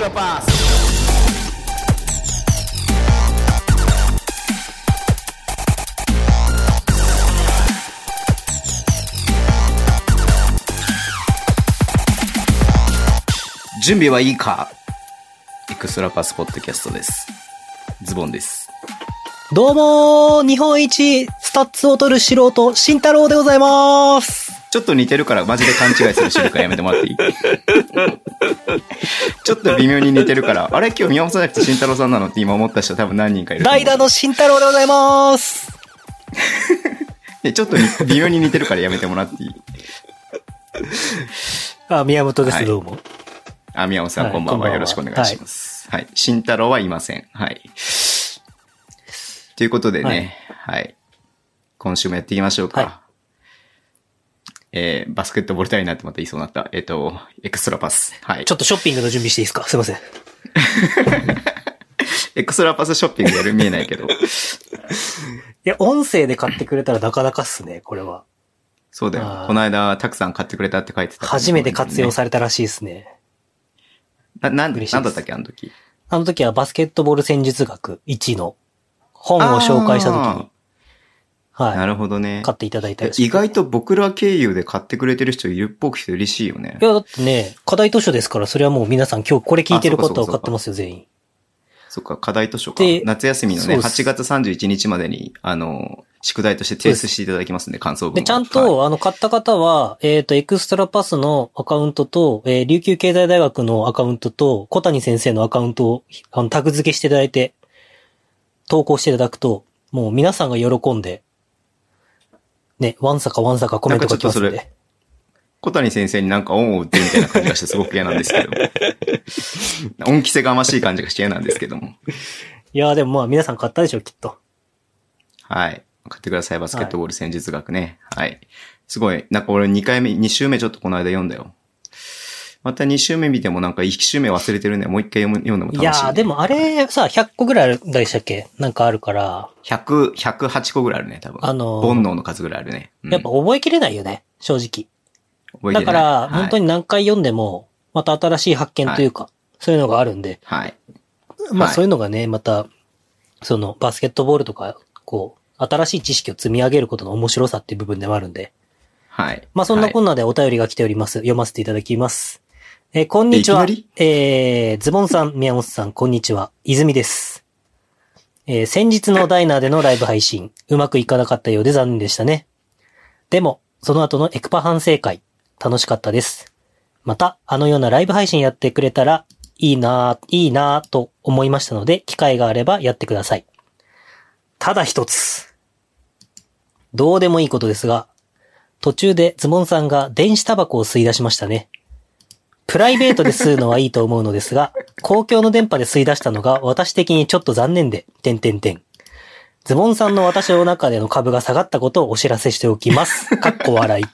extra pass. 準備はいいか Extra Pass Podcast です。ズボンです。どうもー日本一スタッツを取る素人、慎太郎でございますちょっと似てるからマジで勘違いする人からやめてもらっていい？ちょっと微妙に似てるから、あれ？今日宮本さんじゃなくて慎太郎さんなのって今思った人多分何人かいる。代打の慎太郎でございますで ちょっとに微妙に似てるからやめてもらっていい？あ、宮本です、はいどうも。あ、宮本さん、はいこんばんは。よろしくお願いします。はい。慎太郎はいません。はい。ということでね、はい。今週もやっていきましょうか。はえー、バスケットボール隊になってまた言いそうになった。えっ、と、エクストラパス。はい。ちょっとショッピングの準備していいですか？すいません。エクストラパスショッピングやる見えないけど。いや、音声で買ってくれたらなかなかっすね、これは。そうだよこの間、たくさん買ってくれたって書いてた。初めて活用さされたらしいですね。な、なん、嬉しいですなんだったっけ、あの時？あの時はバスケットボール戦術学1の本を紹介した時に、なはるほどねい。。買っていただいたらしい意外と僕ら経由で買ってくれてる人いるっぽくて嬉しいよねい。や、だってね、課題図書ですから、それはもう皆さん今日これ聞いてる方は買ってますよ、全員。そっか、課題図書かで。夏休みのね、そうです8月31日までに、あの、宿題として提出していただきますんで、感想文をで、ちゃんと、はいあの、買った方は、えっ、と、エクストラパスのアカウントと、えー琉球経済大学のアカウントと、小谷先生のアカウントを、あの、タグ付けしていただいて、投稿していただくと、もう皆さんが喜んで、ね、ワンサかワンサかコメント書きますんで。小谷先生になんか恩を売ってるみたいな感じがしてすごく嫌なんですけど。恩着せがましい感じがして嫌なんですけども。いやーでもまあ皆さん買ったでしょ、きっと。はい。買ってください、バスケットボール戦術学ね。はい。すごい。なんか俺2回目、2週目ちょっとこの間読んだよ。また2週目見てもなんか1週目忘れてるんで、もう一回読む読んでも楽しい、いやーで。もあれさ、100個ぐらいあるでしたっけ？なんかあるから、100、108個ぐらいあるね、多分。あのー煩悩の数ぐらいあるね。うんやっぱ覚えきれないよね、正直。覚えてないだから、はい本当に何回読んでも、また新しい発見というか、そういうのがあるんで、はい。まあはいそういうのがね、また、そのバスケットボールとか、こう、新しい知識を積み上げることの面白さっていう部分でもあるんで、はい。まあそんなこんんなでお便りが来ております。読ませていただきます。えーこんにちは。えー、ズボンさん、宮本さん、こんにちは。泉です。えー先日のダイナーでのライブ配信、うまくいかなかったようで残念でしたね。でも、その後のエクパ反省会、楽しかったです。また、あのようなライブ配信やってくれたら、いいなぁ、いいなぁと思いましたので、機会があればやってください。ただ一つ。どうでもいいことですが、途中でズボンさんが電子タバコを吸い出しましたね。プライベートで吸うのはいいと思うのですが、公共の電波で吸い出したのが私的にちょっと残念で、点点点。ズボンさんの私の中での株が下がったことをお知らせしておきます。かっこ笑い。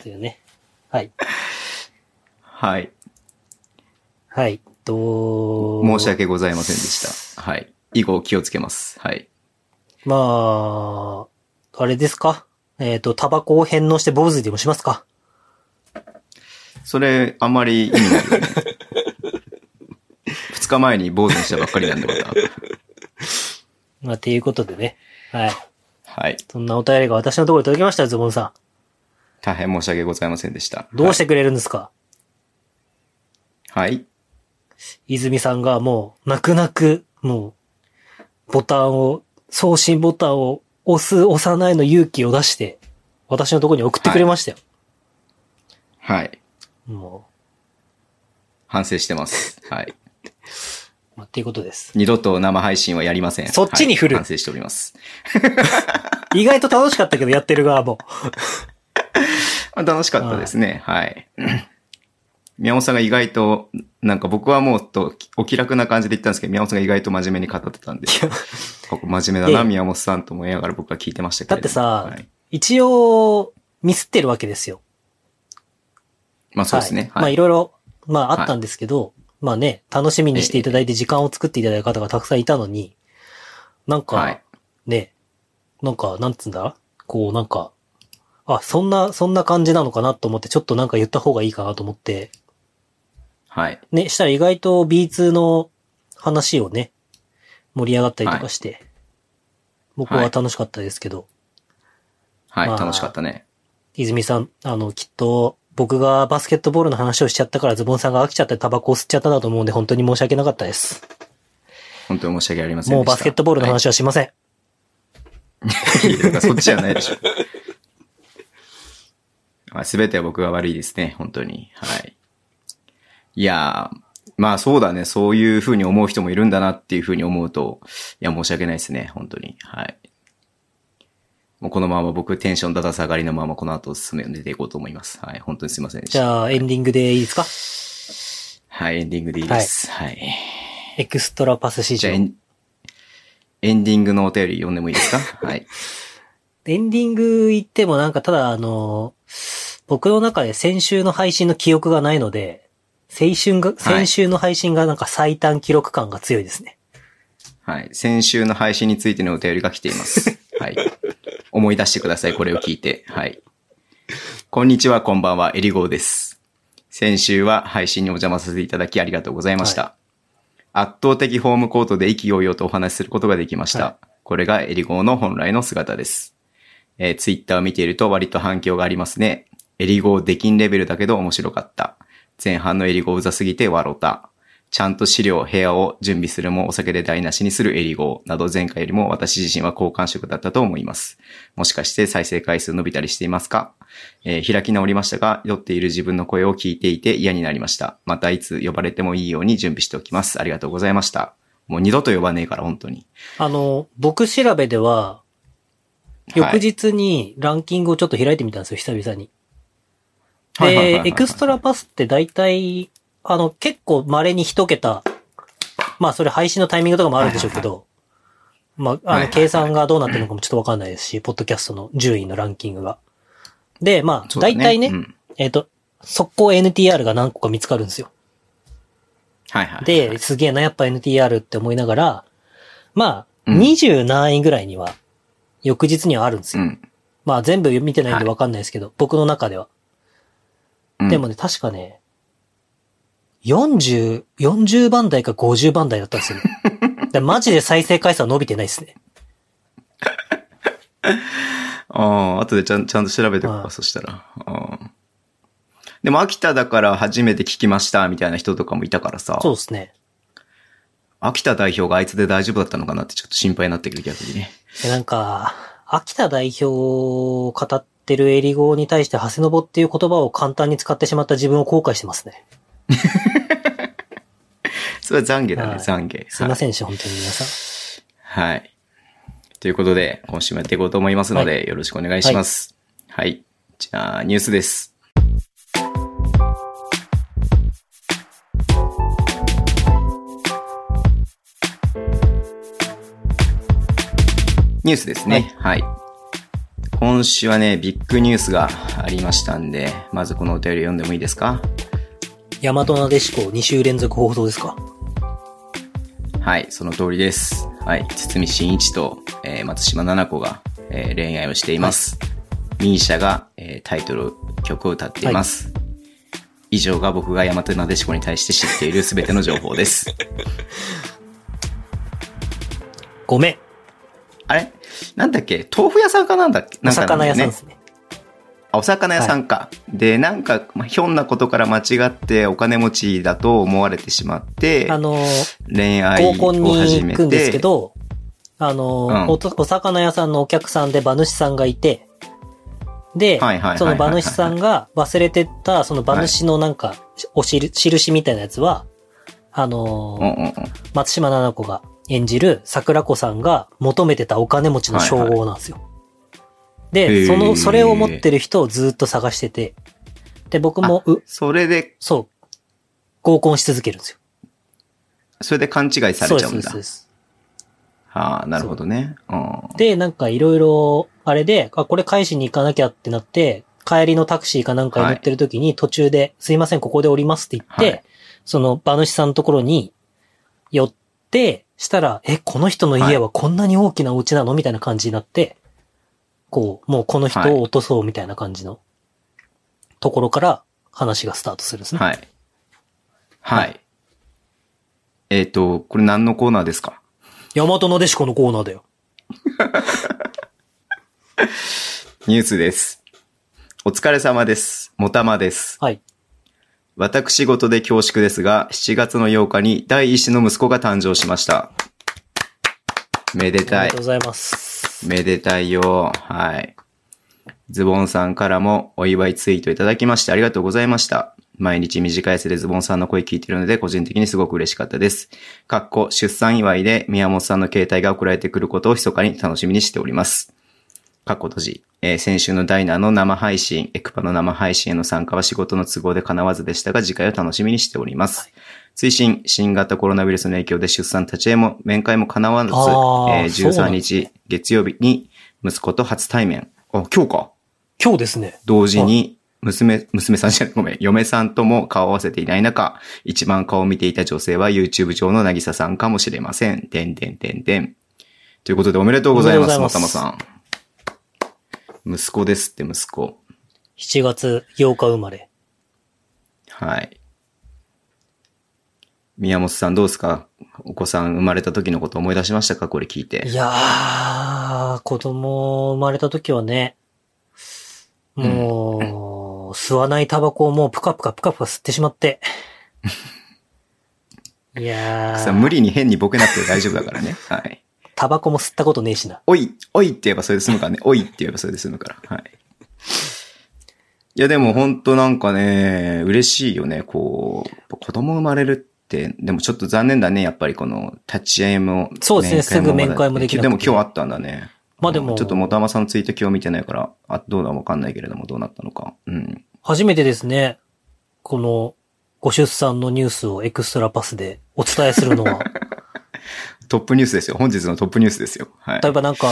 というね。はい。はい。はい。と、申し訳ございませんでした。はい。以後気をつけます。はい。まあ、あれですか？えっ、と、タバコを返納して坊主でもしますか？それ、あんまり意味ないよね。二日前に坊主にしたばっかりなんでまた。まあ、ということでね。はい。はい。そんなお便りが私のところに届きましたよ、ズボンさ大変申し訳ございませんでした。ん。どうしてくれるんですか、はい。泉さんがもう、泣く泣く、もう、ボタンを、送信ボタンを押す、押さないの勇気を出して、私のところに送ってくれましたよ。はい。も反省してます。はい。う、まあ、っていうことです。二度と生配信はやりません。そっちに振るはい反省しております。意外と楽しかったけど、やってる側も。あ楽しかったですね。はい。宮本さんが意外と、なんか僕はもうとお気楽な感じで言ったんですけど、宮本さんが意外と真面目に語ってたんで、ここ真面目だな、ええ宮本さんと思いながら僕は聞いてましたけれどもだってさ、はい一応、ミスってるわけですよ。まあそうですね。はい。まあいろいろ、まああったんですけど、まあね、楽しみにしていただいて時間を作っていただいた方がたくさんいたのに、なんか、はいね、なんか、なんつうんだ？こうなんか、あ、そんな、そんな感じなのかなと思って、ちょっとなんか言った方がいいかなと思って、はい。ね、したら意外と B2 の話をね、盛り上がったりとかして、僕は楽しかったですけど、はい、まあ楽しかったね。泉さん、あの、きっと、僕がバスケットボールの話をしちゃったからズボンさんが飽きちゃってタバコを吸っちゃったんだと思うんで本当に申し訳なかったです。本当に申し訳ありませんでした。もうバスケットボールの話はしません。はい。そっちじゃないでしょ。まあ、すべては僕が悪いですね、本当に。はい。いやー、まあそうだね、そういうふうに思う人もいるんだなっていうふうに思うと、いや、申し訳ないですね、本当に。はい。もうこのまま僕テンションだだ下がりのままこの後進めていこうと思います。はい。本当にすいませんでした。じゃあ、エンディングでいいですか？はい、エンディングでいいです。はい。エクストラパス市場エ。ン、エンディングのお便り読んでもいいですか？はい。エンディング言ってもなんかただあの、僕の中で先週の配信の記憶がないので、先週が、先週の配信がなんか最短記録感が強いですね。はい。先週の配信についてのお便りが来ています。はい。思い出してください、これを聞いて。はい。こんにちは、こんばんは、エリゴーです。先週は配信にお邪魔させていただきありがとうございました。圧倒的ホームコートで意気揚々とお話しすることができました。はこれがエリゴーの本来の姿です。えー、ツイッターを見ていると割と反響がありますね。エリゴーできんレベルだけど面白かった。前半のエリゴーうざすぎて笑った。ちゃんと資料、部屋を準備するもお酒で台無しにするエリゴーなど前回よりも私自身は好感触だったと思います。もしかして再生回数伸びたりしていますか、えー開き直りましたが、酔っている自分の声を聞いていて嫌になりました。またいつ呼ばれてもいいように準備しておきます。ありがとうございました。もう二度と呼ばねえから、本当に。あの、僕調べでは、翌日にランキングをちょっと開いてみたんですよ、久々に。でエクストラパスって大体、あの、結構稀に一桁、まあそれ配信のタイミングとかもあるんでしょうけど、まあ、あの、はいはいはい計算がどうなってるのかもちょっとわかんないですし、ポッドキャストの順位のランキングが。で、まあ、大体ね、うんえっ、と、速攻 NTR が何個か見つかるんですよ。はいはい。で、すげえな、やっぱ NTR って思いながら、まあ、うん20何位ぐらいには、翌日にはあるんですよ。うん。まあ全部見てないんでわかんないですけど、僕の中では。うんでもね、確かね、40、40番台か50番台だったんですよね。でマジで再生回数は伸びてないですね。ああ、後でちゃんちゃんと調べておくか、はいそしたら。でも、秋田だから初めて聞きました、みたいな人とかもいたからさ。そうですね。秋田代表があいつで大丈夫だったのかなってちょっと心配になってくる逆にね。でなんか、秋田代表を語ってるエリゴに対して、長谷信っていう言葉を簡単に使ってしまった自分を後悔してますね。それは懺悔だね、はい懺悔。すいませんでした、本当に皆さん。はい。はい。ということで、今週もやっていこうと思いますので、よろしくお願いします。はい。じゃあ、ニュースです。ニュースですね。はい。今週はね、ビッグニュースがありましたんで、まずこのお便り読んでもいいですか？大和なでしこ2週連続放送ですか？はい、その通りです。はい、堤真一と、えー松島奈々子が、えー恋愛をしています。ミーシャが、えータイトル曲を歌っています。以上が僕が大和なでしこに対して知っている すべての情報です。ごめん。あれ？なんだっけ？豆腐屋さんかなんだっけ？お魚屋さんですね。あお魚屋さんか。で、なんか、まあひょんなことから間違ってお金持ちだと思われてしまって、あの、恋愛を合コンに始め行くんですけて、ど、あの、うんおとお魚屋さんのお客さんで馬主さんがいて、ではいはいはいはいはい、その馬主さんが忘れてった、その馬主のなんか、おしる、印みたいなやつは、あのうんうんうん。松島奈々子が演じる桜子さんが求めてたお金持ちの称号なんですよ。へで、ーその、それを持ってる人をずっと探してて、で、僕も、う、それで、そう、合コンし続けるんですよ。それで勘違いされちゃうんだそう。です。はあ、なるほどね。うん。で、なんかいろいろ、あれで、あ、これ返しに行かなきゃってなって、帰りのタクシーかなんかに乗ってる時に途中で、すいません、ここで降りますって言って、はいその馬主さんのところに寄って、したら、え、この人の家はこんなに大きなお家なの？みたいな感じになって、こう、もうこの人を落とそうみたいな感じのところから話がスタートするんですね。はい。はい。えっ、と、これ何のコーナーですか？大和なでしこのコーナーだよ。ニュースです。お疲れ様です。もたまです。はい。私事で恐縮ですが、7月の8日に第一子の息子が誕生しました。めでたいありがとう。ございます。めでたいよ。はい。ズボンさんからもお祝いツイートいただきましてありがとうございました。毎日短いせでズボンさんの声聞いているので、個人的にすごく嬉しかったです。かっこ、出産祝いで宮本さんの携帯が送られてくることを密かに楽しみにしております。かっこ閉じ。えー先週のダイナーの生配信、エクパの生配信への参加は仕事の都合で叶わずでしたが、次回を楽しみにしております。追伸、新型コロナウイルスの影響で出産立ち会いも面会も叶わず、えー13そうなんだ日月曜日に息子と初対面。あ、今日か。今日ですね。同時に、娘、娘さんじゃごめん、嫁さんとも顔を合わせていない中、一番顔を見ていた女性は YouTube 上のなぎささんかもしれません。でんでんでんでん。ということでおめでとうございます、もおめでとうございたまさん。息子ですって息子。7月8日生まれ。はい。宮本さんどうですか？お子さん生まれた時のこと思い出しましたか？これ聞いてい。やー、子供生まれた時はね、もう、吸わないタバコをもうプカプカプカプカ吸ってしまって。いやさー、無理に変にボケなくて大丈夫だからね。はい。タバコも吸ったことねえしな。おい、おいって言えばそれで済むからね。おいって言えばそれで済むから。はい。いやでも本当なんかね、嬉しいよね。こう、子供生まれるって、でもちょっと残念だね。やっぱりこの立ち会いも。そうですねすぐ面会もできなくてでも今日あったんだね。まあでもちょっと元山さんのツイート今日見てないから、あ、どうだわかんないけれども、どうなったのか。うん。初めてですね、この、ご出産のニュースをエクストラパスでお伝えするのは、トップニュースですよ。本日のトップニュースですよ。はい。例えばなんか、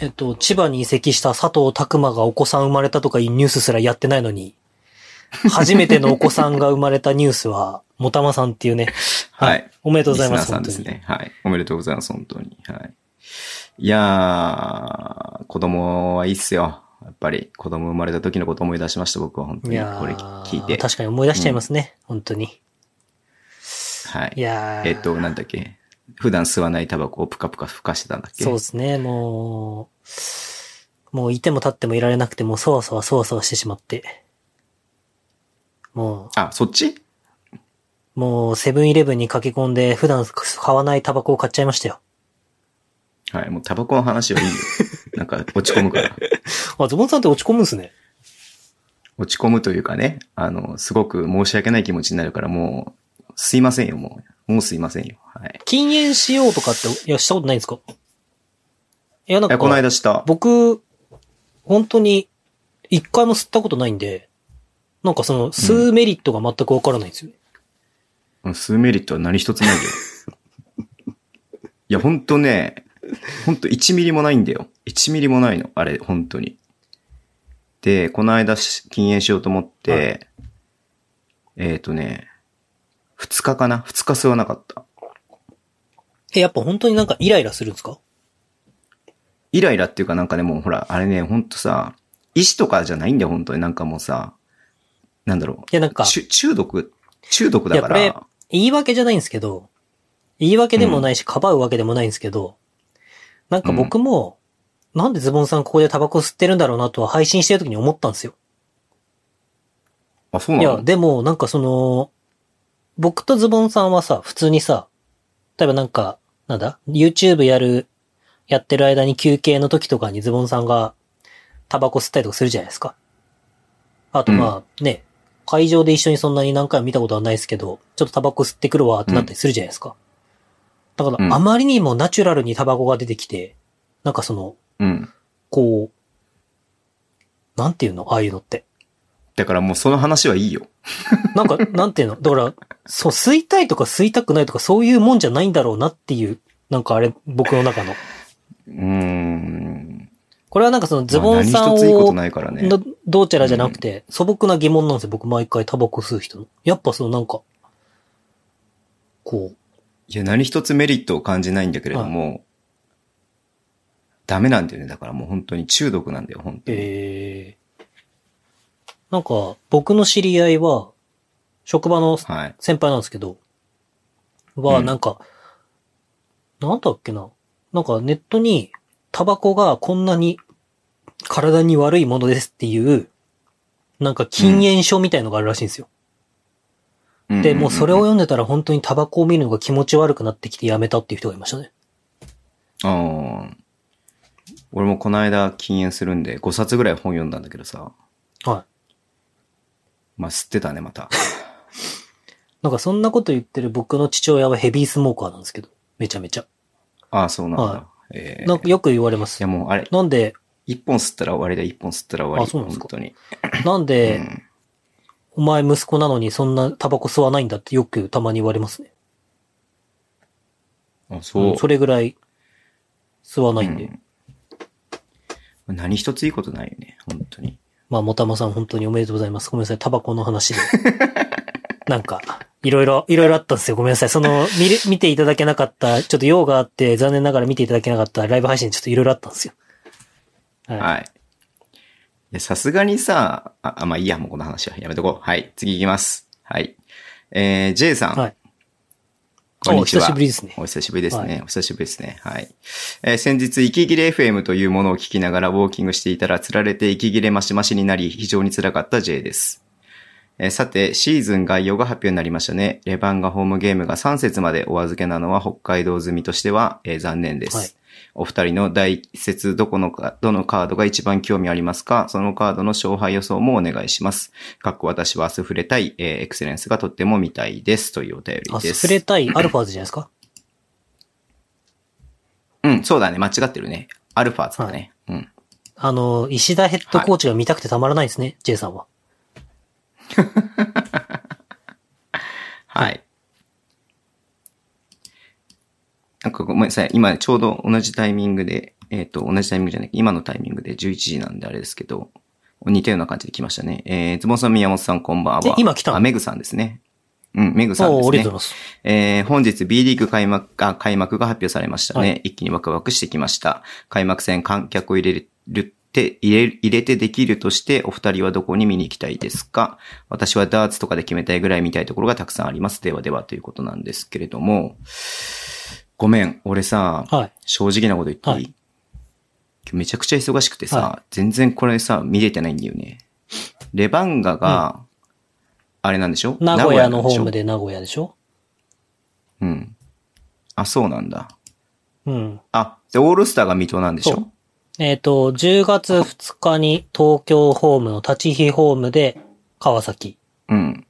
えっと、千葉に移籍した佐藤拓馬がお子さん生まれたとかいうニュースすらやってないのに、初めてのお子さんが生まれたニュースは、もたまさんっていうね。はい。おめでとうございます。さんですね。はい。おめでとうございます、本当に。はい。いやー、子供はいいっすよ。やっぱり子供生まれた時のこと思い出しました、僕は本当に。これ聞いて。確かに思い出しちゃいますね。本当に。はい。いやーえっと、なんだっけ？普段吸わないタバコをプカプカ吹かしてたんだっけ？そうですね、もう、もういても立ってもいられなくて、もうそわそわそわそわしてしまって。もあ、そっち？う、もうセブンイレブンに駆け込んで、普段買わないタバコを買っちゃいましたよ。はい。もうタバコの話はいいよ。なんか落ち込むから。あ、ズボンさんって落ち込むんすね。落ち込むというかね、あの、すごく申し訳ない気持ちになるから、もう、すいませんよ、もう。もうすいませんよ。はい。禁煙しようとかって、いや、したことないんですか？いや、なんえ、このか、間した。僕、本当に、一回も吸ったことないんで、なんかその、吸うメリットが全くわからないんですよ。うん吸うメリットは何一つないよ。いや、ほんとね、ほんと1ミリもないんだよ。1ミリもないの。あれ、本当に。で、この間し禁煙しようと思って、えっ、とね、2日かな ?2 日吸わなかった。え、やっぱ本当になんかイライラするんですか？イライラっていうかなんかね、もうほら、あれね、ほんとさ、意志とかじゃないんだよ、本当に。なんかもうさ、なんだろう。いや、なんか、中中毒？中毒だかいやこれら。言い訳じゃないんですけど、言い訳でもないし、かばうわけでもないんですけど、なんか僕も、なんでズボンさんここでタバコ吸ってるんだろうなとは配信してる時に思ったんですよ。あ、そうなの？いや、でも、なんかその、僕とズボンさんはさ、普通にさ、例えばなんか、なんだ ?YouTube やる、やってる間に休憩の時とかにズボンさんがタバコ吸ったりとかするじゃないですか。あとまあ、ね、会場で一緒にそんなに何回も見たことはないですけど、ちょっとタバコ吸ってくるわってなったりするじゃないですか。だかうんら、あまりにもナチュラルにタバコが出てきて、なんかその、うん。こう、なんていうのああいうのって。だからもうその話はいいよ。なんか、なんていうの？だから、そう、吸いたいとか吸いたくないとかそういうもんじゃないんだろうなっていう、なんかあれ、僕の中の。うーん。これはなんかそのズボンさんを、ないからね。どどうちゃらじゃなくて、素朴な疑問なんですよ。僕毎回タバコ吸う人の。やっぱそのなんか、こう、いや、何一つメリットを感じないんだけれども、ダメなんだよね。だからもう本当に中毒なんだよ、本当に。えー、なんか、僕の知り合いは、職場のはい。先輩なんですけど、は、うんなんか、なんだっけな。なんかネットに、タバコがこんなに体に悪いものですっていう、なんか禁煙症みたいのがあるらしいんですよ。で、もうそれをうん。読んでたら本当にタバコを見るのが気持ち悪くなってきてやめたっていう人がいましたね。ああ。俺もこの間禁煙するんで5冊ぐらい本読んだんだけどさ。はい。まあ、吸ってたね、また。なんかそんなこと言ってる僕の父親はヘビースモーカーなんですけど、めちゃめちゃ。ああ、そうなんだ。はええなんかよく言われますいや。もうあれ、なんで、一本吸ったら終わりだ、一本吸ったら終わり。あそうなんですか本当に。なんで、うんお前息子なのにそんなタバコ吸わないんだってよくたまに言われますね。あ、そう。んそれぐらい吸わないんで。うん何一ついいことないよね、本当に。まあ、もたまさん本当におめでとうございます。ごめんなさい、タバコの話で。なんか、いろいろ、いろいろあったんですよ。ごめんなさい。その、見る、見ていただけなかった、ちょっと用があって、残念ながら見ていただけなかったライブ配信ちょっといろいろあったんですよ。はい。はい。でさすがにさ、あ、あまあいいや、もうこの話はやめとこう。はい、次行きます。はい。えー、J さん。はい。こんにちは。お久しぶりですねお久しぶりですね。はいお久しぶりですね。はい。えー先日、息切れ FM というものを聞きながらウォーキングしていたら、釣られて息切れマシマシになり、非常に辛かった J です。えーさて、シーズン概要が発表になりましたね。レバンガホームゲームが3節までお預けなのは北海道済みとしては、えー残念です。はいお二人の第一節どこのか、どのカードが一番興味ありますか？そのカードの勝敗予想もお願いします。かっこ私はアスフレ対、えーエクセレンスがとっても見たいです。というお便りあ、です。スフレ対アルファーズじゃないですか？うん、そうだね。間違ってるね。アルファーズだね。うん。あの、石田ヘッドコーチが見たくてたまらないですね、J さんは。はい。なんかごめんなさい。今ちょうど同じタイミングで、えっ、と、同じタイミングじゃない、今のタイミングで11時なんであれですけど、似たような感じで来ましたね。えー、ズボンさん、宮本さん、こんばんは。え今来たの？あ、メグさんですね。うん、メグさんですねありがとう。ございます。えー本日 B リーグ開幕が、開幕が発表されましたね。は一気にワクワクしてきました。開幕戦観客を入れるって、入れ、入れてできるとして、お二人はどこに見に行きたいですか？私はダーツとかで決めたいぐらい見たいところがたくさんあります。ではではということなんですけれども、ごめん、俺さ、はい。正直なこと言っていい、はい今日めちゃくちゃ忙しくてさ、は全然これさ、見れてないんだよね。レバンガが、あれなんでしょ？名古屋のホーム。で名古屋でしょ？うん。あ、そうなんだ。うん。あ、で、オールスターが水戸なんでしょ？えっ、と、10月2日に東京ホームの立ち日ホームで川崎。うん。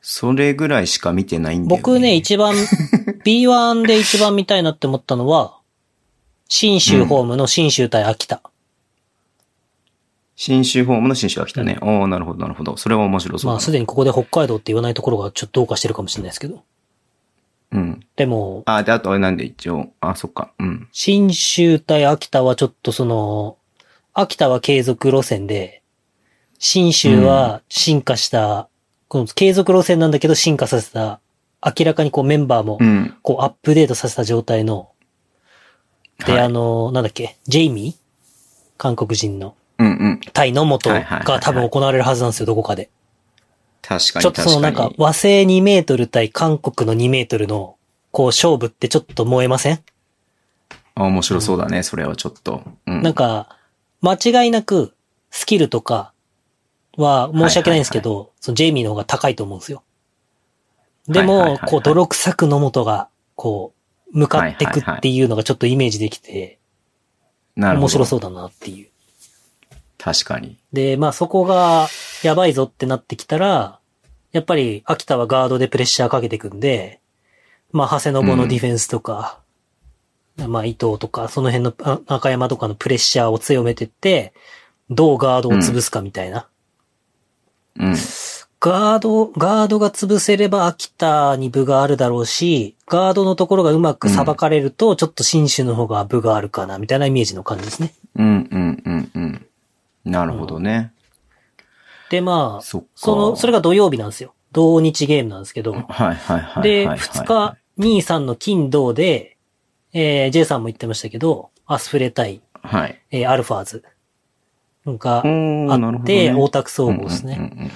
それぐらいしか見てないんだよ、ね。僕ね、一番、B1 で一番見たいなって思ったのは、新州ホームの新州対秋田。新州ホームの新州が来たね。おおなるほど、なるほど。それは面白そう。まあ、すでにここで北海道って言わないところがちょっとどうかしてるかもしれないですけど。うん。でも、あ、で、あとあれなんで一応、あ、そっか。うん。新州対秋田はちょっとその、秋田は継続路線で、新州は進化した、この継続路線なんだけど進化させた、明らかにこうメンバーもう、ん。こうアップデートさせた状態の、で、はいあの、なんだっけ、ジェイミー？韓国人の、うんうん。対野本はいはいはいはいが多分行われるはずなんですよ、どこかで。確かにちょっとそのなんか和製2メートル対韓国の2メートルの、こう勝負ってちょっと燃えません？あ、面白そうだね。それはちょっと。うん。なんか、間違いなく、スキルとかは申し訳ないんですけど、そのジェイミーの方が高いと思うんですよ。でもはいはいはいは、いこう、泥臭く野本が、こう、向かってくっていうのがちょっとイメージできて、なるほど。面白そうだなっていう。確かに。で、まあそこが、やばいぞってなってきたら、やっぱり、秋田はガードでプレッシャーかけてくんで、まあ、長谷信のディフェンスとか、まあ、伊藤とか、その辺のあ中山とかのプレッシャーを強めてって、どうガードを潰すかみたいな。うん。ガード、ガードが潰せれば秋田に部があるだろうし、ガードのところがうまく裁かれると、ちょっと新種の方が部があるかな、みたいなイメージの感じですね。うんうんうんうん。なるほどね。で、まあ、そっか。その、それが土曜日なんですよ。同日ゲームなんですけど。はいはいはいはい。で、はい2日、2、3の金、銅で、えー、J さんも言ってましたけど、アスフレ対、はい。えーアルファーズがあって、ね大田区総合ですね。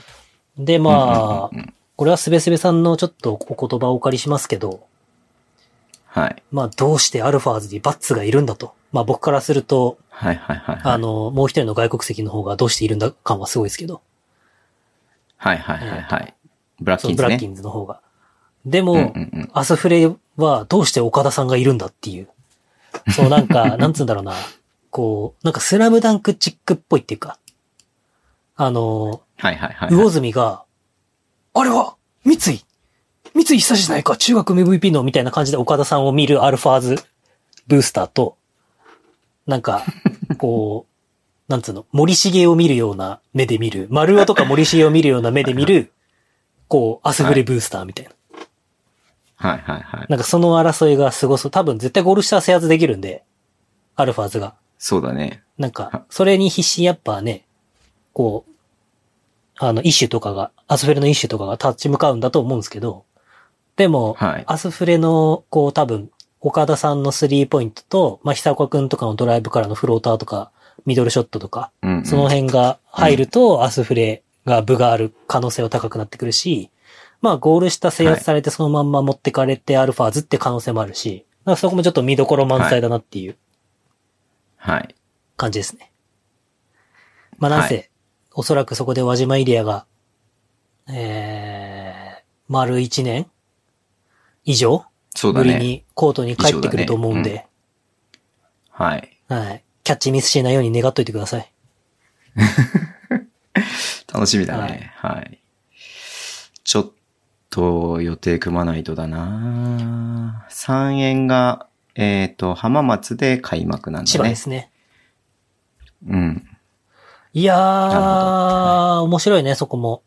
で、まあこれはすべすべさんのちょっとお言葉をお借りしますけど、はい。まあどうしてアルファーズにバッツがいるんだと。まあ僕からすると、はいはいはい。はいあ、の、もう一人の外国籍の方がどうしているんだ感はすごいですけど、はいはいはいはい。ブラッキンズね。ブラッキンズの方が。でも、うんうんうん。アスフレはどうして岡田さんがいるんだっていう。そうなんか、なんつうんだろうな。こう、なんかスラムダンクチックっぽいっていうか、あの、はいはいはい。魚住が、あれは、三井三井久志じゃないか中学 MVP のみたいな感じで岡田さんを見るアルファーズブースターと、なんか、こう、なんつうの、森重を見るような目で見る、丸尾とか森重を見るような目で見る、こう、アスフレブースターみたいな。はいはいはい。なんかその争いがすごそう。多分絶対ゴール下は制圧できるんで、アルファーズが。そうだね。なんか、それに必死にやっぱね、こう、あの、イッシュとかが、アスフレのイッシュとかが立ち向かうんだと思うんですけど、でも、はいアスフレの、こう多分、岡田さんのスリーポイントと、まあ、久岡くんとかのドライブからのフローターとか、ミドルショットとか、うん、うん。その辺が入ると、アスフレが部がある可能性は高くなってくるし、まあ、ゴール下制圧されてそのまんま持ってかれてアルファーズって可能性もあるし、なんかそこもちょっと見どころ満載だなっていうはい。感じですね。まあ、なんせ、はおそらくそこで輪島イリアが、えー、丸1年以上そうだね。ぶりにコートに帰ってくると思うんで、はい。はい。キャッチミスしないように願っといてください。楽しみだね。はい。ちょっと予定組まないとだな3円が、えっ、と、浜松で開幕なんだね千葉で。すね。うん。いやー、なる面白いね、そこも。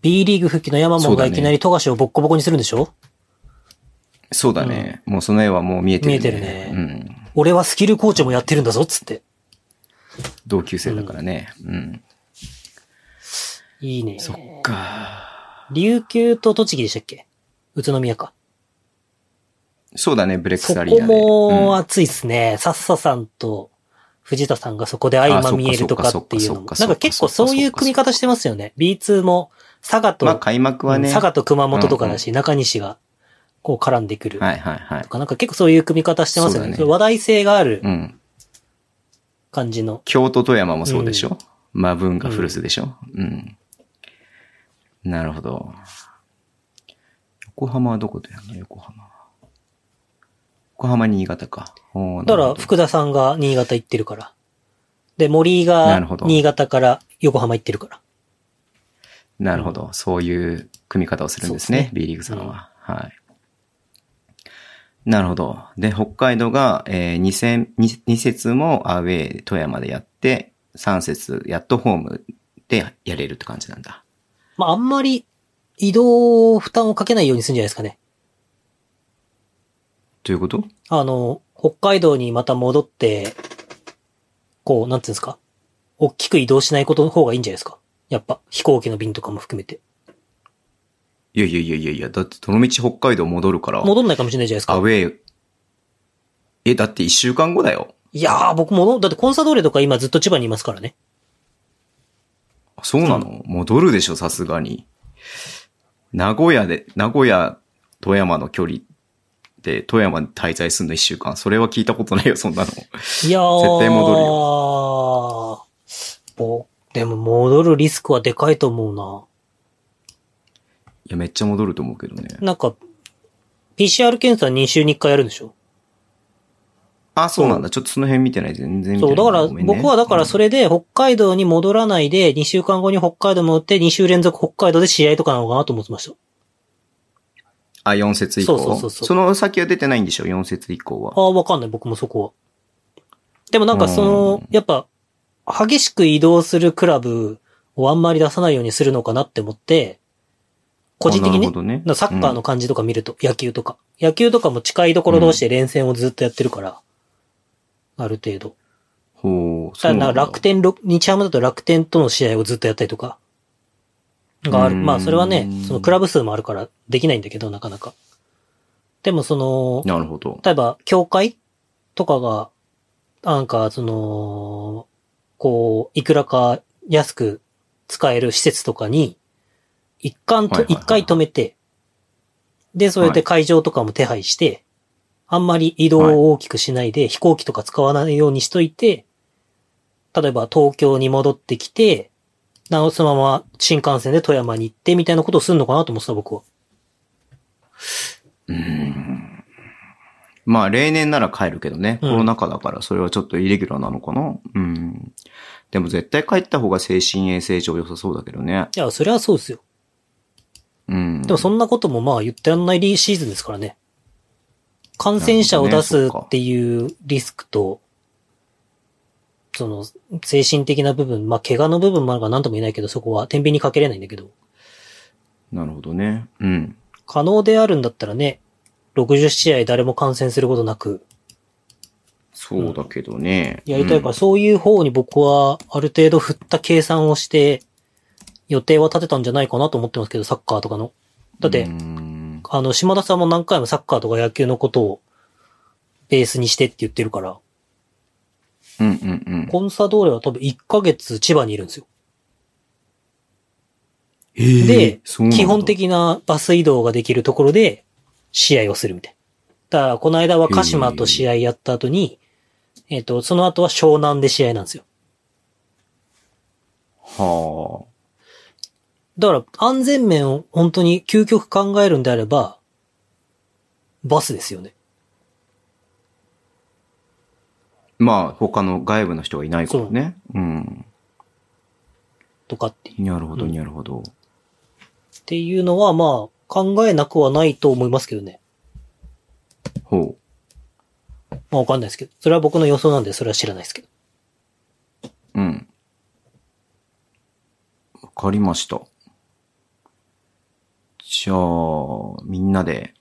B リーグ復帰の山門がいきなり富樫をボッコボコにするんでしょ？そうだね。もうその絵はもう見えてる、見えてるねうん。俺はスキルコーチもやってるんだぞ、つって。同級生だからね。うん。いいね。そっか。琉球と栃木でしたっけ？宇都宮か。そうだね、ブレックそこスアリーナで。もうん熱いっすね。サッサさんと藤田さんがそこで相ま見えるとかっていうのも。なんか結構そういう組み方してますよね。B2 も佐賀と、まあ開幕はね。佐賀と熊本とかだし、中西がこう絡んでくる。はいはいはいと。か、なんか結構そういう組み方してますよね。そうだね話題性があるうん。感じの。京都富山もそうでしょ、マブンが古巣でしょ？うん。なるほど。横浜はどこでやるの横浜は。横浜新潟か。だから、福田さんが新潟行ってるから。で、森が新潟から横浜行ってるから。なるほど。そういう組み方をするんですね。すね B リーグさんは。はい。なるほど。で、北海道が、えー、2戦、2, 2節もアウェー富山でやって、3節やっとホームでやれるって感じなんだ。まあ、あんまり移動負担をかけないようにするんじゃないですかね。ということ？あの、北海道にまた戻って、こう、なんていうんですか？大きく移動しないことの方がいいんじゃないですか？やっぱ、飛行機の便とかも含めて。いやいやいやいやいや、だってどのみち北海道戻るから。戻んないかもしれないじゃないですか。アウェー。え、だって一週間後だよ。いやー、僕も、だってコンサドーレとか今ずっと千葉にいますからね。そうなの、戻るでしょ、さすがに。名古屋で、名古屋、富山の距離で、富山に滞在するの一週間。それは聞いたことないよ、そんなの。いやー。絶対戻るよ。おでも戻るリスクはでかいと思うな。いや、めっちゃ戻ると思うけどね。なんか、PCR 検査2週に1回やるんでしょ？あ、そうなんだ。ちょっとその辺見てない。全然見てない。そう、だから、ね僕はだからそれで北海道に戻らないで、2週間後に北海道戻って、2週連続北海道で試合とかなのかなと思ってました。あ、4節以降？そうそうそうそうその先は出てないんでしょ ?4 節以降はあ。あ、わかんない、僕もそこは。でもなんかそのうん、やっぱ、激しく移動するクラブをあんまり出さないようにするのかなって思って、個人的にね。サッカーの感じとか見ると、野球とか。野球とかも近いところ同士で連戦をずっとやってるから、ある程度。ほう、ただなんか楽天。日ハムだと楽天との試合をずっとやったりとか、がある。うんまあそれはね、そのクラブ数もあるからできないんだけど、なかなか。でもその、なるほど。例えば、教会とかが、なんか、その、こう、いくらか安く使える施設とかに一貫と、一回止めて、で、それで会場とかも手配して、あんまり移動を大きくしないで、飛行機とか使わないようにしといて、例えば東京に戻ってきて、なおそのまま新幹線で富山に行ってみたいなことをするのかなと思ってた僕は。まあ、例年なら帰るけどね。うんコロナ禍だから、それはちょっとイレギュラーなのかな。うん。でも絶対帰った方が精神衛生上良さそうだけどね。いや、それはそうですよ。うん。でもそんなこともまあ言ってらんないリーシーズンですからね。感染者を出すっていうリスクと、その、精神的な部分、まあ怪我の部分もあるから何とも言えないけど、そこは天秤にかけれないんだけど、なるほどね。うん。可能であるんだったらね、60試合誰も感染することなくそうだけどね。やりたいから、うんそういう方に僕はある程度振った計算をして、予定は立てたんじゃないかなと思ってますけど、サッカーとかの。だって、うんあの、島田さんも何回もサッカーとか野球のことをベースにしてって言ってるから、うんうんうん。コンサドーレは多分1ヶ月千葉にいるんですよ。へーで基本的なバス移動ができるところで試合をするみたい。だから、この間は鹿島と試合やった後に、えっ、と、その後は湘南で試合なんですよ。はだから、安全面を本当に究極考えるんであれば、バスですよね。あ。まあ、他の外部の人がいないからね。うん。とかっていう。なるほど、うんなるほど。っていうのは、まあ、考えなくはないと思いますけどね。ほまあ、わかんないですけど。それは僕の予想なんで、それは知らないですけど。う。うん。わかりました。じゃあ、みんなで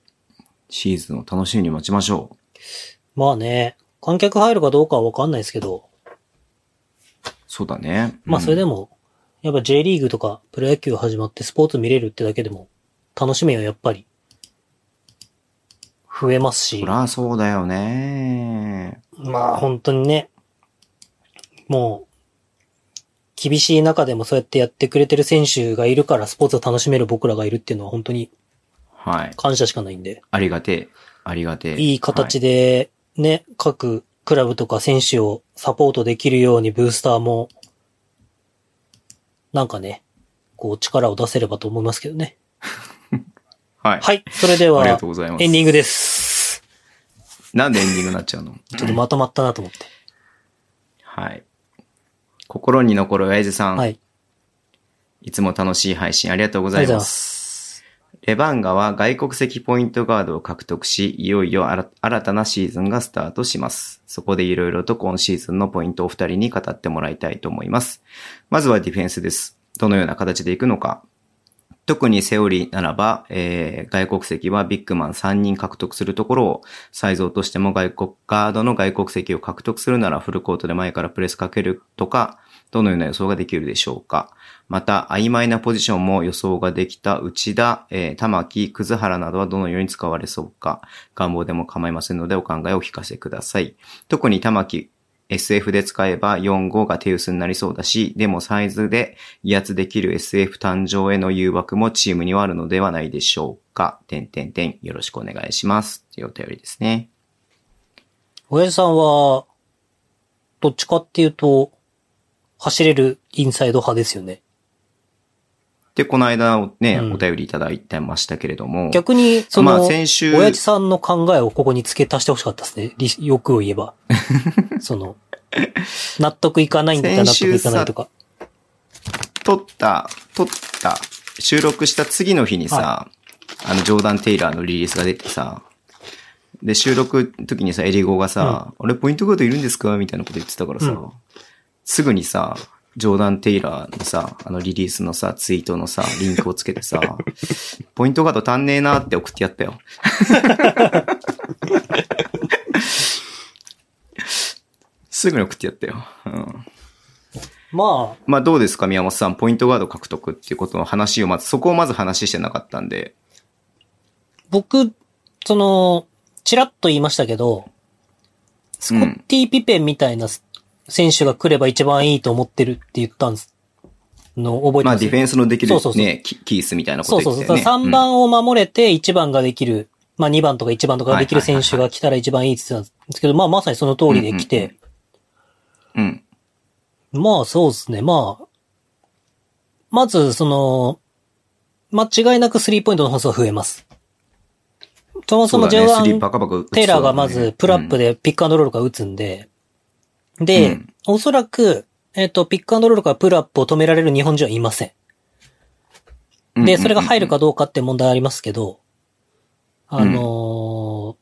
シーズンを楽しみに待ちましょまあね、観客入るかどうかはわかんないですけど、う。そうだね。まあそれでも。も、やっぱ J リーグとかプロ野球始まってスポーツ見れるってだけでも、楽しみはやっぱり、増えますしそ、りゃそうだよね。まあ本当にね、もう、厳しい中でもそうやってやってくれてる選手がいるからスポーツを楽しめる僕らがいるっていうのは本当にはい。感謝しかないんで、ありがてえ。ありがてえ。いい形で。でね、各クラブとか選手をサポートできるようにブースターも、なんかね、こう力を出せればと思いますけどね。はい。はい。はい、それではありがとうございます。エンディングです。なんでエンディングになっちゃうの？ちょっとまとまったなと思って。はい。心に残る親父さん。はい。いつも楽しい配信ありがとうござい。ますレバンガは外国籍ポイントガードを獲得し、いよいよ新たなシーズンがスタートします。そこでいろいろと今シーズンのポイントを二人に語ってもらいたいと思います。まずはディフェンスです。どのような形でいくのか。特にセオリーならば、えー外国籍はビッグマン3人獲得するところを、サイズとしても外国、ガードの外国籍を獲得するならフルコートで前からプレスかけるとか、どのような予想ができるでしょうか。また、曖昧なポジションも予想ができた内田、えー玉木、葛原などはどのように使われそうか。願望でも構いませんのでお考えをお聞かせください。特に玉木、SF で使えば4-5が手薄になりそうだし、でもサイズで威圧できる SF 誕生への誘惑もチームにはあるのではないでしょうか。点点点よろしくお願いします。というお便りですね。親父さんは、どっちかっていうと、走れるインサイド派ですよね。で、この間ね、うんお便りいただいてましたけれども。逆に、その、まあ先週親父さんの考えをここに付け足してほしかったですね。り欲を言えば。その、納得いかないんだったら納得いかないとか。撮った、撮った、収録した次の日にさ、あの、ジョーダン・テイラーのリリースが出てさ、で、収録の時にさ、エリゴがさ、あれ、ポイントガードいるんですか？みたいなこと言ってたからさ、うんすぐにさ、ジョーダン・テイラーのさ、あのリリースのさ、ツイートのさ、リンクをつけてさ、ポイントガード足んねえなって送ってやったよ。すぐに送ってやったよ。うんまあ、まあどうですか宮本さん、ポイントガード獲得っていうことの話をまず、そこをまず話してなかったんで。僕、その、ちらっと言いましたけど、スコッティ・ピペンみたいな選手が来れば一番いいと思ってるって言ったんです。の覚えてまあますディフェンスのできるそうそうそう。ね、キキースみたいなこそうそうそう。と言ってたよね。3番を守れて1番ができる、まあ2番とか1番とかができる選手が来たら一番いいって言ってたんです。けど、まあまさにその通りで来て、うん。まあそうですね、まあ、まずその、間違いなくスリーポイントの本数は増えます。そもそもジェそうだね。スリーワンバカバカ打ちそうだね。テイラーがまずプラップでピックアンドロールから打つんで、で、うんおそらく、えっ、と、ピックアンドロールからプルアップを止められる日本人はいません。で、うんうんうんそれが入るかどうかって問題ありますけど、あのー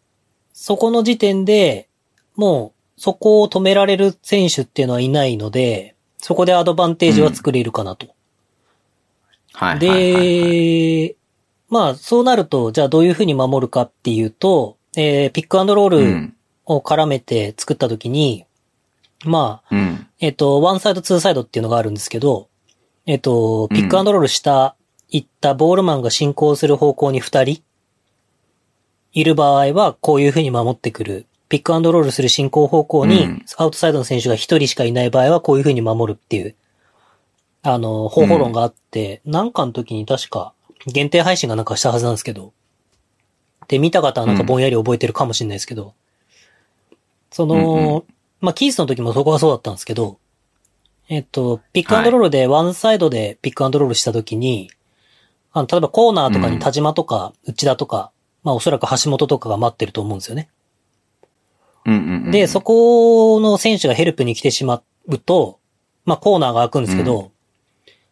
そこの時点で、もう、そこを止められる選手っていうのはいないので、そこでアドバンテージは作れるかなと。はいはい。で、まあ、そうなると、じゃあどういうふうに守るかっていうと、えーピックアンドロールうん。を絡めて作ったときに、まあ、うん。えっ、と、ワンサイド、ツーサイドっていうのがあるんですけど、えっ、と、うんピックアンドロールした、行ったボールマンが進行する方向に二人いる場合は、こういう風に守ってくる。ピックアンドロールする進行方向にうん、アウトサイドの選手が一人しかいない場合は、こういう風に守るっていう、あの、方法論があって、なんかの時に確か、限定配信がなんかしたはずなんですけど、で、見た方はなんかぼんやり覚えてるかもしれないですけど、その、うんうまあ、キースの時もそこがそうだったんですけど、えっと、ピックアンドロールでワンサイドでピックアンドロールした時に、あの、例えばコーナーとかに田島とか内田とか、まあおそらく橋本とかが待ってると思うんですよね。うんうんうん。で、そこの選手がヘルプに来てしまうと、まあコーナーが開くんですけど、う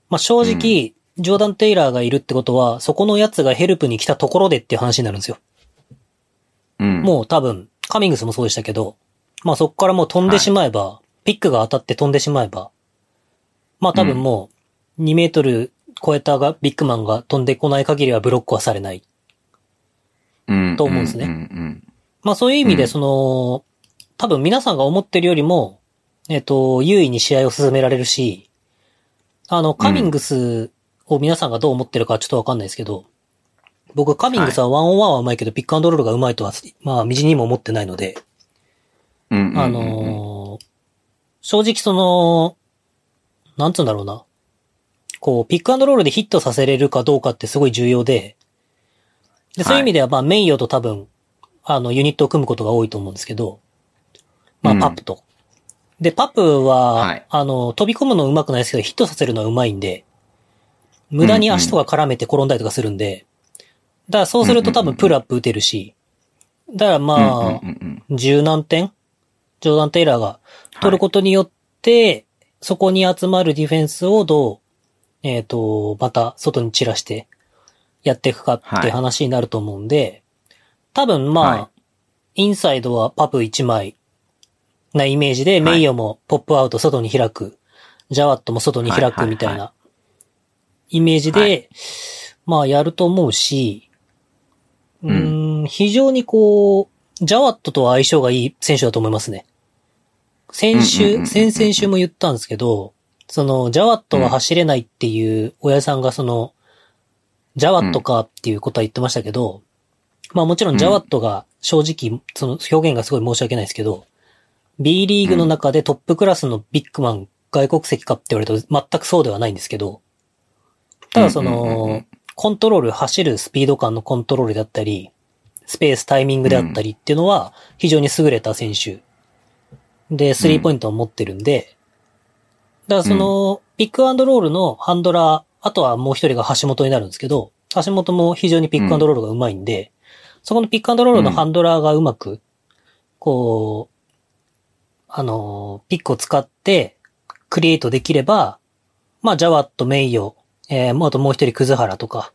まあ正直、ジョーダン・テイラーがいるってことは、そこのやつがヘルプに来たところでっていう話になるんですよ。うん、もう多分、カミングスもそうでしたけど、まあそこからもう飛んでしまえば、ピックが当たって飛んでしまえば、まあ多分もう2メートル超えたがビッグマンが飛んでこない限りはブロックはされない。うん、と思うんですね。うんうんまあそういう意味でうん。その、多分皆さんが思ってるよりも、えっと、優位に試合を進められるし、あの、カミングスを皆さんがどう思ってるかはちょっとわかんないですけど、僕カミングスはワンオンワンは上手いけど、ピックアンドロールが上手いとは、まあ、みじにも思ってないので、うんうんうんうん。あのー正直その、なんつうんだろうな。こう、ピックアンドロールでヒットさせれるかどうかってすごい重要で、でそういう意味では、まあ、名誉と多分、あの、ユニットを組むことが多いと思うんですけど、まあ、うん。パップと。で、パップは、はい。あの、飛び込むの上手くないですけど、ヒットさせるのは上手いんで、無駄に足とか絡めて転んだりとかするんで、だからそうすると多分プルアップ打てるし、だからまあ、うんうんうんうん。十何点ジョーダン・テイラーが取ることによって、そこに集まるディフェンスをどう、えっ、と、また外に散らしてやっていくかって話になると思うんで、多分まあ、はインサイドはパプ1枚なイメージで、い。メイヨもポップアウト外に開く、ジャワットも外に開くみたいはいはい。なイメージで、はい。まあやると思うし、うん、非常にこう、ジャワットとは相性がいい選手だと思いますね。先週、うん先々週も言ったんですけど、その、ジャワットは走れないっていう親さんがその、ジャワットかっていうことは言ってましたけど、まあもちろんジャワットが正直、その表現がすごい申し訳ないですけど、B リーグの中でトップクラスのビッグマン、外国籍かって言われると全くそうではないんですけど、ただそのん、コントロール、走るスピード感のコントロールだったり、スペース、タイミングであったりっていうのは非常に優れた選手。で、スリーポイントを持ってるんで、だからその、ピックアンドロールのハンドラー、あとはもう一人が橋本になるんですけど、橋本も非常にピックアンドロールが上手いんで、そこのピックアンドロールのハンドラーがうまく、こう、あの、ピックを使って、クリエイトできれば、まあ、ジャワット、メイヨ、えー、もうあともう一人、クズハラとか、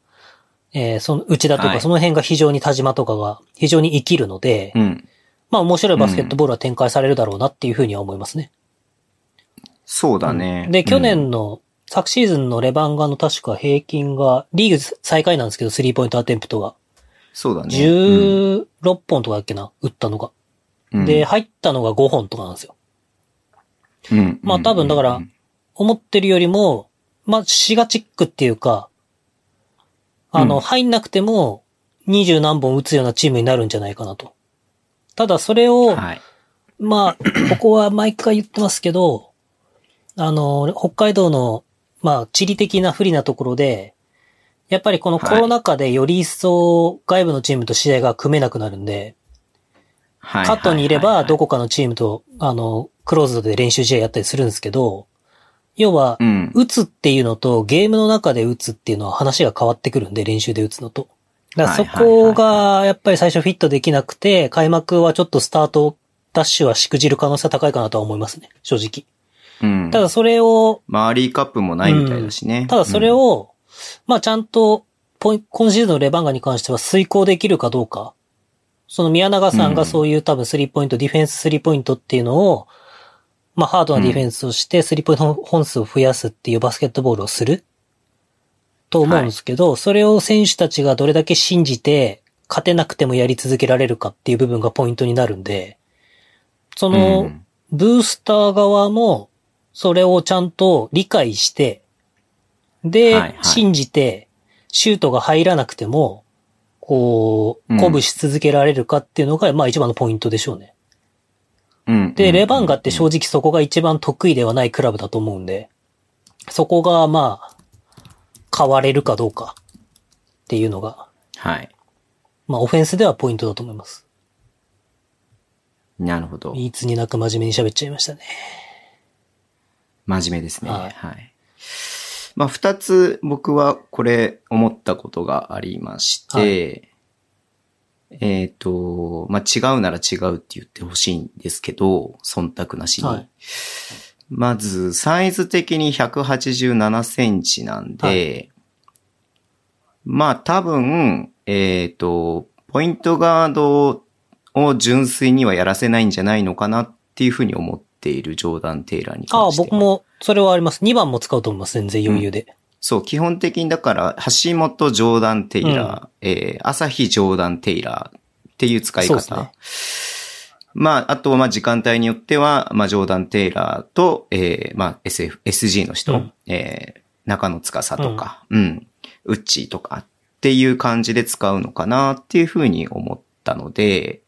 えー、その、内田とか、はい。その辺が非常に田島とかが非常に生きるので、うん。まあ、面白いバスケットボールは展開されるだろうなっていうふうには思いますね。そうだね。で、去うん、年の、昨シーズンのレバンガの確か平均が、リーグ最下位なんですけど、スリーポイントアテンプトが。そうだね。16本とかだっけな、打ったのが。うんで、、入ったのが5本とかなんですよ。うんまあ多分だからうん思ってるよりも、まあ、シガチックっていうか、あの、うん入んなくても、二十何本打つようなチームになるんじゃないかなと。ただそれを、はい。まあ、ここは毎回言ってますけど、あの、北海道のまあ、地理的な不利なところで、やっぱりこのコロナ禍でより一層外部のチームと試合が組めなくなるんで、はい。カットにいればどこ、こかのチームと、あの、クローズドで練習試合やったりするんですけど、要はう、ん。打つっていうのとゲームの中で打つっていうのは話が変わってくるんで、練習で打つのと。だそこがやっぱり最初フィットできなくて、開幕はちょっとスタートダッシュはしくじる可能性は高いかなとは思いますね、正直。うん。ただそれを、まあ、アリーカップもないみたいだしね。ただそれを、まあちゃんと、ポイ今シーズンのレバンガに関しては遂行できるかどうか。その宮永さんがそういう多分スリーポイント、ディフェンススリーポイントっていうのを、まあハードなディフェンスをして、スリーポイント本数を増やすっていうバスケットボールをすると思うんですけど、それを選手たちがどれだけ信じて、勝てなくてもやり続けられるかっていう部分がポイントになるんで、そうん、の、うんブースター側も、それをちゃんと理解して、で、はいはい信じて、シュートが入らなくても、こう、うん鼓舞し続けられるかっていうのが、まあ一番のポイントでしょうね。うん。で、うんレバンガって正直そこが一番得意ではないクラブだと思うんで、そこがまあ、変われるかどうかっていうのが、はい。まあオフェンスではポイントだと思います。なるほど。いつになく真面目に喋っちゃいましたね。真面目ですね。ははいい。まあ、二つ僕はこれ思ったことがありまして、えっ、と、まあ、違うなら違うって言ってほしいんですけど、忖度なしに。はいまず、サイズ的に187センチなんで、はまあ多分、えっ、と、ポイントガードを純粋にはやらせないんじゃないのかなっていうふうに思っているジョーダン・テイラーにああ、関しては。僕も、それはあります。2番も使うと思います。全然余裕で。そう、基本的にだから、橋本ジョーダン・テイラー、えー、朝日ジョーダン・テイラーっていう使いそう方。ですねまあ、あとは、まあ、時間帯によっては、まあ、ジョーダン・テイラーと、えー、まあ、SF、SG の人、うん。えー、中野司とか、うん、ウッチーとかっていう感じで使うのかなっていうふうに思ったので、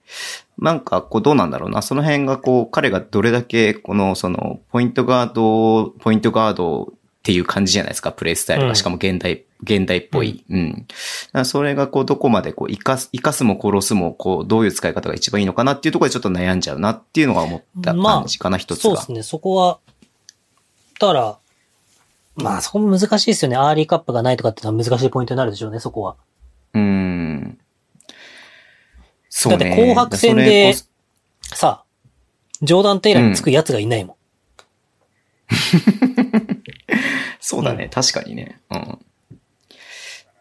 なんか、こう、どうなんだろうな。その辺が、こう、彼がどれだけ、この、その、ポイントガード、ポイントガードっていう感じじゃないですか、プレイスタイルが。うんしかも現代、現代っぽい。うん。それが、こう、どこまで、こう、生かす、生かすも殺すも、こう、どういう使い方が一番いいのかなっていうところでちょっと悩んじゃうなっていうのが思ったまあ感じかな、一つが。そうですね。そこは、だから、まあそこも難しいですよね。アーリーカップがないとかっていうのは難しいポイントになるでしょうね、そこは。うーん。そうね。だって紅白戦でさあ、ジョーダン・テイラーにつく奴がいないもん。そうだね、うん確かにね。うん。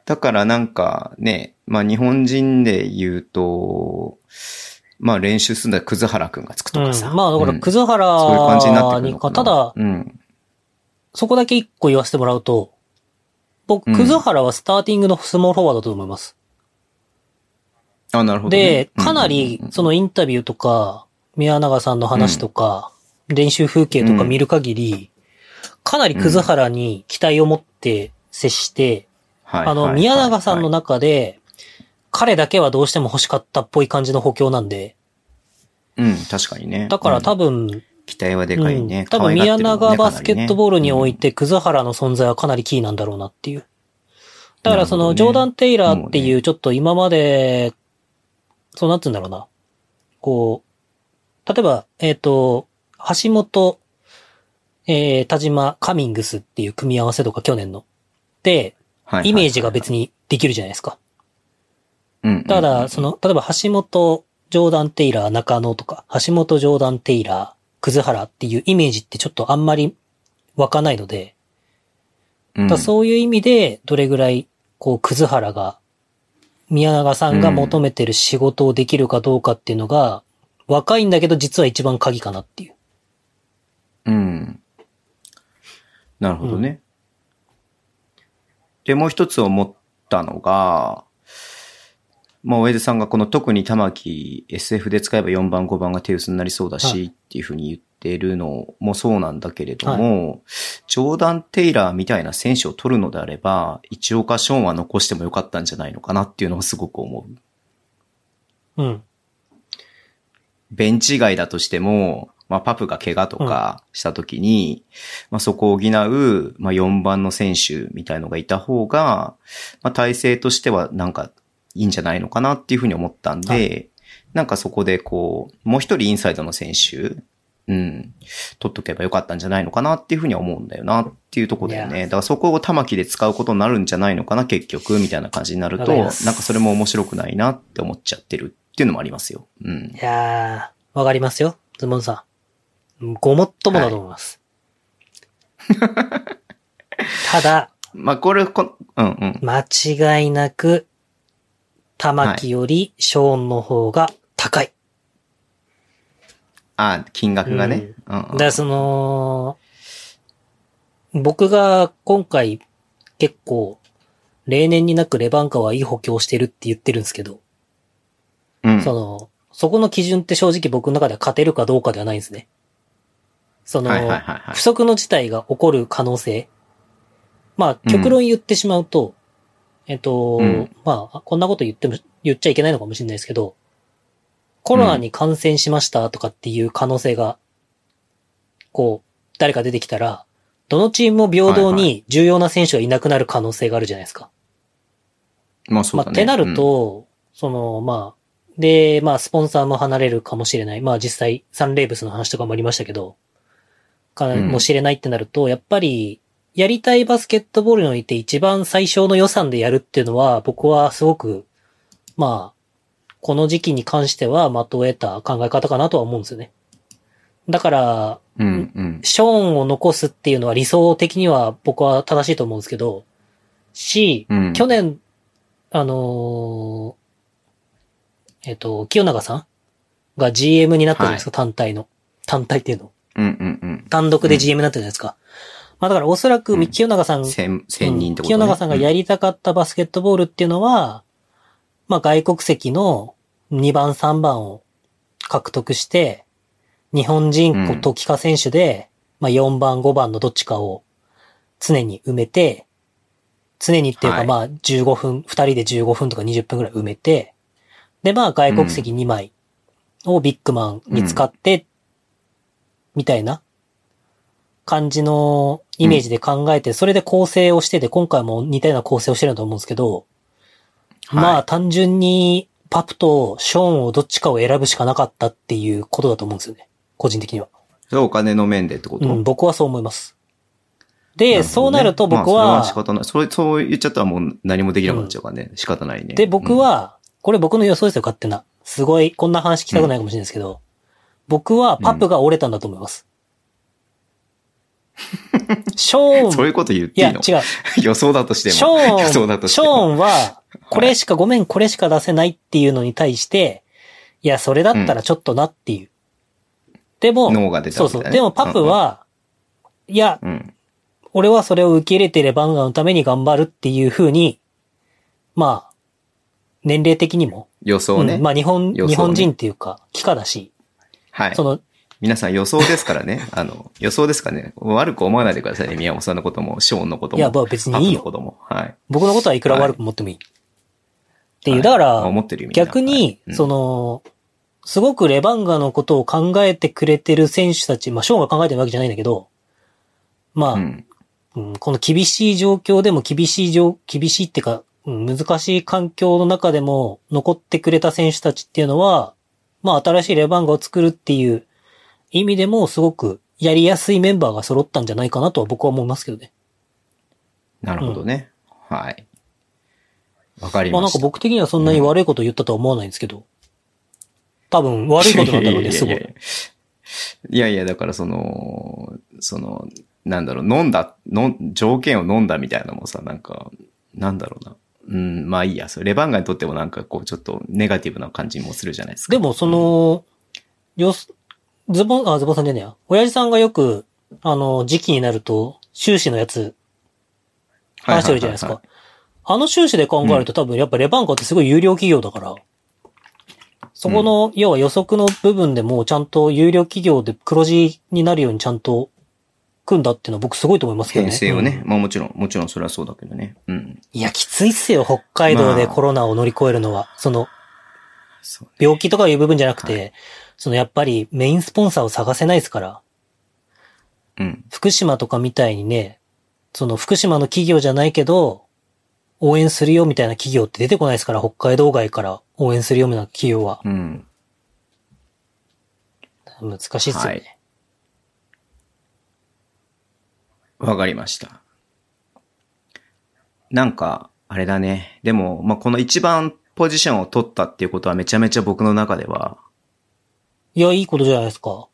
だからなんかね、まあ日本人で言うと、まあ練習するんだら葛原くんがつくとかさ。うんまあだから、うん葛原そういう感じになってくるのかな。ただ、うん。そこだけ一個言わせてもらうと、僕、うん葛原はスターティングのスモールフォワードだと思います。あ、なるほど、ね。で、かなり、そのインタビューとか、宮永さんの話とか、練習風景とか見る限り、かなり葛原に期待を持って接して、はい、あの、はい宮永さんのはい中で、彼だけはどうしても欲しかったっぽい感じの補強なんで、うん、確かにね。だから多分、分、期待はでかいね。うん多分宮永バスケットボールにおいて。て、葛原の存在はかなりキーなんだろうなっていう。だからその、ジョーダン・テイラーってもいううちょっと今まで、そうなんつうんだろうな。こう、例えば、えっ、と、橋本、えー、田島、カミングスっていう組み合わせとか去年の。で、イメージが別にできるじゃないですか。ただ、その、例えば橋本、ジョーダン・テイラー、中野とか、橋本、ジョーダン・テイラー、葛原っていうイメージってちょっとあんまり湧かないので、うんだそういう意味で、どれぐらい、こう、葛原が、宮永さんが求めてる仕事をできるかどうかっていうのが、若いんだけど実は一番鍵かなっていう。うん。なるほどね。で、もう一つ思ったのが、まあ、上出さんがこの特に玉木 SF で使えば4番5番が手薄になりそうだし、はいっていうふうに言ってるのもそうなんだけれども、ジョーダン・テイラーみたいな選手を取るのであれば、一岡ショーンは残してもよかったんじゃないのかなっていうのはすごく思う。うん。ベンチ外だとしても、まあ、パプが怪我とかした時に、まあ、そこを補う、まあ、4番の選手みたいのがいた方が、まあ、体制としてはなんかいいんじゃないのかなっていうふうに思ったんで、はなんかそこでこう、もう一人インサイドの選手、うん、取っとけばよかったんじゃないのかなっていうふうには思うんだよなっていうところだよいね。だからそこを玉木で使うことになるんじゃないのかな、結局、みたいな感じになると、なんかそれも面白くないなって思っちゃってるっていうのもありますよ。うんい。やー、わかりますよ、ズボンさん。ごもっともだと思います。ただ、まあ、これ、こうんうん。間違いなく、玉木よりショーンの方が高い。あ、金額がね。うんうんだその、僕が今回結構、例年になくレバンカはいい補強してるって言ってるんですけど、うん。その、そこの基準って正直僕の中では勝てるかどうかではないんですね。その、不測の事態が起こる可能性。まあ、極論言ってしまうと、えっと、うんまあ、こんなこと言っても、言っちゃいけないのかもしれないですけど、コロナに感染しましたとかっていう可能性が、こう、誰か出てきたら、どのチームも平等に重要な選手がいなくなる可能性があるじゃないですか。まあ、まあそうだね。ってなると、その、まあ、で、まあ、スポンサーも離れるかもしれない。まあ、実際、サンレイブスの話とかもありましたけど、かうんもしれないってなると、やっぱり、やりたいバスケットボールにおいて一番最小の予算でやるっていうのは、僕はすごく、まあ、この時期に関しては的を得た考え方かなとは思うんですよね。だから、うん、うん。ショーンを残すっていうのは理想的には僕は正しいと思うんですけど、し、うん。去年、あのーえっ、と、清永さんが GM になったじゃないですか、単体の。単体っていうの。うん、うん、うん。単独で GM になったじゃないですか。まあだからおそらくうん清永さん、千、千人ってこと清永さんがやり、りたかったバスケットボールっていうのは、まあ外国籍の2番3番を獲得して、日本人うんと帰化選手で、まあ4番5番のどっちかを常に埋めて、常にっていうかはいまあ15分、2人で15分とか20分くらい埋めて、でまあ外国籍2枚をビッグマンに使って、みたいな感じのイメージで考えて、それで構成をしてて、今回も似たような構成をしてると思うんですけど、まあは単純にパプとショーンをどっちかを選ぶしかなかったっていうことだと思うんですよね。個人的には。い。それはお金の面でってこと？うん、僕はそう思います。で、ねそうなると僕まあは、それは仕方ない。それ、そう言っちゃったらもう何もできなくなっちゃうからね。仕方ないね。で、僕は、これ僕の予想ですよ、勝手な。すごい、こんな話聞きたくないかもしれないですけど、僕はパプが折れたんだと思います。ショうん、ーン、そういうこと言っいや、ていいの？違う。予想だとしても。ショーン、予想だとしショても。ーンは、これしか、ごめん、これしか出せないっていうのに対して、いや、それだったらちょっとなっていう。でも、脳が出たそうそう。でもパプは、いや、うん。俺はそれを受け入れてレバンガのために頑張るっていう風に、まあ、年齢的にも、予想ね。うんまあ日本、ね日本人っていうか、帰化だし、はいそ。の、皆さん予想ですからね。あの、予想ですからね。悪く思わないでくださいね。宮本さんのことも、ショーンのことも。いやまあ別にいいよことも。はい。僕のことはいくら悪く思ってもいい。っていう、はいだから、逆に、はいその、すごくレバンガのことを考えてくれてる選手たち、まあ、ショーンが考えてるわけじゃないんだけど、まあ、うん。うんこの厳しい状況でも厳しい状、厳しいっていうか、うん難しい環境の中でも残ってくれた選手たちっていうのは、まあ新しいレバンガを作るっていう意味でもすごくやりやすいメンバーが揃ったんじゃないかなとは僕は思いますけどね。なるほどね。はい。わかりまあました。なんか僕的にはそんなに悪いことを言ったとは思わないんですけど、多分悪いことなんだろうね、すごい。いやいやいやいや、だからその、その、なんだろう、飲んだ、の条件を飲んだみたいなのもさ、なんか、なんだろうな。うん、まあいいや。それレバンガにとってもなんかこう、ちょっとネガティブな感じもするじゃないですか。でもその、よす、ズボン、あ、ズボンさんじゃねえや。親父さんがよく、あの、時期になると、収支のやつ話してるじゃないですか。あの収支で考えると多分やっぱレバンガってすごい有料企業だから、そこの、要は予測の部分でもちゃんと有料企業で黒字になるようにちゃんと組んだっていうのは僕すごいと思いますけどね。編成をね。うんまあもちろん、もちろんそれはそうだけどね。うん。いや、きついっすよ、北海道でまあコロナを乗り越えるのは。その、そう病気とかいう部分じじゃなくて、はそのやっぱりメインスポンサーを探せないですから、うん。福島とかみたいにね、その福島の企業じゃないけど、応援するよみたいな企業って出てこないですから、北海道外から応援するよみたいな企業は。うん。難しいっすよね。はいわかりました。なんか、あれだね。でも、まあ、この一番ポジションを取ったっていうことはめちゃめちゃ僕の中では、いや、いいことじゃないですか。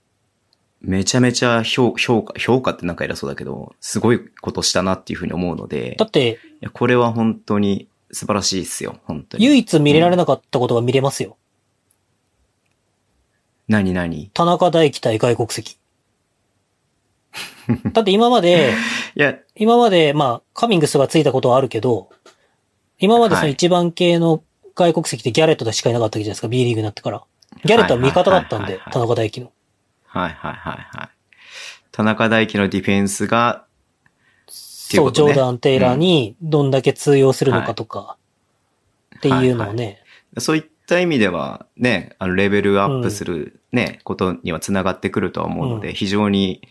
めちゃめちゃ評評価、評価ってなんか偉そうだけど、すごいことしたなっていうふうに思うので、だって、いやこれは本当に素晴らしいですよ、本当に。唯一見れられなかったことが見れますよ。何何？田中大輝対外国籍。だって今まで、いや、今まで、まあ、カミングスがついたことはあるけど、今までそのはい。一番系の外国籍ってギャレットでしかいなかったわけじゃないですか、B リーグになってから。ギャレットは味方だったんではいはいはいは、い田中大輝の。はいはいはいはい。田中大輝のディフェンスが、そう、ジョーダン・テイラーにどんだけ通用するのかとか、っていうのをね、そういった意味では、ね、あの、レベルアップするね、ことにはつながってくるとは思うので、うん。非常に、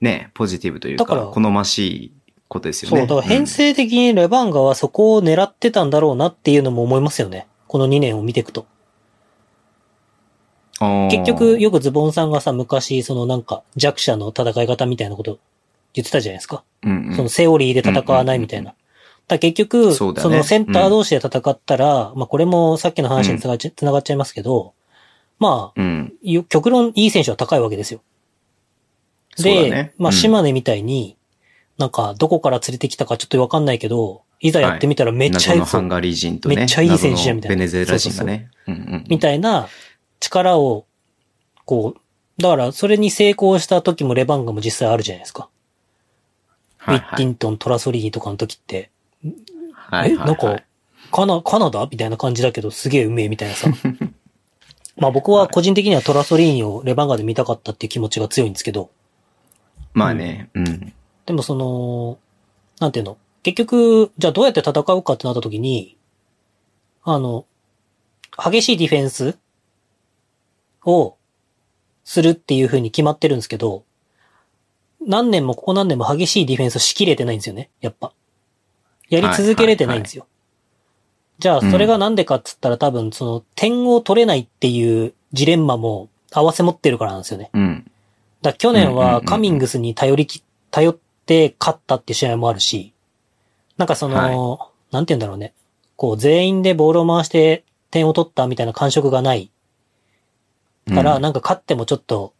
ね、ポジティブというか、だから好ましいことですよそう、ね。だから編成的にレバンガはそこを狙ってたんだろうなっていうのも思いますよね。この2年を見ていくと。うん結局、、よくズボンさんがさ、昔、そのなんか弱者の戦い方みたいなこと言ってたじゃないですか。うんうんそのセオリーで戦わないみたいな。だ結局、そねそのセンター同士で戦ったら、まあこれもさっきの話につながっちゃいますけど、まあ、うん。よ極論いい選手は高いわけですよ。で、ね。まあうん。島根みたいに、なんかどこから連れてきたかちょっとわかんないけど、いざやってみたらめっちゃいいぞ。謎のハンガリー人とね。めっちゃいい選手じゃんみたいなベネズエラ人がね。みたいな力を、こう、だからそれに成功した時もレバンガも実際あるじゃないですか。はいウィッティントン、トラソリーニとかの時って、はいはいはい。え、なんか、カナ、カナダみたいな感じだけど、すげえうめえみたいなさ。まあ僕は個人的にはトラソリーニをレバンガで見たかったっていう気持ちが強いんですけど、まあね、うん。でもその、なんていうの？結局、じゃあどうやって戦うかってなった時に、あの、激しいディフェンスをするっていう風に決まってるんですけど、何年もここ何年も激しいディフェンスをしきれてないんですよね、やっぱ。やり続けれてないんですよ。じゃあ、それがなんでかっつったら多分、その、点を取れないっていうジレンマも合わせ持ってるからなんですよね。うん。だ去年うんうんうんうんはカミングスに頼りき、頼って勝ったっていう試合もあるし、なんかその、なんて言うんだろうね。こう全員でボールを回して点を取ったみたいな感触がない。から、うん。なんか勝ってもちょっと、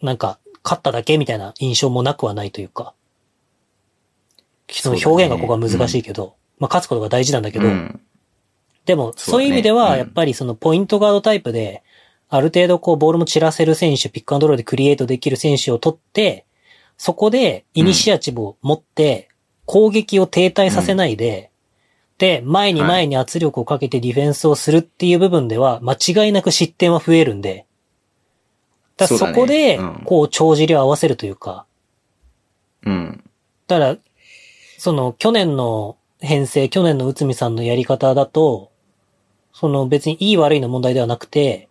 なんか勝っただけみたいな印象もなくはないというか、その表現がここは難しいけど、まあ勝つことが大事なんだけど、うん。でも、そういう意味では、うん。やっぱりそのポイントガードタイプで、ある程度こうボールも散らせる選手、ピックアンドロールでクリエイトできる選手を取って、そこでイニシアチブを持って、攻撃を停滞させないで、で、前に前に圧力をかけてディフェンスをするっていう部分では、間違いなく失点は増えるんで、だそこでうん、こう、帳尻を合わせるというか、うん。だから、その、去年の編成、去年の内海さんのやり方だと、その別にいい悪いの問題ではなくて、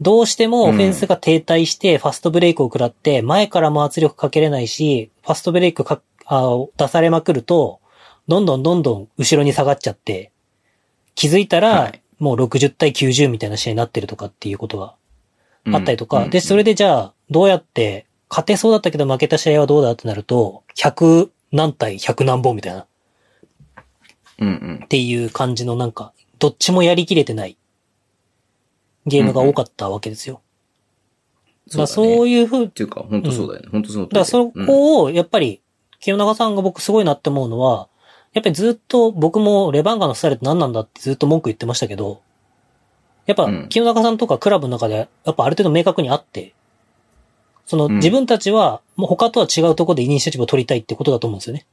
どうしてもオフェンスが停滞して、ファストブレイクを食らって、前からも圧力かけれないし、ファストブレイクかあ出されまくると、どんどんどんどん後ろに下がっちゃって、気づいたらはい、もう60対90みたいな試合になってるとかっていうことがうん。あったりとか、うん。で、それでじゃあ、どうやって、勝てそうだったけど負けた試合はどうだってなると、100何対100何本みたいな、っうんうん。ていう感じのなんか、どっちもやりきれてないゲームが多かったわけですよ。だそういうふう、っていうか、本当そうだよね。本当その通りだからそこを、やっぱり、清永さんが僕すごいなって思うのは、やっぱりずっと僕もレバンガのスタイルって何なんだってずっと文句言ってましたけど、やっぱうん。清永さんとかクラブの中でやっぱある程度明確にあって、そのうん。自分たちはもう他とは違うところでイニシアチブを取りたいってことだと思うんですよね。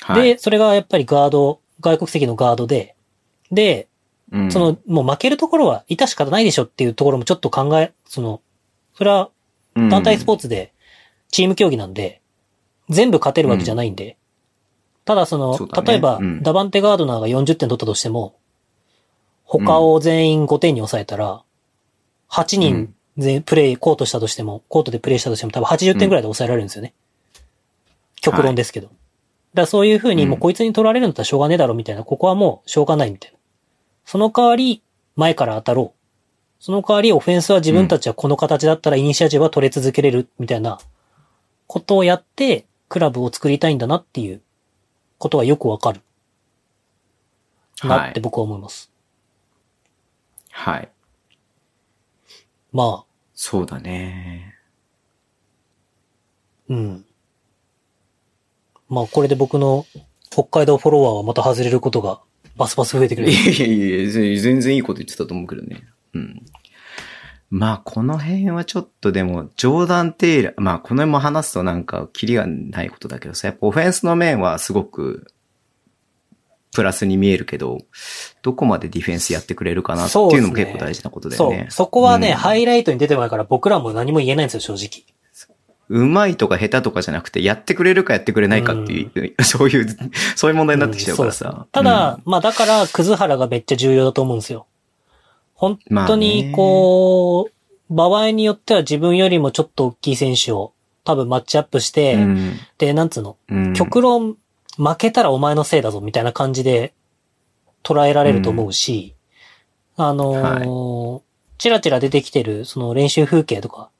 はい、で、それがやっぱりガード、外国籍のガードで、で、うん。その、もう負けるところは致し方ないでしょっていうところもちょっと考え、その、それは団体スポーツでチーム競技なんで、全部勝てるわけじゃないんで、ただその、例えば、うん。ダバンテガードナーが40点取ったとしても、他を全員5点に抑えたら、8人全プレイ、コートしたとしても、コートでプレイしたとしても多分80点ぐらいで抑えられるんですよね。極論ですけど。だからそういう風に、もうこいつに取られるんだったらしょうがねえだろみたいな、ここはもうしょうがないみたいな。その代わり、前から当たろう。その代わり、オフェンスは自分たちはこの形だったらイニシアチブは取れ続けれる、みたいなことをやって、クラブを作りたいんだなっていうことはよくわかる。なはいって僕は思います。はい。まあ、そうだね。うん。まあ、これで僕の北海道フォロワーはまた外れることがバスバス増えてくる。いやいやいやぜ全然いいこと言ってたと思うけどね。うん。まあ、この辺はちょっとでも、ジョーダン・テイラー、まあ、この辺も話すとなんか、キリがないことだけどさ、やっぱオフェンスの面はすごく、プラスに見えるけど、どこまでディフェンスやってくれるかなっていうのも結構大事なことだよそうね。。そこはね、うんハイライトに出てこないから僕らも何も言えないんですよ、正直。うまいとか下手とかじゃなくて、やってくれるかやってくれないかっていう、そういう、そういう問題になってきちゃうからさ。うんただ、うん。まあだから、葛原がめっちゃ重要だと思うんですよ。本当まあにね、こう、場合によっては自分よりもちょっと大きい選手を多分マッチアップして、うん。で、なんつうの、うん。極論、負けたらお前のせいだぞみたいな感じで捉えられると思うし、あのーチラチラ出てきてるその練習風景とか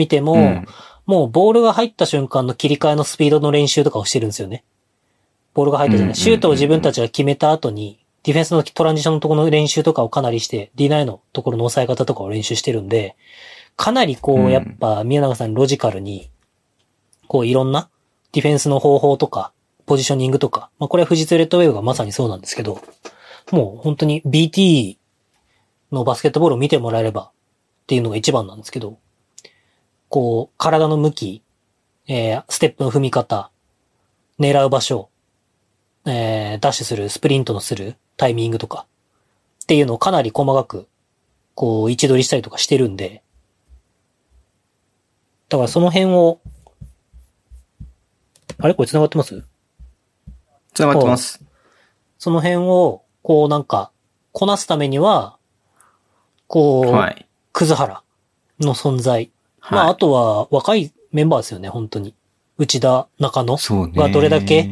見ても、うんもうボールが入った瞬間の切り替えのスピードの練習とかをしてるんですよね。ボールが入ったじゃない。うんシュートを自分たちが決めた後に、ディフェンスのトランジションのところの練習とかをかなりして、D9 のところの抑え方とかを練習してるんで、かなりこう、うんやっぱ宮永さんロジカルに、こういろんなディフェンスの方法とか、ポジショニングとか、まあこれは富士通レッドウェーブがまさにそうなんですけど、もう本当に BT のバスケットボールを見てもらえればっていうのが一番なんですけど、こう、体の向き、えー、ステップの踏み方、狙う場所、えー、ダッシュする、スプリントのするタイミングとか、っていうのをかなり細かく、こう、位置取りしたりとかしてるんで、だからその辺を、あれ？これ繋がってます？繋がってます。その辺を、こうなんか、こなすためには、こう、はい。葛原の存在。まあ、はいあとは若いメンバーですよね、本当に。内田、中野そうね。がどれだけ？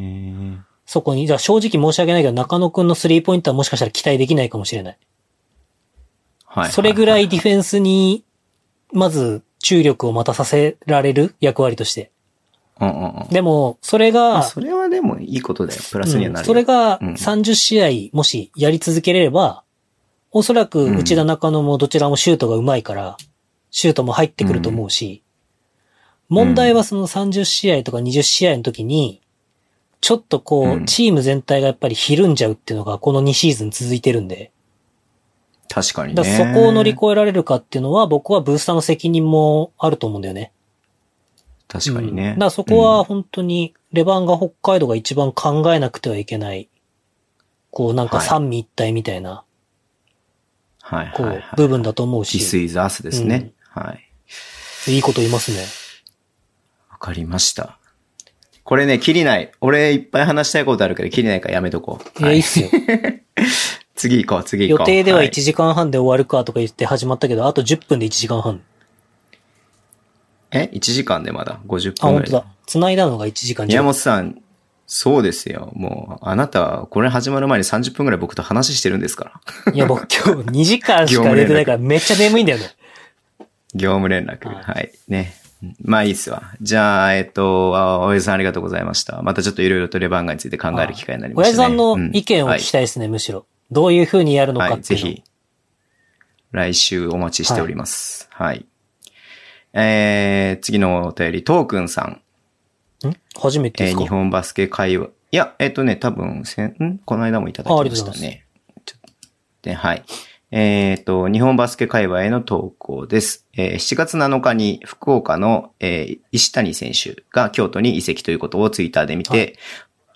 そこに、じゃあ正直申し訳ないけど、中野くんのスリーポイントはもしかしたら期待できないかもしれない。はい。それぐらいディフェンスに、まず注力をまたさせられる役割として。うんうんうん。でも、それが、まあそれはでもいいことだよ。プラスにはなるよ。うんそれがうん30試合もしやり続けれれば、おそらく内田中野もどちらもシュートが上手いから、シュートも入ってくると思うし、問題はその30試合とか20試合の時に、ちょっとこうチーム全体がやっぱりひるんじゃうっていうのがこの2シーズン続いてるんで、確かにね。そこを乗り越えられるかっていうのは僕はブースターの責任もあると思うんだよね。確かにね。うんだからそこは本当に、レバンガ北海道が一番考えなくてはいけない、こうなんかはい三位一体みたいな、はいこはいうはい。部分だと思うし、This is us ですね。はい。いいこと言いますね。わかりました。これね、切りない。俺いっぱい話したいことあるけど、切りないからやめとこう。いや、いいっすよ。次行こう、次行こう。予定では1い時間半で終わるかとか言って始まったけど、あと10分で1時間半。え ?1 時間でまだ？50あ、分ぐらい。本当だ。繋いだのが1時間宮10本さん、そうですよ。もう、あなた、これ始まる前に30分ぐらい僕と話してるんですから。いや、僕今日2時間しか寝てないから めっちゃ眠いんだよね。業務連絡。はいはい。ね。まあいいっすわ。じゃあ、えっと、あおやじさんありがとうございました。またちょっといろいろとレバンガについて考える機会になりましたね。親父さんの意見をうん聞きたいですね、むしろ。どういう風にやるのはい、はい、かっていうの。ぜひ、来週お待ちしております。はい。えー、次のお便り、トークンさん。ん？初めてでえー、すか、日本バスケ会話。いや、えっ、とね、多分、せん、んこの間もいただきましたあありがとうございね。ちょっとで、はい。えっ、と、日本バスケ界隈への投稿です。えー7月7日に福岡の、えー石谷選手が京都に移籍ということをツイッターで見て、はい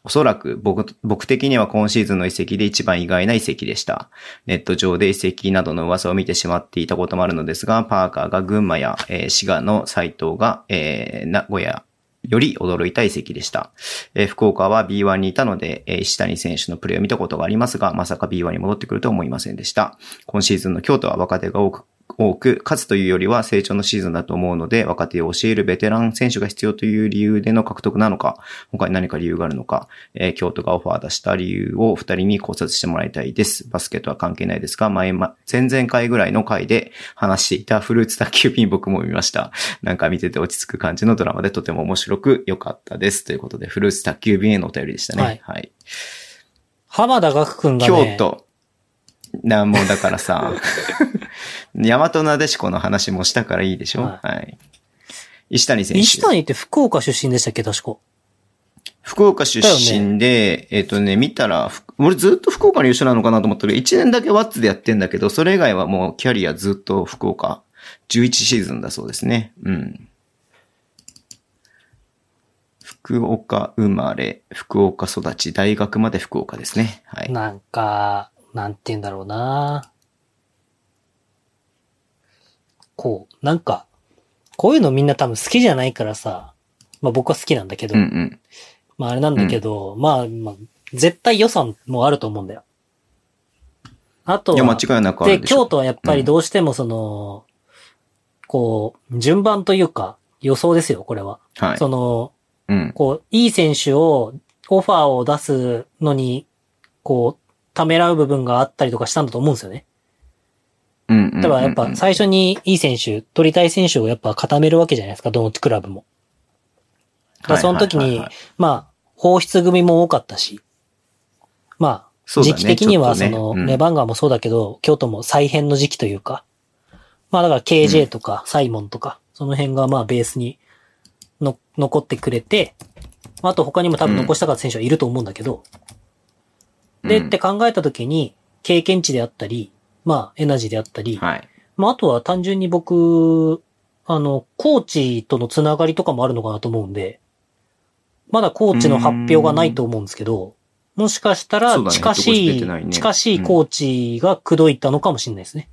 おそらく僕、僕的には今シーズンの移籍で一番意外な移籍でした。ネット上で移籍などの噂を見てしまっていたこともあるのですが、パーカーが群馬や、えー滋賀の斎藤が、えー名古屋より驚いた遺跡でした。えー福岡は B1 にいたので、えー石谷選手のプレーを見たことがありますが、まさか B1 に戻ってくるとは思いませんでした。今シーズンの京都は若手が多く、多く、勝つというよりは成長のシーズンだと思うので、若手を教えるベテラン選手が必要という理由での獲得なのか、他に何か理由があるのか、えー、京都がオファー出した理由を二人に考察してもらいたいです。バスケットは関係ないですが、前、ま、前々回ぐらいの回で話していたフルーツ卓球ピン僕も見ました。なんか見てて落ち着く感じのドラマでとても面白く良かったです。ということで、フルーツ卓球便へのお便りでしたね。はい。はい、浜田学くんがね。京都。な、もうだからさ、大和なでしこの話もしたからいいでしょ、はい、はい。石谷選手。石谷って福岡出身でしたっけ確か。福岡出身で、ね、えっ、ー、とね、見たら、俺ずっと福岡の優勝なのかなと思ったけど、1年だけワッツでやってんだけど、それ以外はもうキャリアずっと福岡、11シーズンだそうですね。うん。福岡生まれ、福岡育ち、大学まで福岡ですね。はい。なんか、なんて言うんだろうなこう、なんか、こういうのみんな多分好きじゃないからさ、まあ僕は好きなんだけど、うんうん、まああれなんだけど、うん、まあ、まあ、絶対予算もあると思うんだよ。あとは、いや、間違いなくあるで京都はやっぱりどうしてもその、うん、こう、順番というか、予想ですよ、これは。はい。その、うん、こう、いい選手を、オファーを出すのに、こう、ためらう部分があったりとかしたんだと思うんですよね。うん。だからやっぱ最初にいい選手、取りたい選手をやっぱ固めるわけじゃないですか、どのクラブも。だからその時に、まあ、放出組も多かったし、まあ、時期的にはその、レバンガーもそうだけど、京都も再編の時期というか、まあだから KJ とかサイモンとか、その辺がまあベースにの残ってくれて、あと他にも多分残したかった選手はいると思うんだけど、で、って考えた時に、経験値であったり、まあ、エナジーであったり、はい。まあ、あとは単純に僕、あの、コーチとのつながりとかもあるのかなと思うんで、まだコーチの発表がないと思うんですけど、もしかしたら近しい、ねね、近しいコーチが口説いたのかもしれないですね。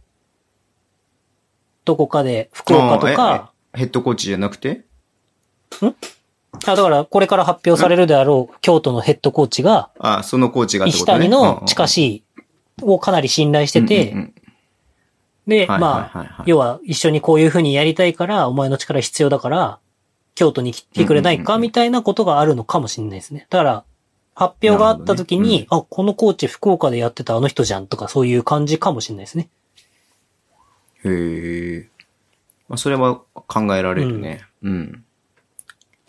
どこかで、福岡とか。ヘッドコーチじゃなくて？ん？あ、だからこれから発表されるであろう京都のヘッドコーチが、あそのコーチが、ね、石谷の近しいをかなり信頼してて、で、まあ、要は一緒にこういう風にやりたいから、お前の力必要だから、京都に来てくれないかみたいなことがあるのかもしれないですね。だから、発表があった時に、ねうん、あ、このコーチ福岡でやってたあの人じゃんとかそういう感じかもしれないですね。へえ。まあ、それは考えられるね。うん。うん、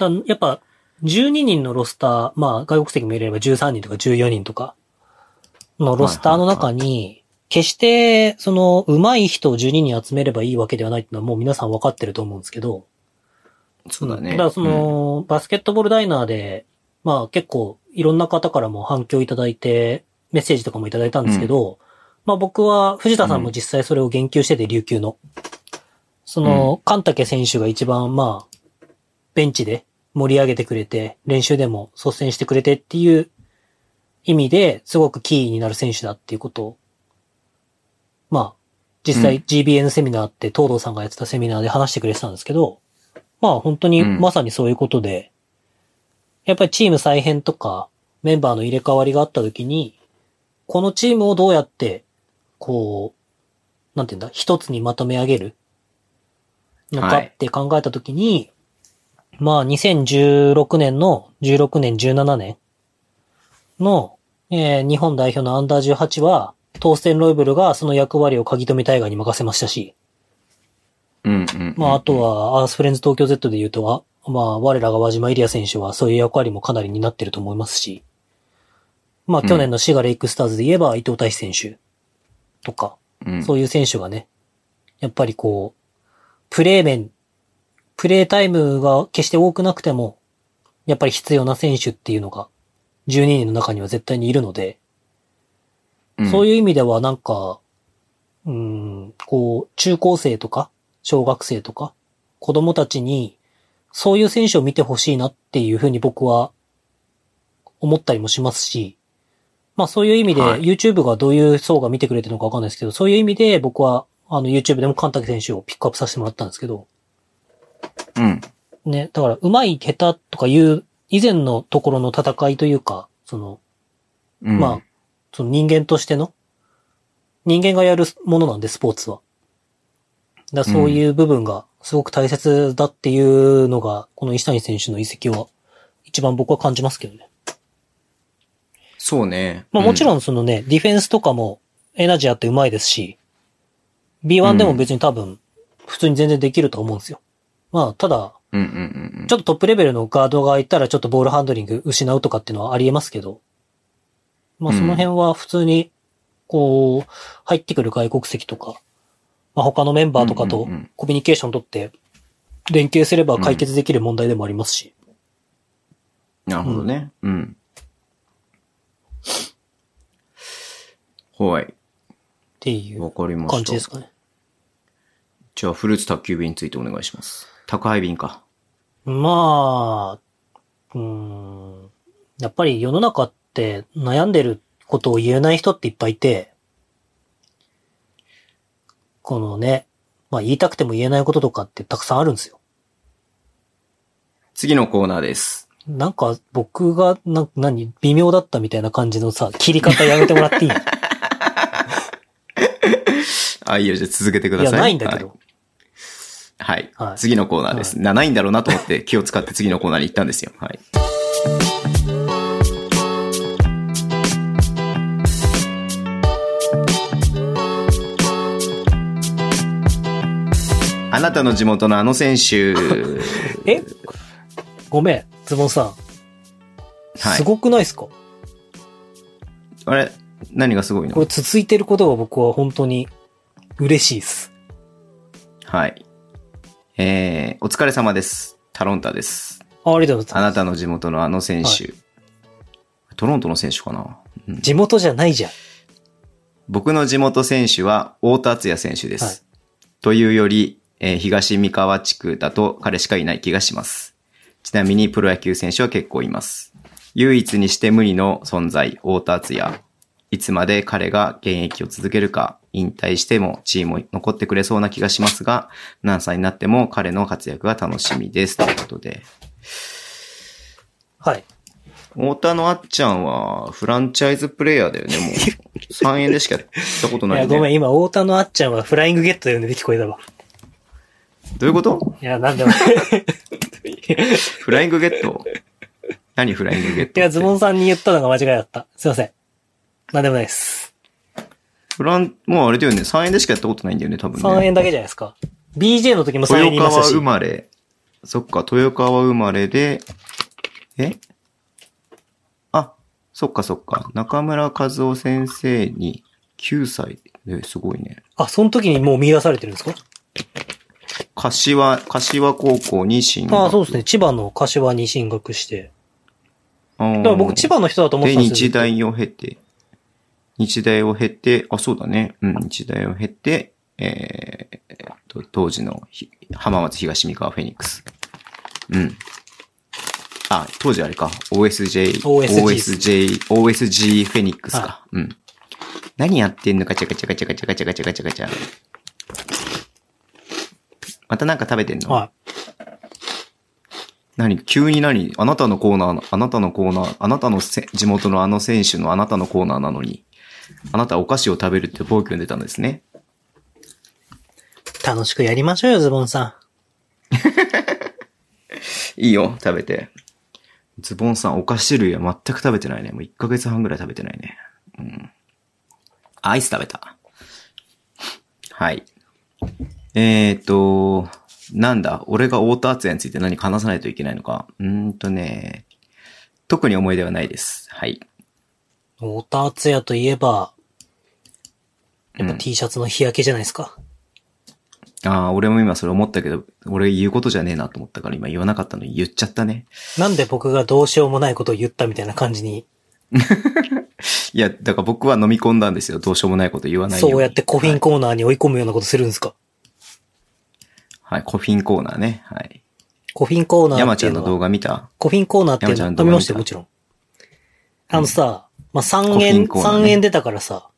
たやっぱ、12人のロスター、まあ、外国籍も入れれば13人とか14人とか、のロスターの中に、決して、その、上手い人を12人集めればいいわけではないっていうのはもう皆さん分かってると思うんですけど。そうだね。だからその、うん、バスケットボールダイナーで、まあ結構いろんな方からも反響いただいて、メッセージとかもいただいたんですけど、うん、まあ僕は藤田さんも実際それを言及してて、琉球の。その、神竹選手が一番まあ、ベンチで盛り上げてくれて、練習でも率先してくれてっていう意味ですごくキーになる選手だっていうことを、まあ、実際 GBN セミナーって東堂さんがやってたセミナーで話してくれてたんですけど、まあ本当にまさにそういうことで、やっぱりチーム再編とかメンバーの入れ替わりがあった時に、このチームをどうやって、こう、なんていうんだ、一つにまとめ上げるのかって考えた時に、はい、まあ2016年の16年17年の、えー、日本代表のアンダー18は、トーステン・ロイブルがその役割を鍵留タイガーに任せましたし、うんうん、まあ、あとは、アースフレンズ東京 Z で言うと、まあ、我らが輪島エリア選手はそういう役割もかなり担ってると思いますし、まあ、去年のシガレイクスターズで言えば伊藤大志選手とか、うん、そういう選手がね、やっぱりこう、プレー面、プレータイムが決して多くなくても、やっぱり必要な選手っていうのが12人の中には絶対にいるので、うん、そういう意味ではなんか、うん、こう、中高生とか、小学生とか、子供たちに、そういう選手を見てほしいなっていうふうに僕は思ったりもしますし、まあそういう意味で、YouTube がどういう層が見てくれてるのかわかんないですけど、そういう意味で僕は、あの YouTube でもカンタケ選手をピックアップさせてもらったんですけど、うん。ね、だから、上手い下手とかいう以前のところの戦いというか、その、うん、まあ、その人間としての、人間がやるものなんで、スポーツは。だそういう部分がすごく大切だっていうのが、この石谷選手の移籍は、一番僕は感じますけどね。そうね。まあもちろん。んそのね、ディフェンスとかもエナジーあってうまいですし、B1 でも別に多分、普通に全然できると思うんですよ。まあ、ただ、うんうんうんうん。ちょっとトップレベルのガードがいたらちょっとボールハンドリング失うとかっていうのはありえますけど、まあその辺は普通に、こう、入ってくる外国籍とか、まあ他のメンバーとかとうんうんうんコミュニケーション取って、連携すれば解決できる問題でもありますし。なるほどね。うん。はい。っていう。感じですかね。じゃあ、フルーツ宅急便についてお願いします。宅配便か。まあ、うーん、やっぱり世の中って悩んでることを言えない人っていっぱいいて、このね、まあ言いたくても言えないこととかってたくさんあるんですよ。次のコーナーです。なんか僕が、な、何、微妙だったみたいな感じのさ、切り方やめてもらっていい？あ、いいよ、じゃあ続けてください。いや、ないんだけど。はい。はい。はい次のコーナーです。なないんだろうなと思って気を使って次のコーナーに行ったんですよ。はい。あなたの地元のあの選手。え？ごめん、ズボンさん。はいすごくないですか、あれ？何がすごいの？これ続いてることが僕は本当に嬉しいです。はい。えー、お疲れ様です。タロンタです。あありがとうございます。あなたの地元のあの選手。トロントの選手かな、うん地元じゃないじゃん。僕の地元選手は太田敦也選手です。はいというより、えー東三河地区だと彼しかいない気がします。ちなみにプロ野球選手は結構います。唯一にして無二の存在、太田敦也。いつまで彼が現役を続けるか、引退してもチームに残ってくれそうな気がしますが、何歳になっても彼の活躍が楽しみです。ということで。はい。太田のあっちゃんはフランチャイズプレイヤーだよね、もう。3円でしかやったことないいや、よね。ごめん、今、太田のあっちゃんはフライングゲットで呼んで聞こえたわ。どういうこと？いや、なんでも。いフライングゲット？何フライングゲットって？や、ズボンさんに言ったのが間違いだった。すいません。なんでもないです。フラン、もうあれだよね、3円でしかやったことないんだよね、多分ね。3円だけじゃないですか。BJ の時も3円にいましたし豊川生。まれ。そっか、豊川生まれで、え？あ、そっかそっか。中村和夫先生に9歳で、すごいね。あ、その時にもう見出されてるんですか？柏、柏高校に進学。ああ、そうですね。千葉の柏に進学して。だから僕、千葉の人だと思ってで、たんですよ。日大を経て、日大を経て、あ、そうだね。うん、日大を経て、えー、と、当時の浜松東三河フェニックス。うん。あ、当時あれか。OSJ、OSJ、OSG フェニックスか。うん。何やってんのかチャガチャガチャガチャガチャガチャガチャチャ。またなんか食べてんの？はい。何？急に何？あなたのコーナー、あなたのコーナー、あなたの地元のあの選手のあなたのコーナーなのに。あなたはお菓子を食べるって暴挙に出たんですね。い。楽しくやりましょうよ、ズボンさ いいよ、食べて。ズボンさん、お菓子類は全く食べてないね。もう1ヶ月半ぐらい食べてないね。うん。アイス食べた。はい。えーと、なんだ、俺が太田敦也について何か話さないといけないのか。うーんとね、特に思い出はないです。はい。ん。太田敦也といえば、やっぱうん T シャツの日焼けじゃないですか。ああ、俺も今それ思ったけど、俺言うことじゃねえなと思ったから今言わなかったのに言っちゃったね。なんで僕がどうしようもないことを言ったみたいな感じに、いや、だから僕は飲み込んだんですよ。どうしようもないこと言わないように。そうやってコフィンコーナーに追い込むようなことするんですかはい、コフィンコーナーね。はい。コフィンコーナー山ちゃんの動っていうのは、画見た？コフィンコーナーっていうのは飲みましたもちろん。あのさ、まあ、3コフィ円、ンコーナーね3円出たからさ、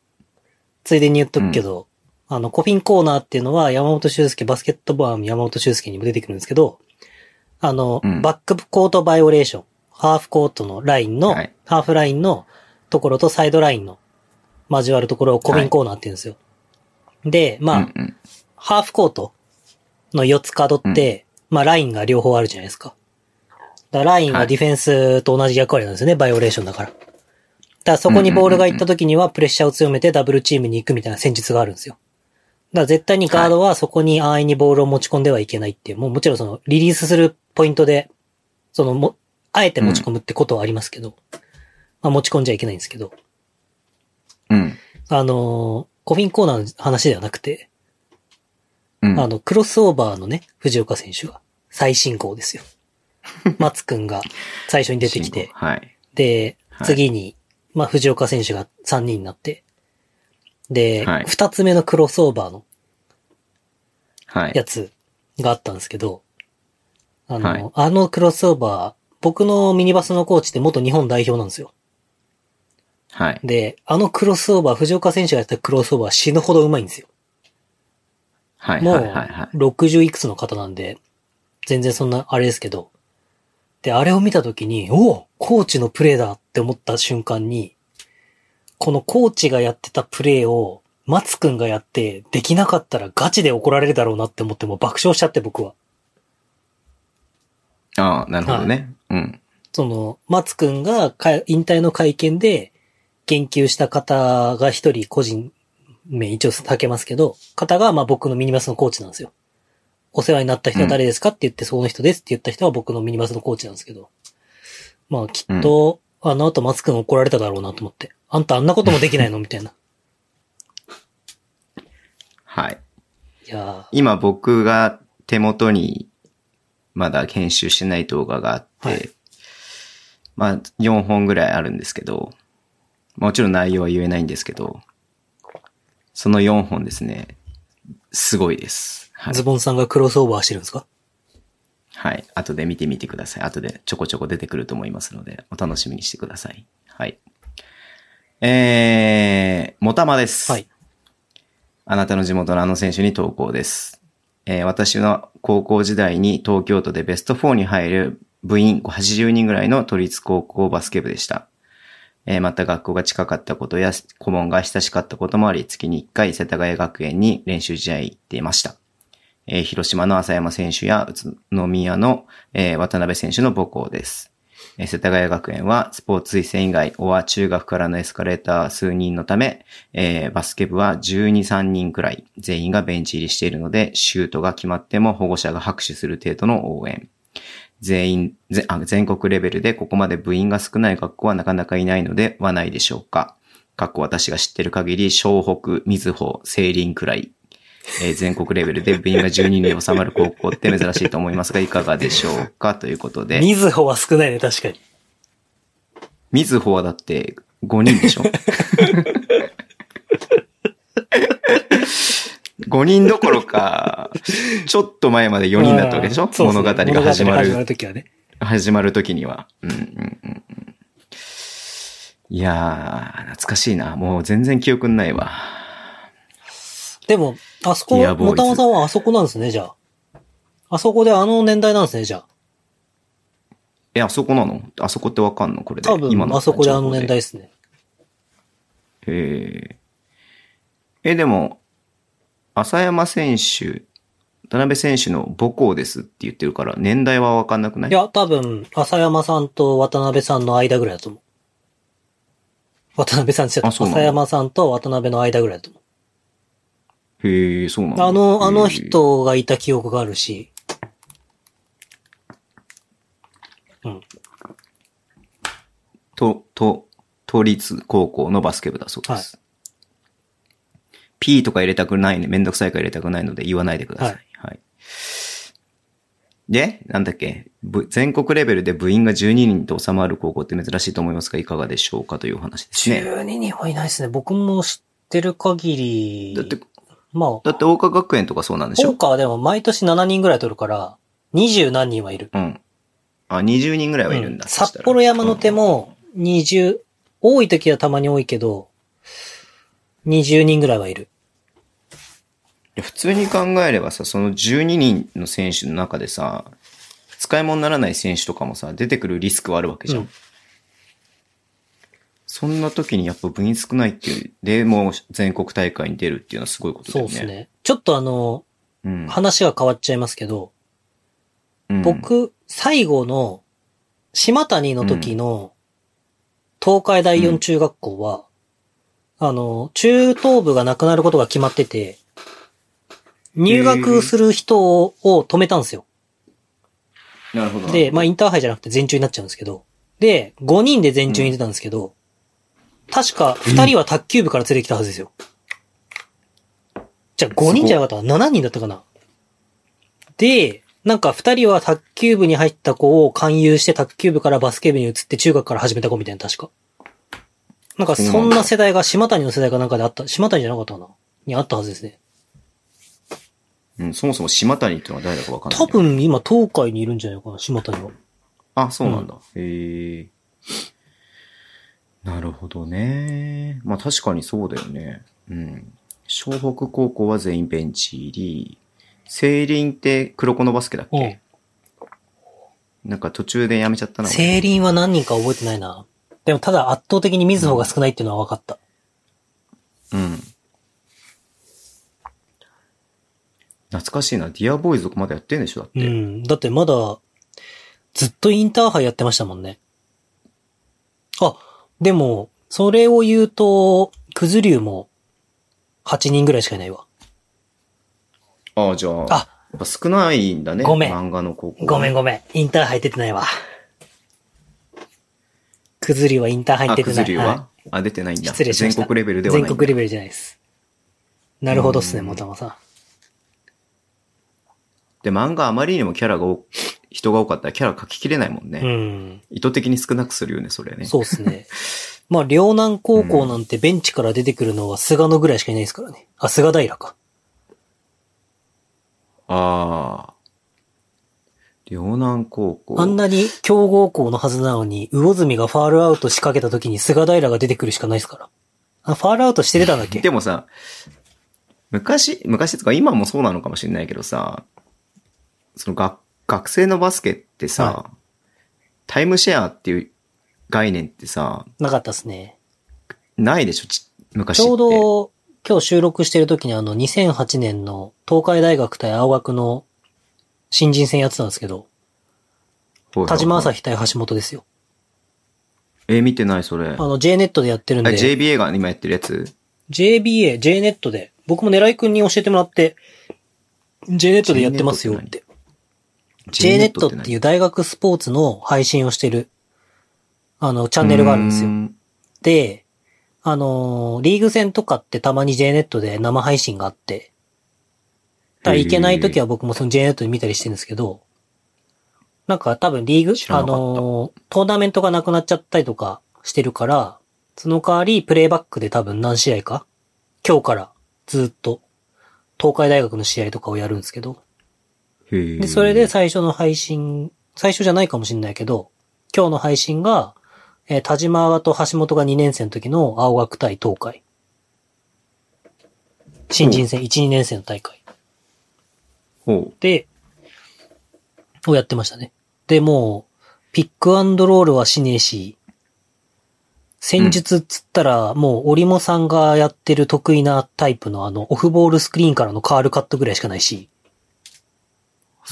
ついでに言っとくけど、あの、コフィンコーナーっていうのは山本修介、バスケットボールの山本修介にも出てくるんですけど、あの、うんバックコートバイオレーション、ハーフコートのラインの、はいハーフラインのところとサイドラインの交わるところをコフィンコーナーって言うんですよ。で、まあ、うんうん。ハーフコート、の4つ角って、まあラインが両方あるじゃないですか。だラインはディフェンスと同じ役割なんですよね、バイオレーションだから。だからそこにボールが行った時にはプレッシャーを強めてダブルチームに行くみたいな戦術があるんですよ。だから絶対にガードはそこに安易にボールを持ち込んではいけないっていう、もうもちろんそのリリースするポイントで、そのも、あえて持ち込むってことはありますけど、まあ持ち込んじゃいけないんですけど、うん。あのーコフィンコーナーの話ではなくて、うん。あの、クロスオーバーのね、藤岡選手が最新号ですよ。松くんが最初に出てきて、はい。で、はい次に、まあ、藤岡選手が3人になって、で、はい2つ目のクロスオーバーのはい。やつがあったんですけど、あの、はいあのクロスオーバー、僕のミニバスのコーチって元日本代表なんですよ。はい。で、あのクロスオーバー、藤岡選手がやったクロスオーバー死ぬほど上手いんですよ。はい。もうはい。はい。はい。60いくつの方なんで、全然そんなあれですけど、で、あれを見たときに、おおコーチのプレーだって思った瞬間に、このコーチがやってたプレーを、松くんがやって、できなかったらガチで怒られるだろうなって思ってもう爆笑しちゃって僕は。ああ、なるほどね。うん。その、松くんがか引退の会見で言及した方が一人個人名一応避けますけど、方がまあ僕のミニバスのコーチなんですよ。お世話になった人は誰ですかって言って、その人ですって言った人は僕のミニバスのコーチなんですけど。まあきっと、あの後松くん怒られただろうなと思って。あんたあんなこともできないの？みたいな。はい。いや今僕が手元にまだ編集してない動画があって、はいまあ4本ぐらいあるんですけど、もちろん内容は言えないんですけど、その4本ですね、すごいです。はいーズ。ボンさんがクロスオーバーしてるんですか？はい。後で見てみてください。後でちょこちょこ出てくると思いますので、お楽しみにしてください。はい。えー、もたまです。はい。あなたの地元のあの選手に投稿です。えー私の高校時代に東京都でベスト4に入る部員80人ぐらいの都立高校バスケ部でした。えーまた学校が近かったことや顧問が親しかったこともあり、月に1回世田谷学園に練習試合行っていました。えー広島の浅山選手や宇都宮の、えー渡辺選手の母校です。えー世田谷学園はスポーツ推薦以外、おは中学からのエスカレーター数人のため、えーバスケ部は12、3人くらい、全員がベンチ入りしているので、シュートが決まっても保護者が拍手する程度の応援。全員、全国レベルでここまで部員が少ない学校はなかなかいないのではないでしょうか。過去私が知ってる限り、湘北、水穂、清林くらい、えー全国レベルで部員が12人に収まる高校って珍しいと思いますが、いかがでしょうか？ということで、みずほは少ないね、確かに。水穂はだって5人でしょ ?5 人どころか、ちょっと前まで4人だったわけでしょ？そうですね物語が始ま物語が始まるる、ときはね。始まる時には。うんうんうんうん。いやー、懐かしいな。もう全然記憶にないわ。でも、あそこ、もたまさんはあそこなんですね、じゃあ。あそこであの年代なんですね、じゃあ。え、あそこなの？あそこってわかんの？これで。多分、今のあそこであの年代ですね。へえ。え、でも、浅山選手、渡辺選手の母校ですって言ってるから、年代はわかんなくない？いや、多分、浅山さんと渡辺さんの間ぐらいだと思う。渡辺さんって言っちゃった。あそうなんだ浅山さんと渡辺の間ぐらいだと思へえ、そうなんう。だ。あの、あの。人がいた記憶があるし。うん。と、と、都立高校のバスケ部だそうです。P とか入れたくないね。めんどくさいから入れたくないので言わないでください。はい。で、なんだっけぶ全国レベルで部員が12人と収まる高校って珍しいと思いますが、いかがでしょうかというお話ですね。12人はいないですね。僕も知ってる限り。だって、まだって、大岡学園とかそうなんでしあ、ょ？大川はでも毎年7人ぐらい取るから、20何人はいる。うん。あ、20人ぐらいはいるんだ。うん札幌山の手も20、多い時はたまに多いけど、20人ぐらいはいる。普通に考えればさ、その12人の選手の中でさ、使い物にならない選手とかもさ、出てくるリスクはあるわけじゃん。うんそんな時にやっぱ部員少ないっていう、で、もう全国大会に出るっていうのはすごいことだよね。そうですね。ちょっとあの、うん。話が変わっちゃいますけど、うん、僕、最後の、島谷の時の、東海第四中学校は、あの、中等部がなくなることが決まってて、入学する人を止めたんですよ。なるほど。で、まあインターハイじゃなくて全中になっちゃうんですけど、で、5人で全中に出たんですけど、確か2人は卓球部から連れてきたはずですよ。じゃあ5人じゃなかったかな ?7 人だったかな？で、なんか2人は卓球部に入った子を勧誘して卓球部からバスケ部に移って中学から始めた子みたいな確か。なんかそんな世代が島谷の世代かなんかであった、島谷じゃなかったかな？にあったはずですね。うん、そもそも島谷っていうのは誰だかわかんない。多。分今東海にいるんじゃないかな、島谷は。あ、そうなんだ。へえ。なるほどね。まあ確かにそうだよね。うん。湘北高校は全員ベンチ入り。セイリンって黒子のバスケだっけ、なんか途中でやめちゃったな。俺セイリンは何人か覚えてないな。でもただ圧倒的に水穂が少ないっていうのは分かった。うん。懐かしいな。ディアボーイズとかまだやってんでしょ？だって。うん。だってまだ、ずっとインターハイやってましたもんね。あ、でも、それを言うと、クズリュウも、8人ぐらいしかいないわ。ああ、じゃあ。あやっぱ少ないんだね。ごめん漫画の高校。ごめんごめん。インターハイ出てないわ。クズリュウはインターハイ出てない。くずりは、はあ、出てないんいだ。失礼しました。全国レベルではない。全国レベルじゃないです。なるほどっすね、うんもたまさん。で、漫画あまりにもキャラが多人が多かったらキャラ書ききれないもんね。うん。意図的に少なくするよね、それね。そうっすね。まあ、両南高校なんてベンチから出てくるのは菅野ぐらいしかいないですからね。あ、菅平か。ああ。両南高校。あんなに強豪校のはずなのに、魚住がファールアウト仕掛けた時に菅平が出てくるしかないですから。あ、ファールアウトしてたんだっけ？でもさ、昔、昔とか今もそうなのかもしれないけどさ、その学、学生のバスケってさ、はタイムシェアっていう概念ってさ、なかったっすね。ないでしょ、ち昔。ちょうど、今日収録してる時にあの、2008年の東海大学対青学の新人戦やってたんですけど、田島朝日対橋本ですよ。えー見てない、それ。あの、JNET でやってるんあで。JBA が今やってるやつ？JBA、JNET で、僕も狙い君に教えてもらって、JNET でやってますよって。JNET っていうう大学スポーツの配信をしてる、あの、チャンネルがあるんですよ。で、あのーリーグ戦とかってたまに JNET で生配信があって、だから行けない時は僕もその JNET で見たりしてるんですけど、なんか多分リーグあのートーナメントがなくなっちゃったりとかしてるから、その代わりプレイバックで多分何試合か、今日からずっと東海大学の試合とかをやるんですけど、で、それで最初の配信、最初じゃないかもしれないけど、今日の配信が、えー田島と橋本が2年生の時の青学対東海。新人戦、1、2年生の大会。で、をやってましたね。で、もう、ピックアンドロールはしねえし、戦術っつったら、もう、オリモさんがやってる得意なタイプのあの、オフボールスクリーンからのカールカットぐらいしかないし、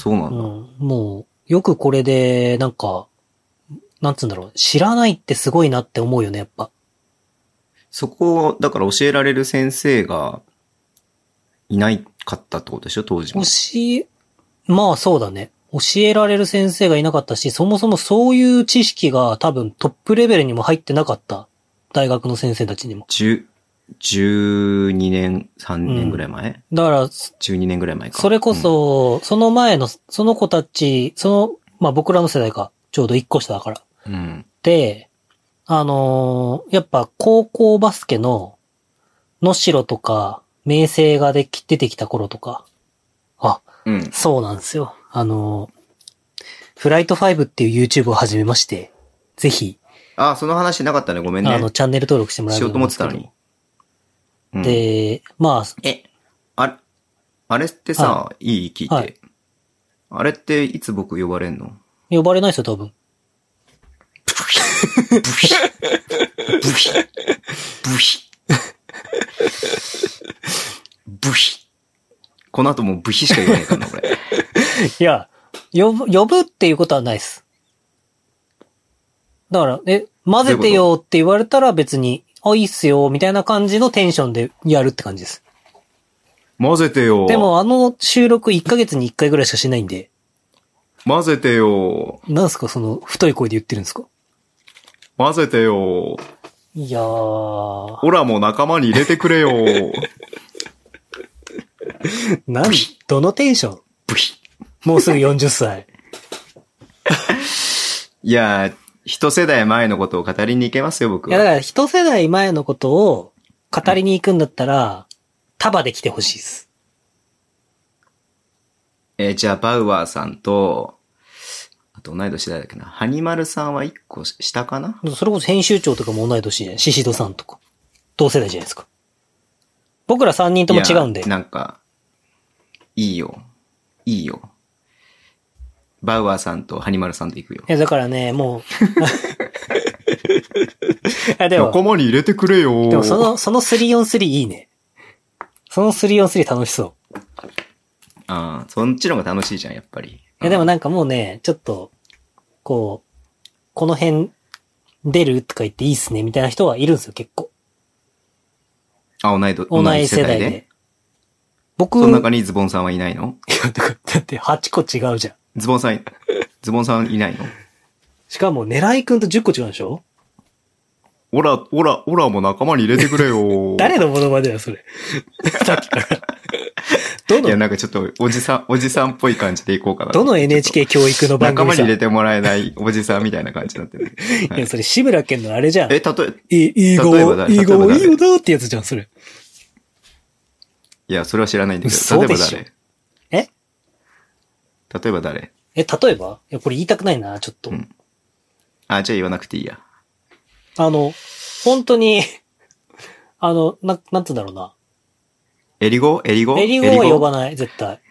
そうなんだ。うん、もう、よくこれで、なんか、なんつうんだろう、知らないってすごいなって思うよね、やっぱ。そこを、だから教えられる先生がいないかったってことでしょ、当時も。教え、まあそうだね。教えられる先生がいなかったし、そもそもそういう知識が多分トップレベルにも入ってなかった。大学の先生たちにも。10 12年、3年ぐらい前、だから、?12 年ぐらい前か。それこそ、その前の、その子たち、その、まあ僕らの世代か、ちょうど1個下だから。うん。うん。で、あのーやっぱ高校バスケの、野城とか、明星ができ、出てきた頃とか、あ、うん。そうなんですよ。あのーフライト5っていう YouTube を始めまして、ぜひ、あ、その話なかったね。ごめんね。あの、チャンネル登録してもらえしようと思ってたのに。うん、で、まあ、え、あれ、あれってさ、い。い聞いて、はい。あれっていつ僕呼ばれんの？呼ばれないですよ、多分。ブヒ。ブヒ。ブヒ。ブヒ。この後もう部費しか言わないからな、俺。いや、呼ぶ、呼ぶっていうことはないです。だから、え、混ぜてよって言われたら別に、あ、いいっすよ、みたいな感じのテンションでやるって感じです。混ぜてよ。で、もあの収録1ヶ月に1回ぐらいしかしないんで、混ぜてよ。なんすかその太い声で言ってるんですか？混ぜてよ。いやー、オラも仲間に入れてくれよ。なん、どのテンション？もうすぐ40歳。いやー、一世代前のことを語りに行けますよ、僕いや、だは。から一世代前のことを語りに行くんだったら、束で来てほしいです。えーじゃあ、バウアーさんと、あと同い年誰だっけな。ハニマルさんは一個下かな？それこそ編集長とかも同い年じゃん。シシドさんとか。同世代じゃないですか。僕ら3人とも違うんで。なんか、いいよ。いいよ。バウアーさんとハニマルさんで行くよい。や、だからね、もう。いや、でも、間に入れてくれよ。でもその、その 3on3 いいね。その 3on3 楽しそう。ああ、そっちの方が楽しいじゃん、やっぱり。いや、でもなんかもうね、ちょっと、こう、この辺出るとか言っていいっすね、みたいな人はいるんですよ、結構。あ、同いど、同い世代で。で？僕、その中にズボンさんはいないの？いやだって8個違うじゃん。ズボンさんい、ズボンさんいないの？しかも、狙いくんと10個違うでしょ？オラ、オラ、オラも仲間に入れてくれよ。誰のものまでだよ、それ？さっきから。どいや、の、なんかちょっと、おじさん、おじさんっぽい感じでいこうかな。どの NHK 教育の番組さ？仲間に入れてもらえないおじさんみたいな感じになってる。いや、それ、志村けんのあれじゃん。え、例え、いいい語いい語、いいよなってやつじゃん、それ。いや、それは知らないんだけど、例えば誰？え例えば誰？え、例えば？いや、これ言いたくないな、ちょっと。うんあ、じゃあ言わなくていいや。あの、本当に、あの、な、なんつうんだろうな。エリゴ？エリゴ？エリゴは呼ばない、絶対。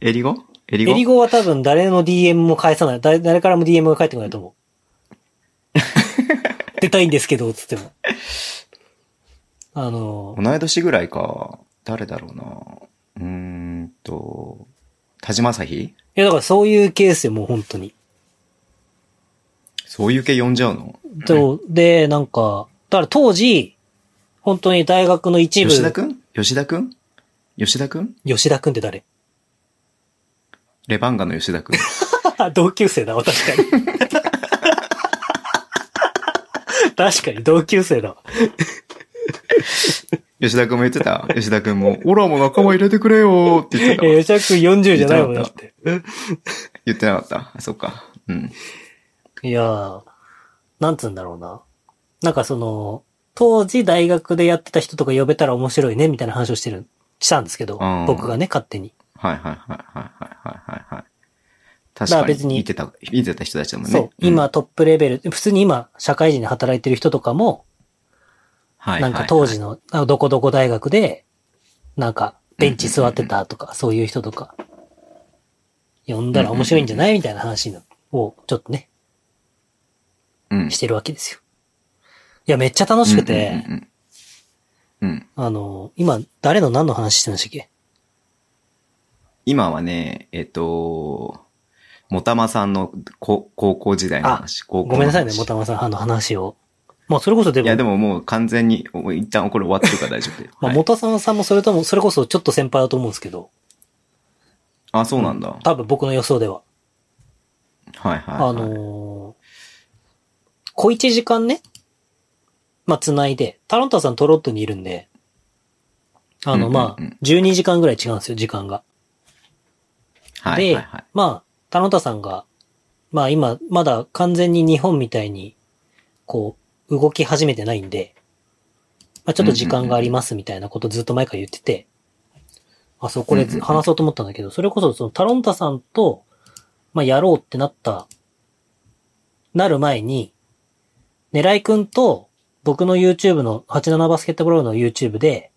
エリゴ？エリゴ？エリゴは多分誰の DM も返さない。誰誰からも DM が返ってこないと思う。出たいんですけど、つっても。あの、同い年ぐらいか。誰だろうな。うーんと、田島朝日？いや、だからそういうケースでもう本当に。そういう系呼んじゃうの？と、で、なんか、だから当時、本当に大学の一部、吉田くん吉田くん吉田くん吉田くんって誰？レバンガの吉田くん。同級生だわ、確かに。確かに同級生だわ。吉田くんも言ってた吉田くんも、オラも仲間入れてくれよーって言ってたわ。えー、吉田くん40じゃないもんだって。言ってなかった。あそっか。うん。いやー、なんつうんだろうな。なんかその、当時大学でやってた人とか呼べたら面白いね、みたいな話をしてる、したんですけどうん、僕がね、勝手に。はいはいはいはいはいはいはい。確かに。別に見てた、見てた人たちだもんね。そう、今トップレベル、普通に今、社会人で働いてる人とかも、はいなんか当時の、あどこどこ大学で、なんか、ベンチ座ってたとか、そういう人とか、呼んだら面白いんじゃないみたいな話のを、ちょっとね、うん。してるわけですよ。いや、めっちゃ楽しくて。あの、今、誰の何の話してましたっけ？今はね、えっと、もたまさんのこ高校時代の話。ごめんなさいね、もたまさん、あの話を。まあ、それこそでも、いや、でももう完全に、お一旦これ終わってるから大丈夫だよ。まあ、はいもたさんさんもそれとも、それこそちょっと先輩だと思うんですけど、あ、そうなんだ。多分僕の予想では。はいはい、はい。あのー小一時間ね、まあ、繋いで、タロンタさんトロットにいるんで、あの、まあ、12時間ぐらい違うんですよ、時間が。はいで、まあ、タロンタさんが、まあ今、まだ完全に日本みたいに、こう、動き始めてないんで、まあちょっと時間がありますみたいなことずっと前から言ってて、あ、そう、これ話そうと思ったんだけど、それこそそのタロンタさんと、まあやろうってなった、なる前に、狙いくんと僕の YouTube の87バスケットボールの YouTube で、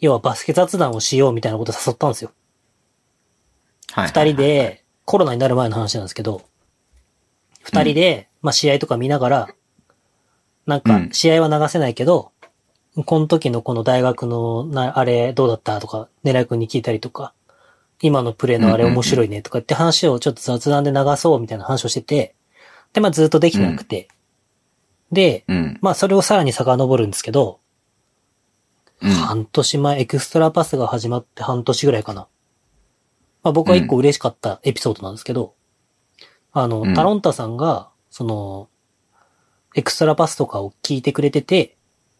要はバスケ雑談をしようみたいなこと誘ったんですよ。はいはい。二人で、コロナになる前の話なんですけど、二人で、まあ試合とか見ながら、なんかうん試合は流せないけど、この時のこの大学のな、あれどうだったとか、狙い君に聞いたりとか、今のプレイのあれ面白いねとかって話をちょっと雑談で流そうみたいな話をしてて、で、まあずっとできてなくて、で、うん。まあそれをさらに遡るんですけど、うん。半年前、エクストラパスが始まって半年ぐらいかな。まあ僕は一個嬉しかったエピソードなんですけど、あの、うんタロンタさんが、その、エクストラパスとかを聞いてくれてて、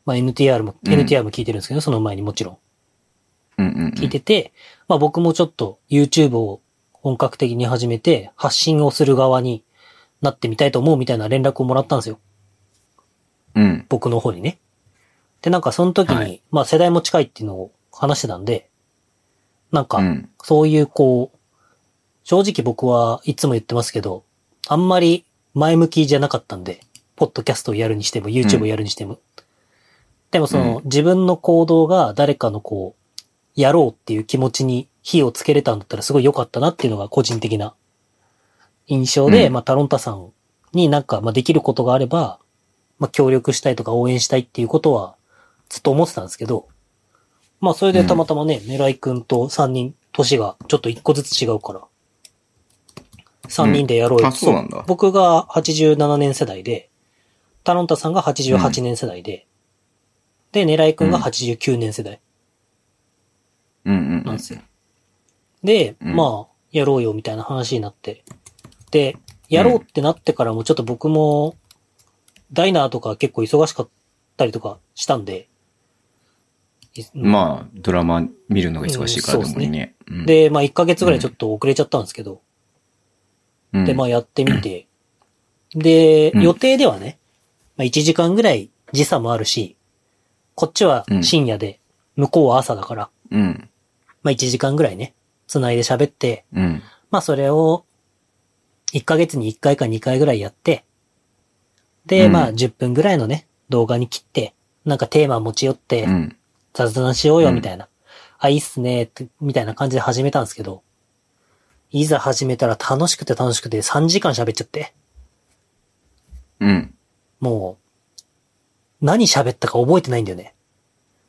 まあ NTR も、うん NTR も聞いてるんですけど、その前にもちろんうんうんうん。聞いてて、まあ僕もちょっと YouTube を本格的に始めて、発信をする側になってみたいと思うみたいな連絡をもらったんですよ。うん。僕の方にね。で、なんかその時に、はいまあ世代も近いっていうのを話してたんで、なんかう、ん。そういうこう、正直僕はいつも言ってますけど、あんまり前向きじゃなかったんで、ポッドキャストをやるにしても、YouTube をやるにしても。でもその、自分の行動が誰かのこう、やろうっていう気持ちに火をつけれたんだったらすごい良かったなっていうのが個人的な印象で、うん。まあタロンタさんになんか、まあできることがあれば、まあ協力したいとか応援したいっていうことはずっと思ってたんですけど、まあそれでたまたまね、狙いくんと3人、年がちょっと1個ずつ違うから、3人でやろうよ、うん。あそうなんだ。僕が87年世代で、タロンタさんが88年世代で、で、狙いくんが89年世代うんうんうんなんですよ。で、うん。まあ、やろうよみたいな話になって。で、やろうってなってからもちょっと僕も、ダイナーとか結構忙しかったりとかしたんで、いまあ、ドラマ見るのが忙しいからうんでもいいね。うん、で、まあ1ヶ月ぐらいちょっと遅れちゃったんですけど、うん、で、まあやってみて、で、うん予定ではね、まあ1時間ぐらい時差もあるし、こっちは深夜で、向こうは朝だから、うん。まあ1時間ぐらいね、繋いで喋って、うん。まあそれを、1ヶ月に1回か2回ぐらいやって、で、うんまあ10分ぐらいのね、動画に切って、なんかテーマ持ち寄ってう、ん。雑談しようよみたいな、あ、いいっすね、みたいな感じで始めたんですけど、いざ始めたら楽しくて楽しくて3時間喋っちゃって、うん。もう、何喋ったか覚えてないんだよね。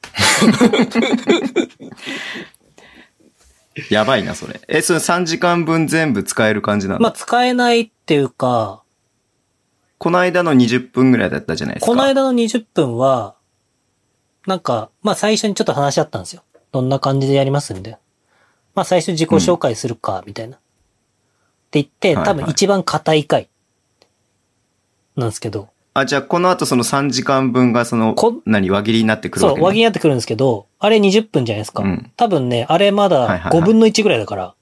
やばいな、それ。え、それ3時間分全部使える感じなの、まあ使えないっていうか、この間の20分ぐらいだったじゃないですか。この間の20分は、なんか、まあ最初にちょっと話し合ったんですよ。どんな感じでやりますみたいな。まあ最初自己紹介するか、みたいな。って言って、はい多分一番硬い回。なんですけど。あ、じゃあこの後その3時間分がそのこ、何、輪切りになってくるそう、わけ、ね、輪切りになってくるんですけど、あれ20分じゃないですか。うん多分ね、あれまはいだはいはい5分の1ぐらいだから。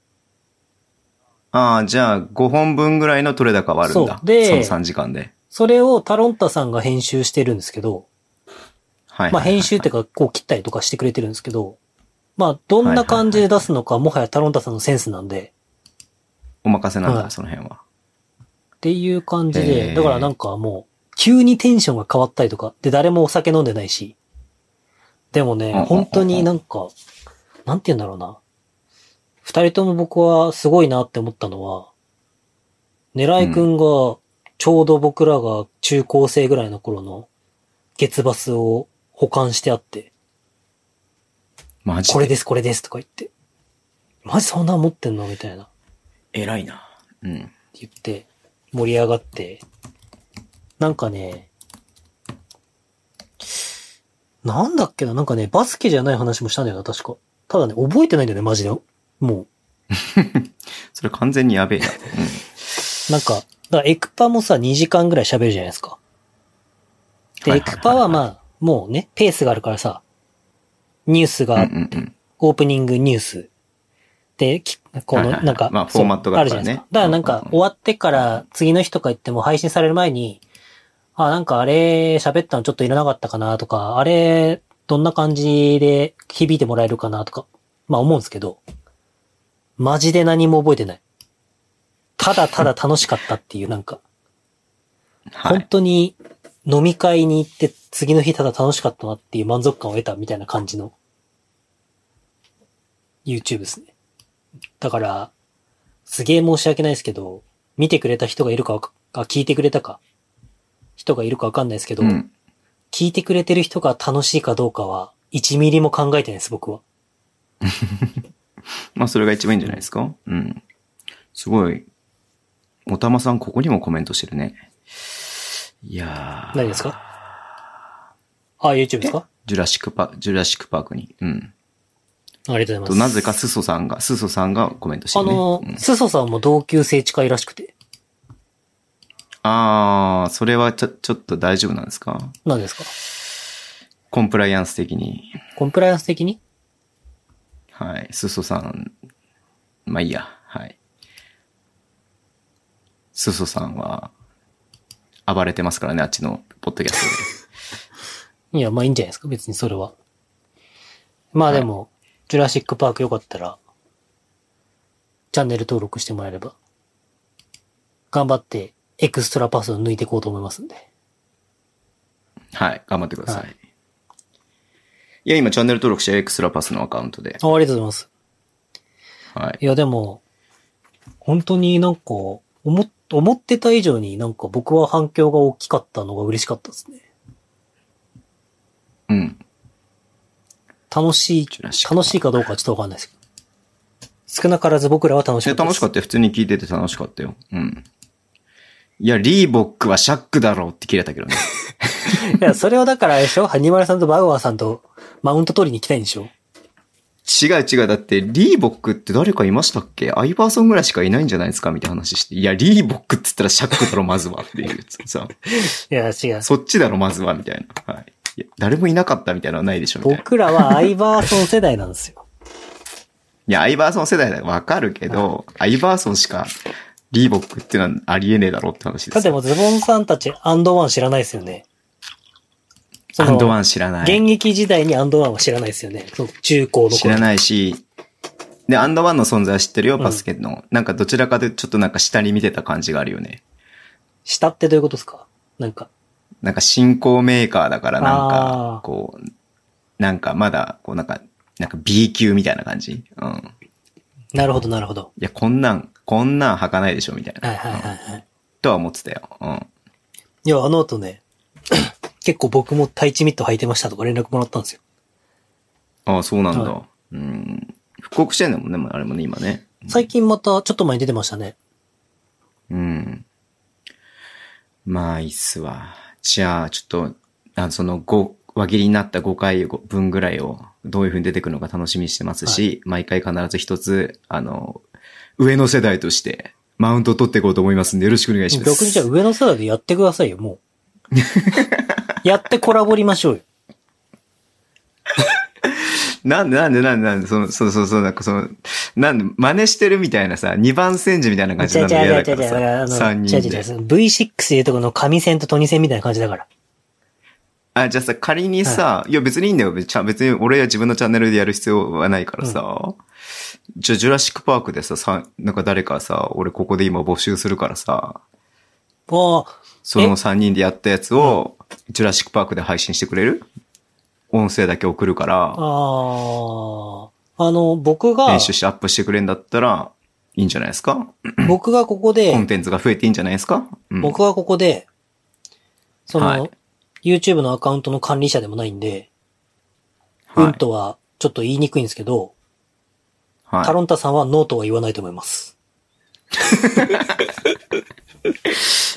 ああ、じゃあ5本分ぐらいの取れ高はあるんだ。そうでその3時間で。それをタロンタさんが編集してるんですけど、はいはいはいはい。まあ編集っていうか、こう切ったりとかしてくれてるんですけど、まあどんな感じで出すのか、もはやタロンタさんのセンスなんで、お任せなんだ、はいその辺は。っていう感じへで、ーだからなんかもう、急にテンションが変わったりとか、で、誰もお酒飲んでないし、でもね本当になんか、なんて言うんだろうな。二人とも僕はすごいなって思ったのは、狙いくんが、ちょうど僕らが中高生ぐらいの頃の月バスを保管してあって、マジで？これです、これですとか言って、マジそんなん持ってんの？みたいな。偉いな。うん。言って盛り上がって、なんかね、なんだっけな、なんかね、バスケじゃない話もしたんだよな、確か。ただね、覚えてないんだよね、マジで。も それ完全にやべえな。う、なんか、だからエクパもさ、2時間ぐらい喋るじゃないですか。で、エクパはまあ、もうね、ペースがあるからさ、ニュースがあって、うんうんうん。オープニングニュース。で、きこの、なんか、まあフォーマットがあるじゃないですか。だからなんか、終わってから次の日とか言っても配信される前に、あ、なんかあれ喋ったのちょっといらなかったかなとか、あれ、どんな感じで響いてもらえるかなとか、まあ思うんですけど、マジで何も覚えてない。ただただ楽しかったっていう、なんか、本はい。当に飲み会に行って次の日ただ楽しかったなっていう満足感を得たみたいな感じの YouTube ですね。だから、すげえ申し訳ないですけど、見てくれた人がいるかわか、あ、聞いてくれたか、人がいるかわかんないですけど、うん。聞いてくれてる人が楽しいかどうかは、1ミリも考えてないです、僕は。まあ、それが一番いいんじゃないですか？うん。すごい。おたまさん、ここにもコメントしてるね。いやー。何ですか？あ、YouTube ですか？ジュラシックパーク、ジュラシックパークに。うん。ありがとうごと、ざいます。なぜかスソさんが、スソさんがコメントしてるね。あのうん、スソさんも同級生近いらしくて。あー、それはちょ、ちょっと大丈夫なんですか？何ですか？コンプライアンス的に。コンプライアンス的に？はい。スソさん、まあいいや。はい。スソさんは、暴れてますからね、あっちのポッドキャストで。いや、まあいいんじゃないですか、別にそれは。まあでも、ジュラシックパークよかったら、チャンネル登録してもらえれば、頑張ってエクストラパスを抜いていこうと思いますんで。はい。頑張ってください。はいい、や、今チャンネル登録してエクストラパスのアカウントで。あありがとうございます。はいい。や、でも、本当になんか、思っ、思ってた以上になんか僕は反響が大きかったのが嬉しかったですね。うん。楽しい楽しいかどうかはちょっとわかんないですけど。少なからず僕らは楽しかえったです。楽しかったよ。普通に聞いてて楽しかったよ。うん。いや、リーボックはシャックだろうって切れたけどね。いや、それをだからあれでしょ？ハニマルさんとバウアーさんとマウント取りに行きたいんでしょ？違う違う。だって、リーボックって誰かいましたっけ？アイバーソンぐらいしかいないんじゃないですかみたいな話して。いや、リーボックって言ったらシャックだろ、まずは。っていう。さ、いや、違う。そっちだろ、まずは。みたいな。はい。いや誰もいなかったみたいなのはないでしょ。僕らはアイバーソン世代なんですよ。いや、アイバーソン世代だわかるけど、アイバーソンしか、リーボックってのはありえねえだろって話ですよ。だってもうズボンさんたちアンドワン知らないですよね。アンドワン知らない。現役時代にアンドワンは知らないですよね。中高の頃。知らないし、で、アンドワンの存在は知ってるよ、うんバスケの。なんかどちらかというとちょっとなんか下に見てた感じがあるよね。下ってどういうことですか？なんか。なんか新興メーカーだからなんあかー、こう、なんかまだ、こうなんか、なんか B 級みたいな感じ？うん。なるほど、なるほど。いや、こんなん、こんなん履かないでしょ、みたいな。はいはいはいうんはい。とは思ってたよ。うん。いや、あの後ね、結構僕もタイチミット履いてましたとか連絡もらったんですよ。ああ、そうなんだ。はうん。復刻してんだもんね、あれもね、今ね。最近またちょっと前に出てましたね。うん。まあ、いいっすわ。じゃあ、ちょっと、あその、5、輪切りになった5回分ぐらいを、どういう風に出てくるのか楽しみにしてますし、毎回必ず一つ、あの、上の世代として、マウントを取っていこうと思いますんで、よろしくお願いします。逆にじゃあ上の世代でやってくださいよ、もう。やってコラボりましょうよ。なんでなんでなんでなんで、その、そうそうそう、なんかその、なんで、真似してるみたいなさ、二番煎じみたいな感じなの嫌違う違う違う違う。だからさ、あの、三人で。違う違う違う。V6 でいうとこの神線とトニ線みたいな感じだから。あ、じゃあさ、仮にさ、い、や別にいいんだよ。別に別に俺は自分のチャンネルでやる必要はないからさ、じゃあジュラシックパークでさ、さ、なんか誰かさ、俺ここで今募集するからさ、ああ、その3人でやったやつを、ジュラシックパークで配信してくれる？音声だけ送るから、ああ、あの、僕が編、集してアップしてくれんだったら、いいんじゃないですか？僕がここでコン、テンツが増えていいんじゃないですか、うん、僕はここで、その、はい YouTube のアカウントの管理者でもないんで、はい。うんとはちょっと言いにくいんですけど、はい。タロンタさんはノーとは言わないと思います。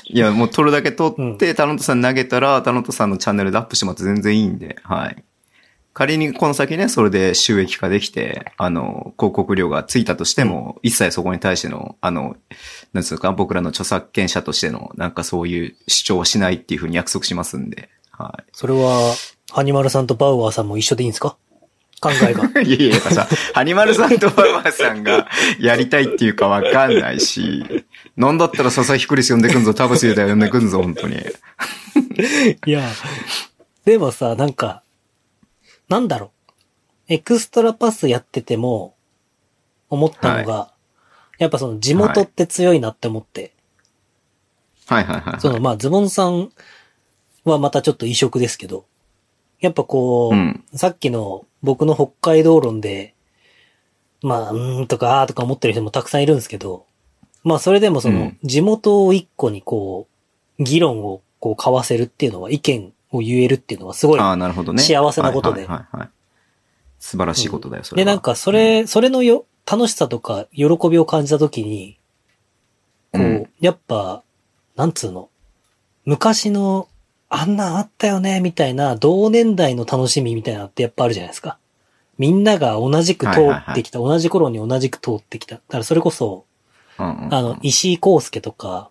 いや、もう撮るだけ撮って、タロントさんに投げたら、タロントさんのチャンネルでアップしてもらって全然いいんで、はい。仮にこの先ね、それで収益化できて、あの、広告料がついたとしても、一切そこに対しての、あの、なんつうか、僕らの著作権者としての、なんかそういう主張はしないっていうふうに約束しますんで、はそれは、ハニマルさんとバウアーさんも一緒でいいんですか？考えが。い。いやいや、やっぱさ、ハニマルさんとバウアーさんがやりたいっていうかわかんないし、なんだったら佐々木クリス呼んでくんぞ、タブスユダ呼んでくんぞ、本当に。いや、でもさ、なんか、なんだろう。エクストラパスやってても、思ったのが、やっぱその地元って強いなって思って、はい。はいはい、はい。そのまあズボンさんはまたちょっと異色ですけど、やっぱこう、うん。さっきの僕の北海道論で、まあ、うーんとか、あーとか思ってる人もたくさんいるんですけど、まあそれでもそうのん、地元を一個にこう、議論をこう交わせるっていうのは、意見を言えるっていうのはすごいああ、なるほどね。幸せなことではいはいはいはい素晴らしいことだよ、そで、れは。なんか、それ、それのよ、楽しさとか喜びを感じたときに、こう、うんやっぱ、なんつうの、昔の、あんなんあったよね、みたいな、同年代の楽しみみたいなのってやっぱあるじゃないですか。みんなが同じく通ってきた、同じ頃に同じく通ってきた。だからそれこそ、うんうんうんあの、石井康介とか、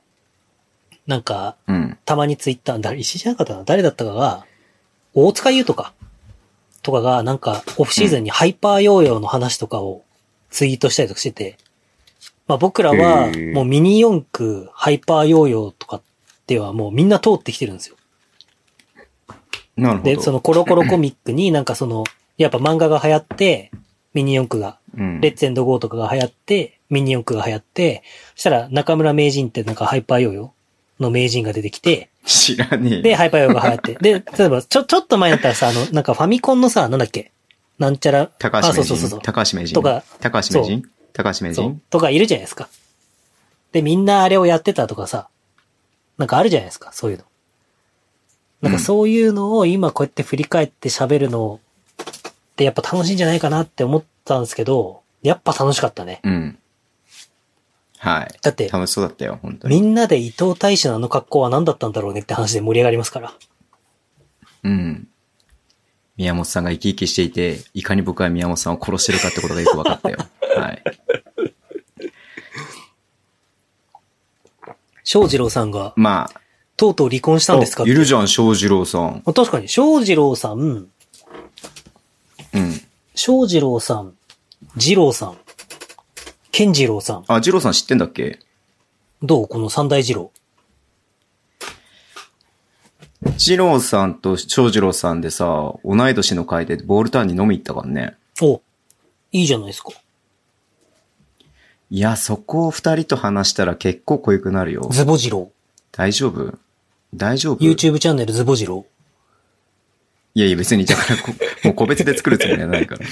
なんか、うん。たまにツイッター、誰、石井じゃなかったかな誰だったかが、大塚優とか、とかが、なんか、オフシーズンにハイパーヨーヨーの話とかをツイートしたりとかしてて、まあ僕らはもうミニ四駆、ハイパーヨーヨーとかってはもうみんな通ってきてるんですよ。なるほど。で、そのコロコロコミックに なんかその、やっぱ漫画が流行って、ミニ四駆が、うん、レッツエンドゴーとかが流行って、ミニ四駆が流行って、そしたら中村名人ってなんかハイパーヨーヨーの名人が出てきて、知らねえ。で、ハイパーヨーが流行って。で、例えば、ちょ、ちょっと前だったらさ、あの、なんかファミコンのさ、なんだっけ？なんちゃら、高橋名人。あ、そうそうそうそう。高橋名人。とか高橋名人？高橋名人？とかいるじゃないですか。で、みんなあれをやってたとかさ、なんかあるじゃないですか、そういうの。なんかそういうのを今こうやって振り返って喋るのってやっぱ楽しいんじゃないかなって思ったんですけど、やっぱ楽しかったね。うん。はい。だって楽しそうだったよ、本当に。みんなで伊藤大使のあの格好は何だったんだろうねって話で盛り上がりますから。うん。宮本さんが生き生きしていて、いかに僕は宮本さんを殺してるかってことがよく分かったよ。はい。翔二郎さんが、まあ、とうとう離婚したんですかいるじゃん、翔二郎さん。あ確かに、翔二郎さん、うん。翔二郎さん、二郎さん、健次郎さん。あ、二郎さん知ってんだっけ？どう？この三大二郎。二郎さんと翔二郎さんでさ、同い年の会でボールターンに飲み行ったからね。お、いいじゃないですか。いや、そこを二人と話したら結構濃ゆくなるよ。ズボ二郎。大丈夫？大丈夫？YouTube チャンネルズボ二郎。いやいや、別に、だからこ、もう個別で作るつもりはないから。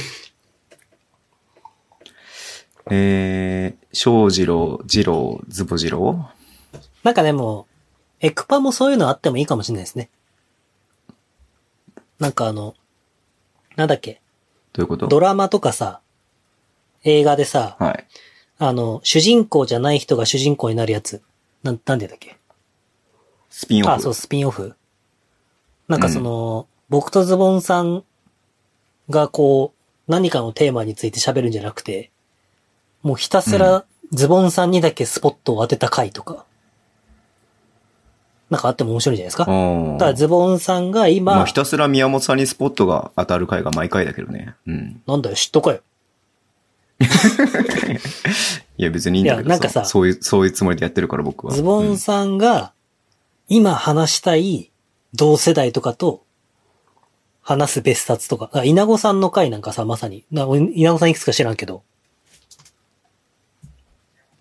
えー、翔二郎、二郎、ズボ二郎？なんかでも、エクパもそういうのあってもいいかもしれないですね。なんかあの、なんだっけ、どういうこと？ドラマとかさ、映画でさ、はい。あの、主人公じゃない人が主人公になるやつ。なん、なんでだっけ？スピンオフ。あ、そう、スピンオフ。なんかその、僕とズボンさんがこう、何かのテーマについて喋るんじゃなくて、もうひたすらズボンさんにだけスポットを当てた回とか、なんかあっても面白いじゃないですか。おただズボンさんが今、まあ、ひたすら宮本さんにスポットが当たる回が毎回だけどね。うん。なんだよ、嫉妬かよ。いや、別にいいんだけどいやなんかさそういう、そういうつもりでやってるから僕は。ズボンさんが、今話したい同世代とかと、話す別冊とか、あ稲子さんの回なんかさ、まさに、な稲子さんいくつか知らんけど、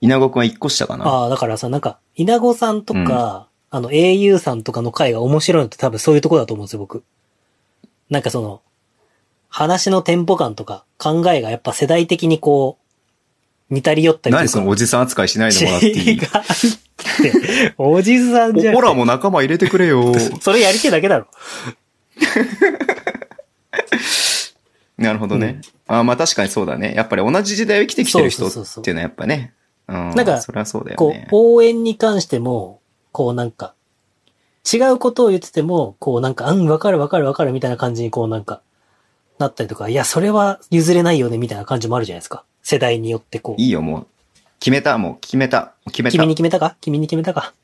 稲子くんは一個下かな。ああ、だからさ、なんか、稲子さんとか、あの、au さんとかの回が面白いのって多分そういうとこだと思うんですよ、僕。なんかその、話のテンポ感とか考えがやっぱ世代的にこう、似たり寄ったりとか。何そのおじさん扱いしないでもらっていい？おじさんじゃん。ほらもう仲間入れてくれよ。それやりてえだけだろ。なるほどね。あまあ確かにそうだね。やっぱり同じ時代を生きてきてる人っていうのはやっぱね。うん。なんかこうね、。応援に関しても、こうなんか、違うことを言ってても、こうなんか、うん、わかるわかるわかるみたいな感じにこうなんか、なったりとか、いや、それは譲れないよねみたいな感じもあるじゃないですか。世代によってこう。いいよ、もう。決めた、もう決めた。決めた。君に決めたか？君に決めたか？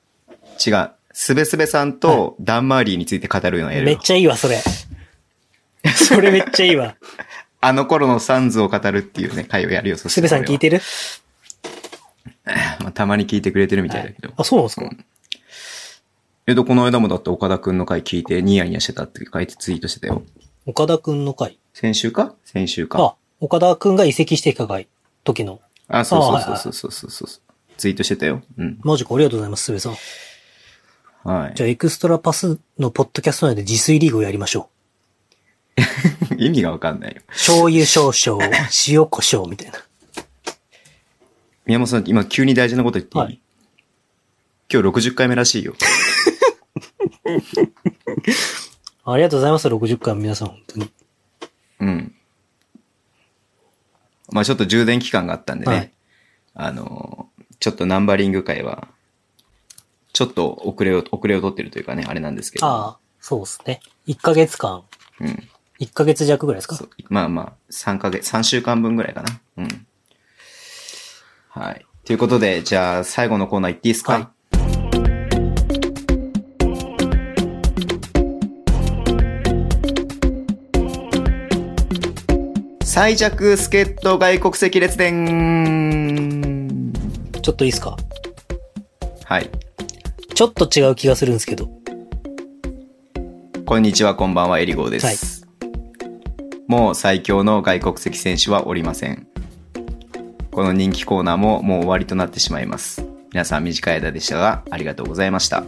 違う。すべすべさんとダンマーリーについて語るのをやるよ。めっちゃいいわ、それ。それめっちゃいいわ。あの頃のサンズを語るっていうね、回をやるよ。そすべさん聞いてる？まあ、たまに聞いてくれてるみたいだけど。あ、そうなんですか、えっと、この間もだって岡田くんの回聞いてニヤニヤしてたって書いてツイートしてたよ。岡田くんの回。先週か？先週か。あ、岡田くんが移籍してきた回、時の。あ、そうそうそうそうそうそうそう。ツイートしてたよ。うん。マジか、ありがとうございます、すべさん。はいじ。ゃあ、エクストラパスのポッドキャスト内で自炊リーグをやりましょ 意味がわかんないよ。う。醤油少々、塩胡椒みたいな。宮本さん、今急に大事なこと言っていい、はい今日60回目らしいよ。ありがとうございます、60回皆さん、本当に。うん。まあちょっと充電期間があったんでね、はいあの、ちょっとナンバリング会は、ちょっと遅れを、遅れを取ってるというかね、あれなんですけど。ああ、そうですね。1ヶ月間、うん。1ヶ月弱ぐらいですか？まあまあ、3ヶ月、3週間分ぐらいかな。うん。はい。ということで、じゃあ最後のコーナー行っていいですか？はい最弱助っ人外国籍列伝ちょっといいですか？はい。ちょっと違う気がするんですけど。こんにちは、こんばんは、エリゴーです。もう最強の外国籍選手はおりません。この人気コーナーももう終わりとなってしまいます。皆さん短い間でしたが、ありがとうございました。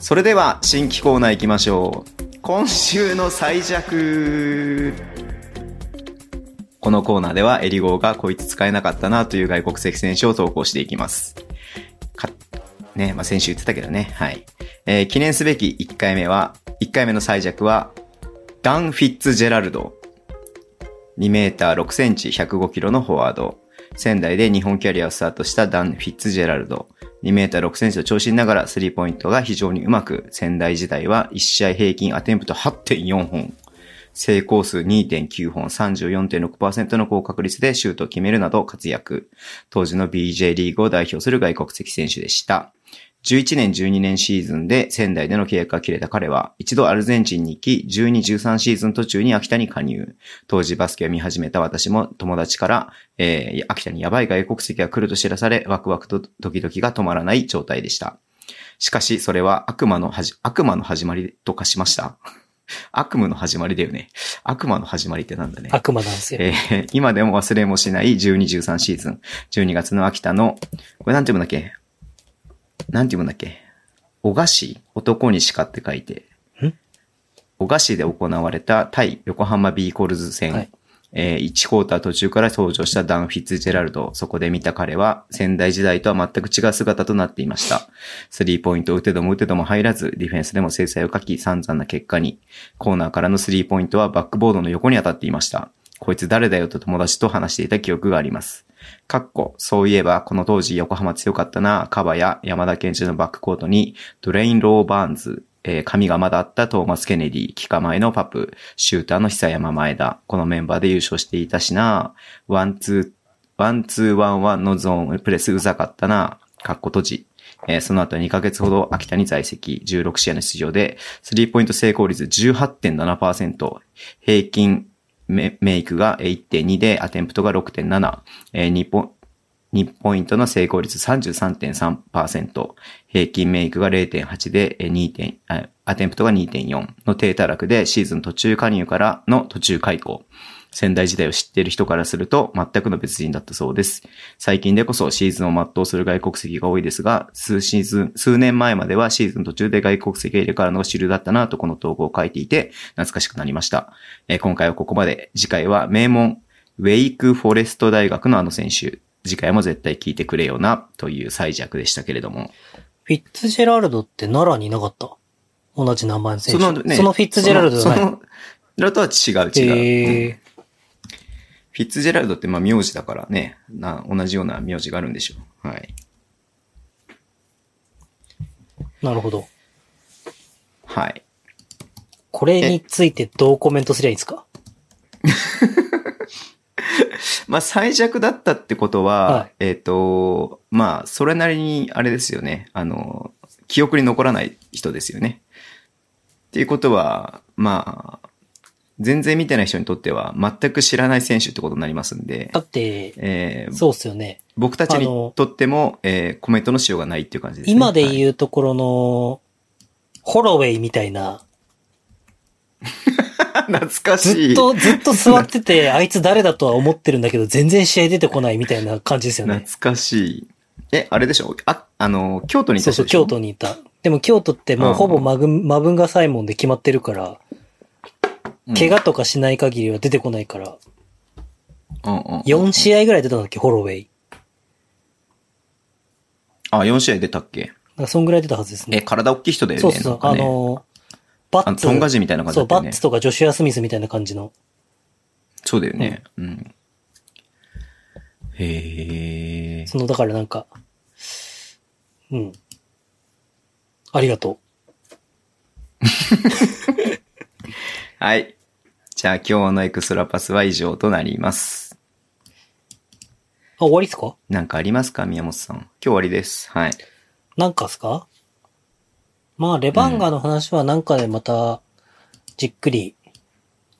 それでは、新規コーナー行きましょう。今週の最弱。このコーナーでは、エリゴーがこいつ使えなかったなという外国籍選手を投稿していきます。かね、まあ、先週言ってたけどね。はい。えー記念すべき1回目は、1回目の最弱は、ダン・フィッツジェラルド。2メーター6センチ105キロのフォワード。仙台で日本キャリアをスタートしたダン・フィッツジェラルド。2メーター6センチと長身ながらスリーポイントが非常にうまく、仙台時代は1試合平均アテンプト8.4本。成功数2.9本、34.6%の高確率でシュートを決めるなど活躍。当時の BJ リーグを代表する外国籍選手でした。11年12年シーズンで仙台での契約が切れた彼は、一度アルゼンチンに行き、12、13シーズン途中に秋田に加入。当時バスケを見始めた私も友達から、えー、秋田にやばい外国籍が来ると知らされ、ワクワクとドキドキが止まらない状態でした。しかし、それは悪魔のはじ、悪魔の始まりと化しました。悪夢の始まりだよね。悪魔の始まりってなんだね。悪魔なんですよ。えー今でも忘れもしない12、13シーズン。12月の秋田の、これなんて読むんだっけ？なんて読むんだっけ？小菓子？男に鹿って書いてん？小菓子で行われた対横浜ビーコルズ戦。はいえー1クォーター途中から登場したダン・フィッツジェラルド。そこで見た彼は、仙台時代とは全く違う姿となっていました。スリーポイントを打てども打てども入らず、ディフェンスでも精彩を欠き、散々な結果に。コーナーからのスリーポイントはバックボードの横に当たっていました。こいつ誰だよと友達と話していた記憶があります。かっこ、そういえば、この当時横浜強かったな、蒲谷、山田謙治のバックコートに、ドレイン・ロー・バーンズ、えー髪がまだあったトーマス・ケネディ、帰化前のパプ、シューターの久山前田、このメンバーで優勝していたしな、ワンツー、one-two-one-one のゾーンプレスうざかったな、かっこ閉じ。えーその後2ヶ月ほど秋田に在籍、16試合の出場で、スリーポイント成功率18.7%、平均メイクが1.2で、アテンプトが6.7、えー2ポ2ポイントの成功率33.3%、平均メイクが0.8で、2点、アテンプトが2.4の体たらくで、シーズン途中加入からの途中解雇。仙台時代を知っている人からすると全くの別人だったそうです。最近でこそシーズンを全うする外国籍が多いですが、数シーズン、数年前まではシーズン途中で外国籍が入れ替わるのが主流だったなとこの投稿を書いていて、懐かしくなりました。えー今回はここまで。次回は名門、ウェイクフォレスト大学のあの選手。次回も絶対聞いてくれよな、という最弱でしたけれども。フィッツジェラルドって奈良にいなかった？同じ名前の選手。そのね、そのフィッツジェラルドじゃない？その、そのとは違う違う。へーフィッツジェラルドってまあ名字だからね、な、同じような名字があるんでしょう。はい。なるほど。はい。これについてどうコメントすりゃいいんですか？まあ最弱だったってことは、はいえっ、と、まあそれなりにあれですよね。あの、記憶に残らない人ですよね。っていうことは、まあ、全然見てない人にとっては全く知らない選手ってことになりますんでだ、って、えーそうっすよね。僕たちにとっても、えーコメントのしようがないっていう感じですね。今でう。言うところの、ホロウェイみたいな、懐かしい。ずっと、ずっと座ってて、あいつ誰だとは思ってるんだけど、全然試合出てこないみたいな感じですよね。懐かしい。え、あれでしょ？あ、あの、京都にいそうそう、京都にいた。でも京都ってもうほぼマグマブンガサイモンで決まってるから、うん怪我とかしない限りは出てこないから、うんうん4試合ぐらい出たんだっけ、ホロウェイ。あ、4試合出たっけ？なんかそんぐらい出たはずですえ、ね。体大きい人だよね。そうそうそう、あの、バあの、ッツ。トンガジみたいな感じそう。バッツとかジョシュア・スミスみたいな感じの。そうだよね。うん。へえ。その、だからなんか、うん。ありがと はい。じゃあ今日のエクストラパスは以上となります。う。あ、終わりっすか？なんかありますか？宮本さん。今日終わりです。はい。なんかっすか？まあ、レバンガの話はなんかでまた、じっくり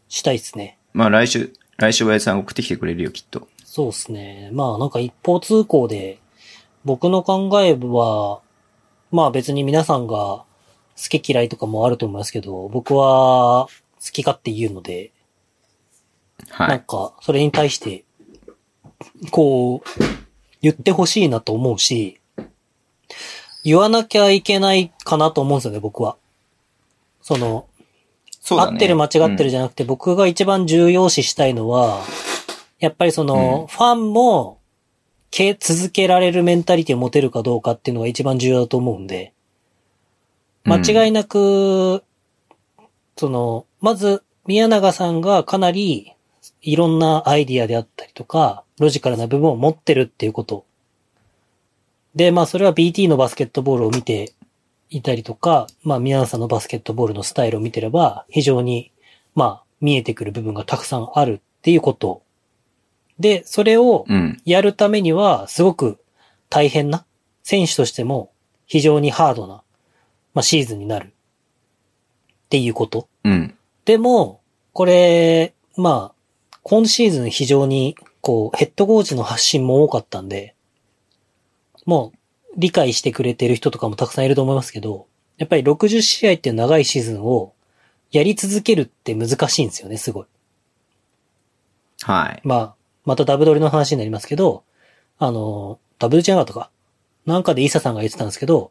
したいっすね。まあ来週、来週はやさん送ってきてくれるよ、きっと。そうっすね。まあ、なんか一方通行で、僕の考えは、まあ別に皆さんが好き嫌いとかもあると思いますけど、僕は好き勝手言うので、はい。なんか、それに対して、こう、言ってほしいなと思うし、言わなきゃいけないかなと思うんですよね、僕は。その、そうだね。合ってる間違ってるじじゃなくて、僕が一番重要視したいのは、やっぱりその、うんファンも、け、続けられるメンタリティを持てるかどうかっていうのが一番重要だと思うんで、間違いなく、その、まず、宮永さんがかなり、いろんなアイディアであったりとか、ロジカルな部分を持ってるっていうこと。で、まあそれは BT のバスケットボールを見ていたりとか、まあ宮永さんのバスケットボールのスタイルを見てれば、非常に、まあ見えてくる部分がたくさんあるっていうこと。で、それをうん。やるためには、すごく大変な、選手としても非常にハードな、まあシーズンになる。っていうこと。うん。でも、これ、まあ、今シーズン非常に、こう、ヘッドコーチの発信も多かったんで、もう、理解してくれてる人とかもたくさんいると思いますけど、やっぱり60試合っていう長いシーズンを、やり続けるって難しいんですよね、すごい。はい。まあ、またダブドリの話になりますけど、あの、ダブルじゃなかったか。なんかでイサさんが言ってたんですけど、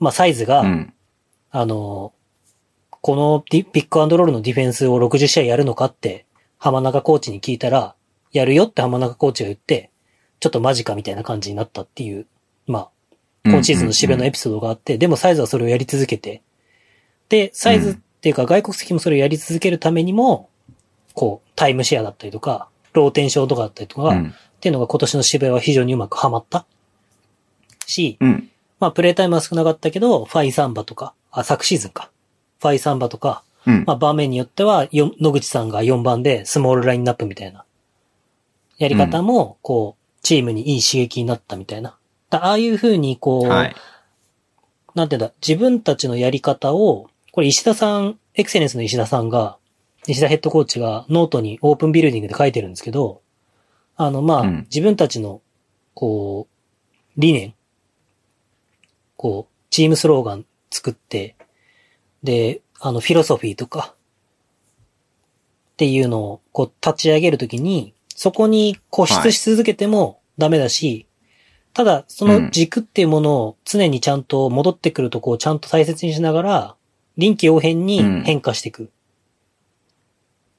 まあサイズが、うん。あの、このピックアンドロールのディフェンスを60試合やるのかって、浜中コーチに聞いたら、やるよって浜中コーチが言って、ちょっとマジかみたいな感じになったっていう、まあ、今シーズンの渋谷のエピソードがあって、でもサイズはそれをやり続けて、で、サイズっていうか外国籍もそれをやり続けるためにも、こう、タイムシェアだったりとか、ローテンションとかだったりとか、うん。っていうのが今年の渋谷は非常にうまくはまった。し、うん。まあ、プレイタイムは少なかったけど、ファイサンバとか、あ、昨シーズンか。ファイサンバとか、うんまあ、場面によっては、よ野口さんが4番でスモールラインナップみたいな。やり方も、こう、チームにいい刺激になったみたいな。だああいう風に、こう、はい。なんていうんだ、自分たちのやり方を、これ石田さん、エクセレンスの石田さんが、石田ヘッドコーチがノートにオープンビルディングで書いてるんですけど、あの、まあ、うん自分たちの、こう、理念、こう、チームスローガン作って、で、あの、フィロソフィーとか、っていうのを、こう、立ち上げるときに、そこに固執し続けてもダメだし、ただ、その軸っていうものを常にちゃんと戻ってくるとこをちゃんと大切にしながら、臨機応変に変化していく。っ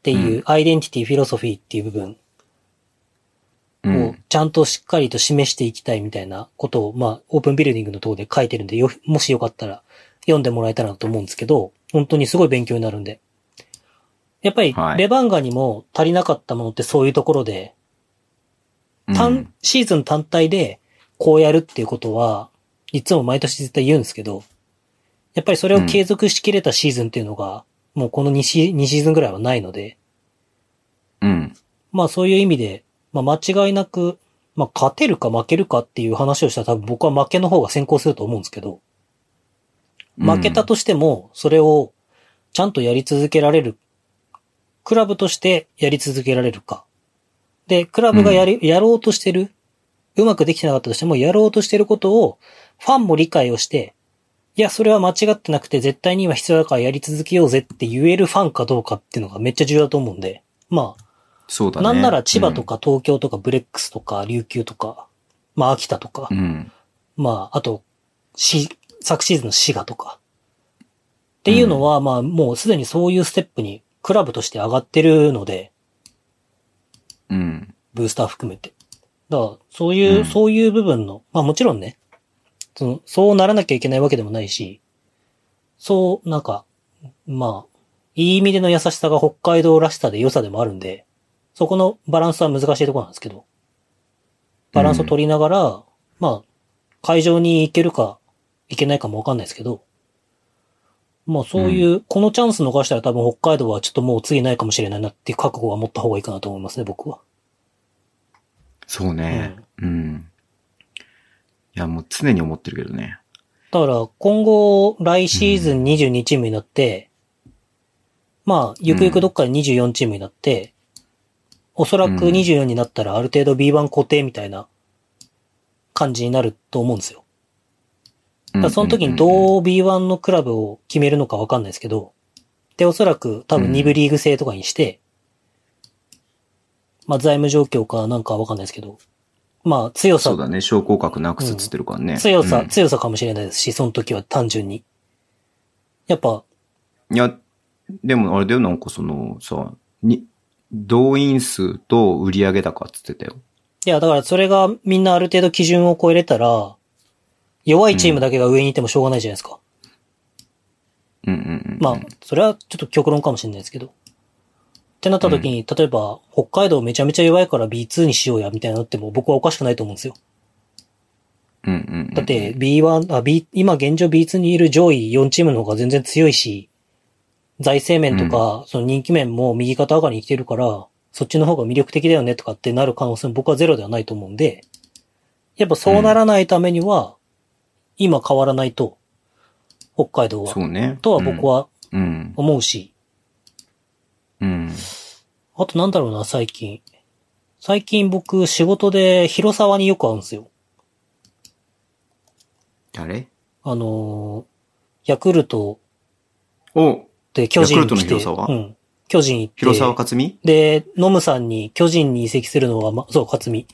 ていう、アイデンティティ、フィロソフィーっていう部分。をうん。ちゃんとしっかりと示していきたいみたいなことを、まあ、オープンビルディングのところで書いてるんで、よ、もしよかったら読んでもらえたらなと思うんですけど、本当にすごい勉強になるんで。やっぱりは、いレバンガにも足りなかったものってそういうところで、単、シーズン単体でこうやるっていうことは、いつも毎年絶対言うんですけど、やっぱりそれを継続しきれたシーズンっていうのが、もうこの2シ2シーズンぐらいはないので、うん。まあそういう意味で、まあ間違いなく、まあ勝てるか負けるかっていう話をしたら多分僕は負けの方が先行すると思うんですけど、負けたとしても、それをちゃんとやり続けられる、クラブとしてやり続けられるか。で、クラブがやり、やろうとしてる、うまくできてなかったとしても、やろうとしてることを、ファンも理解をして、いや、それは間違ってなくて絶対に今必要だからやり続けようぜって言えるファンかどうかっていうのがめっちゃ重要だと思うんで、まあ、そうだね。なんなら千葉とか東京とかブレックスとか琉球とか、まあ秋田とか、うん。うん。まああと、し、昨シーズンの滋賀とか。っていうのは、まあもうすでにそういうステップにクラブとして上がってるので、うん。ブースター含めて。だから、そういう、うんそういう部分の、まあもちろんね、その、そうならなきゃいけないわけでもないし、そう、なんか、まあ、いい意味での優しさが北海道らしさで良さでもあるんで、そこのバランスは難しいところなんですけど、バランスを取りながら、まあ、会場に行けるか、行けないかもわかんないですけど、まあそういう、このチャンス逃したら多分北海道はちょっともう次ないかもしれないなっていう覚悟は持った方がいいかなと思いますね、僕は。そうね。うん。いや、もう常に思ってるけどね。だから今後、来シーズン22チームになって、まあ、ゆくゆくどっかで24チームになって、おそらくうん24になったらある程度 B1 固定みたいな感じになると思うんですよ。だその時にうどう B1 のクラブを決めるのかわかんないですけど、で、おそらく多分2部リーグ制とかにして、まあ財務状況かなんかわかんないですけど、まあ強さそう、だね。昇降格なくすっつってるからね。強さ、うん強さかもしれないですし、その時は単純に。やっぱ、いや、でもあれだよ、なんかそのさ、に、動員数と売上高っつってたよ。いや、だからそれがみんなある程度基準を超えれたら、弱いチームだけが上にいてもしょうがないじゃないですか。うんうんうん。まあ、それはちょっと極論かもしれないですけど。ってなった時に、例えば、北海道めちゃめちゃ弱いから B2 にしようや、みたいなのっても僕はおかしくないと思うんですよ。うんうんうん。だって、B1、あ、B、今現状 B2 にいる上位4チームの方が全然強いし、財政面とか、その人気面も右肩上がりに来てるから、そっちの方が魅力的だよねとかってなる可能性も僕はゼロではないと思うんで、やっぱそうならないためには、今変わらないと、北海道は、そうね。とは僕はうん。思うし、うん。あとなんだろうな、最近。最近僕仕事で広沢によく会うんですよ。誰？あのーヤクルトおで巨人ヤクルトの広沢？うん。巨人行って、広沢克美？で、ノムさんに巨人に移籍するのは、ま、そう、勝美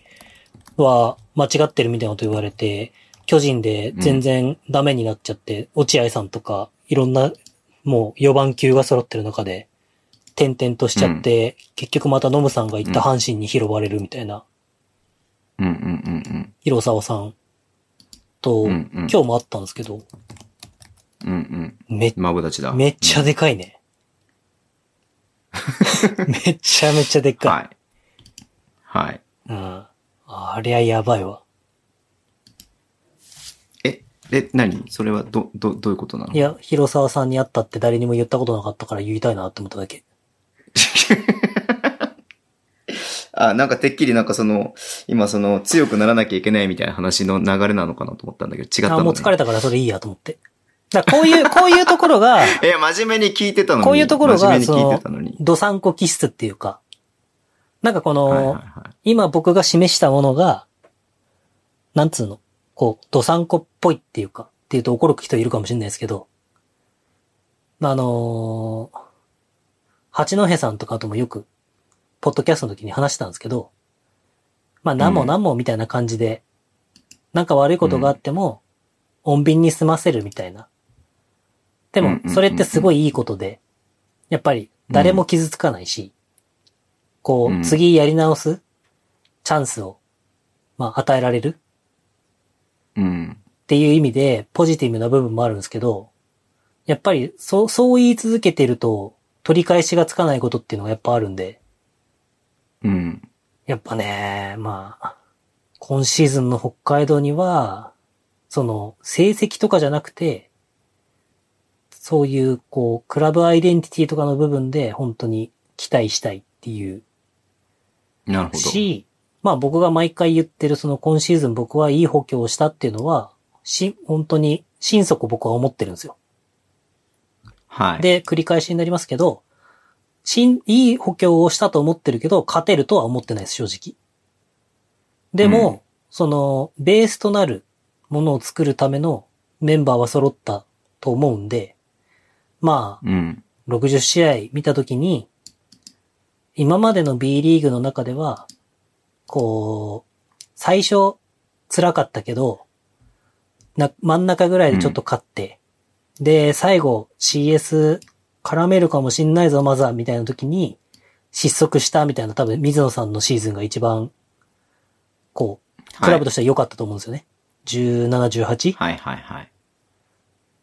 は間違ってるみたいなこと言われて、巨人で全然ダメになっちゃって、落合さんとか、いろんな、もう4番級が揃ってる中で、転々としちゃって、結局またノムさんが行った阪神に拾われるみたいな、うんうんうん広沢さんと、うんうん今日もあったんですけど、うん。うんめ、うん。マブダチだ。めっちゃでかいね。めちゃめちゃでかい。はい。はい。うん。ありゃやばいわ。え、え、何？それはど、ど、どういうことなの？いや、広沢さんに会ったって誰にも言ったことなかったから言いたいなって思っただけ。あ、なんかてっきりなんかその、今その強くならなきゃいけないみたいな話の流れなのかなと思ったんだけど、違ったの、あ、ね。もう疲れたからそれいいやと思って。だこういう、こういうところが、え、真面目に聞いてたのに。こういうところが、そのてたのに。、ドサンコ気質っていうか、なんかこの、はいはいはい。今僕が示したものが、なんつうの、こう、ドサンコっぽいっていうか、っていうと怒る人いるかもしれないですけど、あのー八戸さんとかともよく、ポッドキャストの時に話してたんですけど、まあ、何もうん。何もみたいな感じで、なんか悪いことがあっても、穏便に済ませるみたいな。でもそれってすごいいいことで、やっぱり誰も傷つかないし、こうん。う、次やり直すチャンスを、まあ、与えられるうん。っていう意味で、ポジティブな部分もあるんですけど、やっぱり、そう、そう言い続けてると、取り返しがつかないことっていうのがやっぱあるんで、うん。やっぱね、まあ、今シーズンの北海道には、その、成績とかじゃなくて、そういう、こう、クラブアイデンティティとかの部分で、本当に期待したいっていうなるほど。し、まあ僕が毎回言ってるその今シーズン僕はいい補強をしたっていうのは、し、本当に心底僕は思ってるんですよ。はい。、で、繰り返しになりますけど、しん、いい補強をしたと思ってるけど、勝てるとは思ってないです、正直。でも、うんその、ベースとなるものを作るためのメンバーは揃ったと思うんで、まあ、うん。60試合見たときに、今までの B リーグの中では、こう、最初辛かったけど、な、真ん中ぐらいでちょっと勝って、で、最後 CS 絡めるかもしんないぞ、まずは、みたいな時に、失速したみたいな多分水野さんのシーズンが一番、こう、クラブとしては良かったと思うんですよね。17、18? はいはいはい。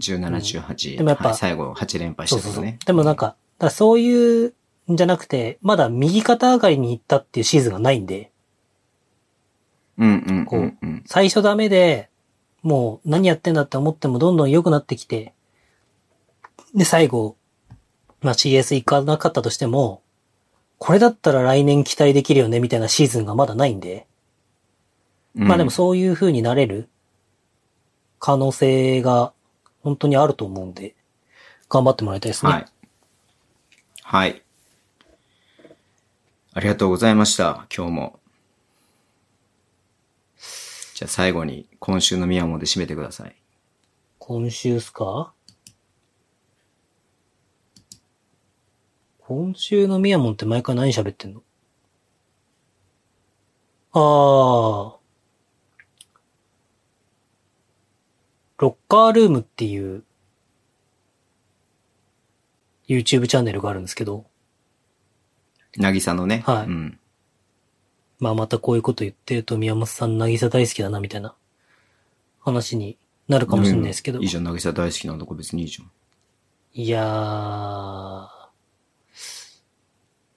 17、18。でもやっぱはい最後8連敗しそうそうそうたけどね。。でもなんか、だそういうんじゃなくて、まだ右肩上がりに行ったっていうシーズンがないんで、うんうんうんうん。最初ダメで、もう何やってんだって思ってもどんどん良くなってきて、で、最後、まあ CS 行かなかったとしても、これだったら来年期待できるよねみたいなシーズンがまだないんで、まあでもそういう風になれる可能性が本当にあると思うんで、頑張ってもらいたいですね。はい。はい。ありがとうございました。今日も。じゃあ最後に今週の宮本で締めてください。今週っすか？今週のミヤモンって毎回何喋ってんの？ああ。ロッカールームっていう YouTube チャンネルがあるんですけど、なぎさのね。はいうん。まあまたこういうこと言ってると宮本さん渚大好きだなみたいな話になるかもしれないですけど。いいじゃん、なぎさ大好きなんだから別にいいじゃん。いやー、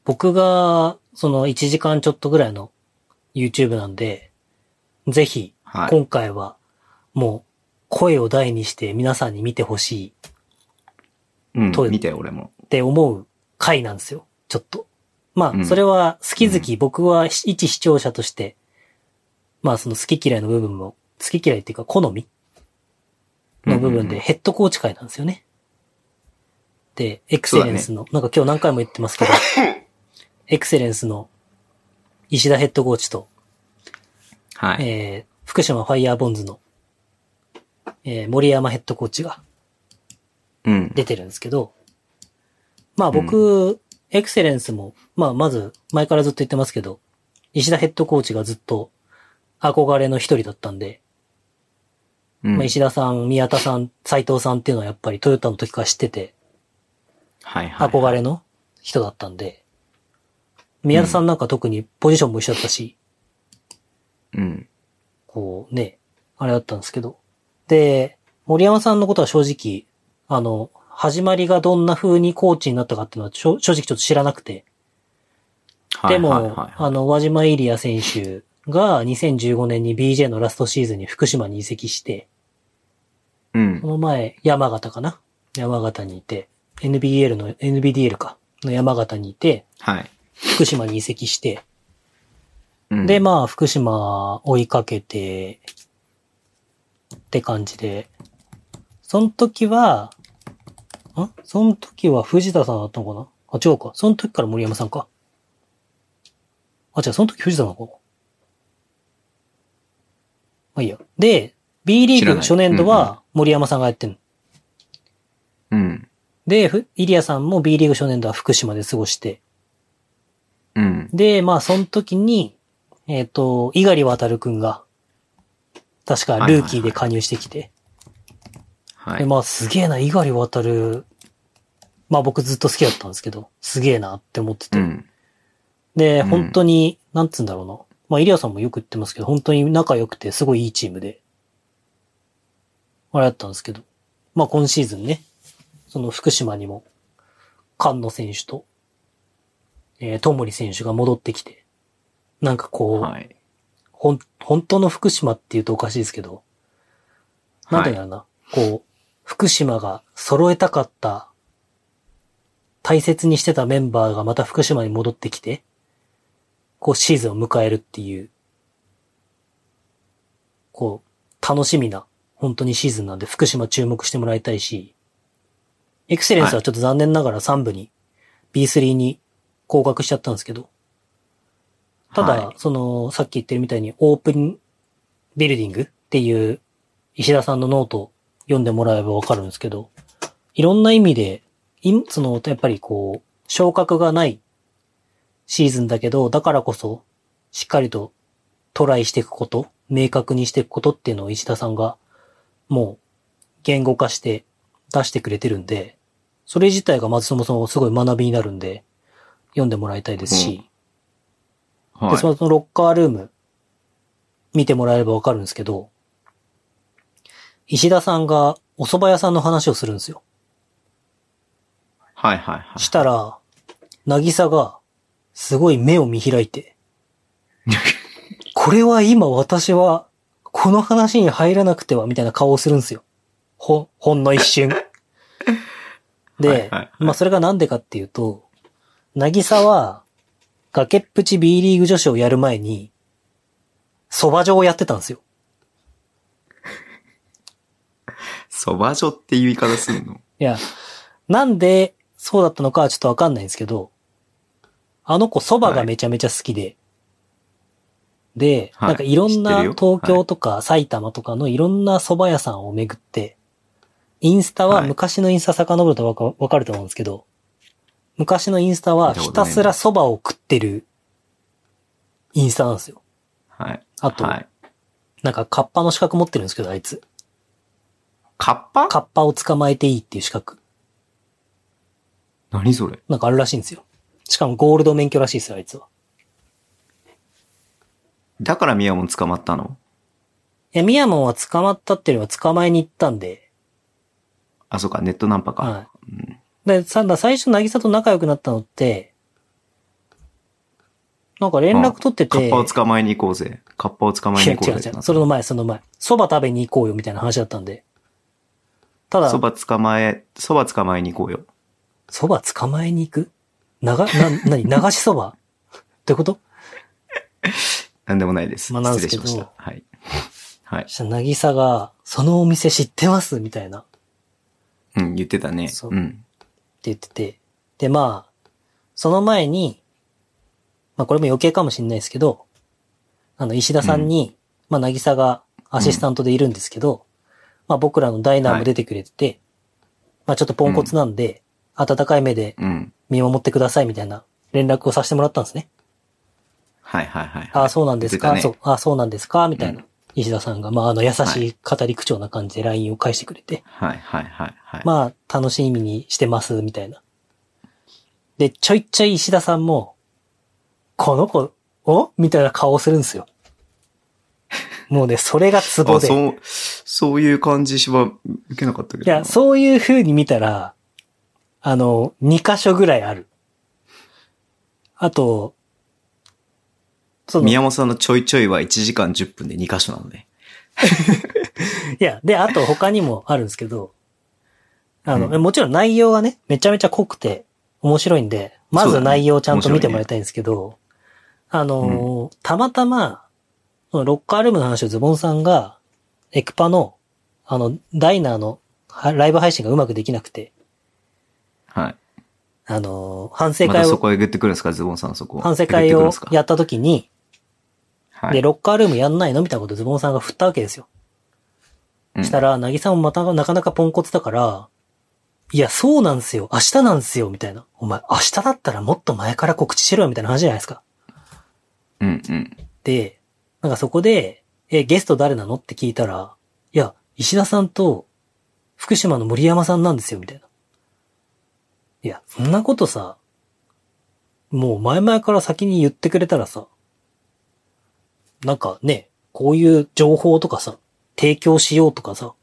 僕が、その1時間ちょっとぐらいの YouTube なんで、ぜひ、はい。今回は、もう、声を大にして皆さんに見てほしいうん見て、俺も。って思う回なんですよ。ちょっと。まあ、うんそれは好き好き、僕は一視聴者として、まあその好き嫌いの部分も、好き嫌いっていうか好み？の部分でヘッドコーチ会なんですよね。で、エクセレンスの、なんか今日何回も言ってますけど、エクセレンスの石田ヘッドコーチと、はい。えー、福島ファイヤーボンズの、えー、森山ヘッドコーチがうん。出てるんですけど、まあ僕、エクセレンスも、まあまず前からずっと言ってますけど、石田ヘッドコーチがずっと憧れの一人だったんで、うんまあ石田さん、宮田さん、斉藤さんっていうのはやっぱりトヨタの時から知ってて、はいはい。憧れの人だったんで、宮田さんなんか特にポジションも一緒だったし、うん。こうね、あれだったんですけど。で、森山さんのことは正直、あの、始まりがどんな風にコーチになったかっていうのは正正直ちょっと知らなくて。でも、はいはいはいあの、輪島イリア選手が2015年に BJ のラストシーズンに福島に移籍して、うんそ。の前、山形かな？山形にいて、NBL の、NBDL か、の山形にいて、はい。福島に移籍して、うんで、まあ、福島追いかけて、って感じで、その時は、んその時は藤田さんだったのかな？あ、違うか。その時から森山さんか。あ、違う、その時藤田なのか。まあいいや。で、B リーグ初年度は森山さんがやってんの。うん。で、ふイリアさんも B リーグ初年度は福島で過ごして、うん。で、まあ、その時に、えっ、と、猪狩渡くんが、確かルーキーで加入してきて、で、はい。まあ、すげえな、猪狩渡まあ僕ずっと好きだったんですけど、すげえなって思ってて。うん。で、うん本当に、なんつうんだろうな。まあ、イリアさんもよく言ってますけど、本当に仲良くて、すごいいいチームで、あれだったんですけど、まあ今シーズンね、その福島にも、菅野選手と、えー、ともり選手が戻ってきて、なんかこう、はい。ほん、本当の福島って言うとおかしいですけど、なんだろうな、こう、福島が揃えたかった、大切にしてたメンバーがまた福島に戻ってきて、こうシーズンを迎えるっていう、こう、楽しみな、本当にシーズンなんで福島注目してもらいたいし、エクセレンスはちょっと残念ながら3部に、B3 に降格しちゃったんですけど、ただ、はい。その、さっき言ってるみたいにオープンビルディングっていう石田さんのノートを読んでもらえばわかるんですけど、いろんな意味で、いその、やっぱりこう、昇格がないシーズンだけど、だからこそ、しっかりとトライしていくこと、明確にしていくことっていうのを石田さんが、もう、言語化して出してくれてるんで、それ自体がまずそもそもすごい学びになるんで、読んでもらいたいですし、はい。で、そのロッカールーム、見てもらえればわかるんですけど、石田さんがお蕎麦屋さんの話をするんですよ。はいはいはい。したら、なぎさが、すごい目を見開いて、こ これは今私は、この話に入らなくては、みたいな顔をするんですよ。ほ、ほんの一瞬。で、はいはいはいまあそれがなんでかっていうと、なぎさは、崖っぷち B リーグ女子をやる前に、蕎麦場をやってたんですよ。蕎麦所っていう言い方するの？いや、なんでそうだったのかはちょっとわかんないんですけど、あの子蕎麦がめちゃめちゃ好きで、で、はいなんかいろん知ってるよな東京とか埼玉とかのいろんな蕎麦屋さんを巡って、インスタははい昔のインスタ遡るとわかわかると思うんですけど、昔のインスタはひたすら蕎麦を食ってるインスタなんですよ。はい。あとはい。なんかカッパの資格持ってるんですけど、あいつ。カッパ？カッパを捕まえていいっていう資格。何それ？なんかあるらしいんですよ。しかもゴールド免許らしいですよ、あいつは。だからミヤモン捕まったの？いや、ミヤモンは捕まったっていうよりは捕まえに行ったんで、あ、そうか、ネットナンパか。はうんで、さだ最初、なぎさと仲良くなったのって、なんか連絡取ってて、カッパを捕まえに行こうぜ。カッパを捕まえに行こうぜ違う違う。それの前、その前。蕎麦食べに行こうよみたいな話だったんで。ただ、そば捕まえ、そば捕まえに行こうよ。蕎麦捕まえに行く？なが、な、なに、流し蕎麦ってこと？なんでもないです。まあなんです失けど礼しました。はい。はいそ。したら、なぎさが、そのお店知ってます？みたいな。ってうん、言ってたね。そううん。言ってて。で、まあ、その前に、まあこれも余計かもしれないですけど、あの、石田さんに、まあ、なぎさがアシスタントでいるんですけど、まあ僕らのダイナーも出てくれてて、まあちょっとポンコツなんで、温かい目でうん。見守ってくださいみたいな連絡をさせてもらったんですね。はいはいはいはい。ああ、そうなんですか、ねそう、ああ、そうなんですかみたいな。うん石田さんが、まああの優しい語り口調な感じで LINE を返してくれて、はいはいはいはい。まあ楽しみにしてます、みたいな。で、ちょいちょい石田さんも、この子、お？みたいな顔をするんですよ。もうね、それがツボあ、で。そう、そういう感じは受けなかったけどな。いや、そういう風に見たら、あの、2箇所ぐらいある。あと、その、い宮本さんのちょいちょいは1時間10分で2箇所なのね。や、で、あと他にもあるんですけど、あの、うもちろん内容はね、めちゃめちゃ濃くて面白いんで、まず内容をちゃんと見てもらいたいんですけど、あのーたまたま、そのロッカールームの話をズボンさんが、エクパの、あの、ダイナーのはライブ配信がうまくできなくて、はい。あのー反省会を、またそこへグってくるんですか、ズボンさんそこ。反省会をやった時に、はい。で、ロッカールームやんないのみたいなことをズボンさんが振ったわけですよ。うんしたら、なぎさんもまたなかなかポンコツだから、いや、そうなんですよ。明日なんですよ。みたいな。お前、明日だったらもっと前から告知しろよ。みたいな話じゃないですか。うんうん。で、なんかそこで、え、ゲスト誰なの？って聞いたら、いや、石田さんと、福島の森山さんなんですよ。みたいな。いや、そんなことさ、もう前々から先に言ってくれたらさ、なんかね、こういう情報とかさ、提供しようとかさ、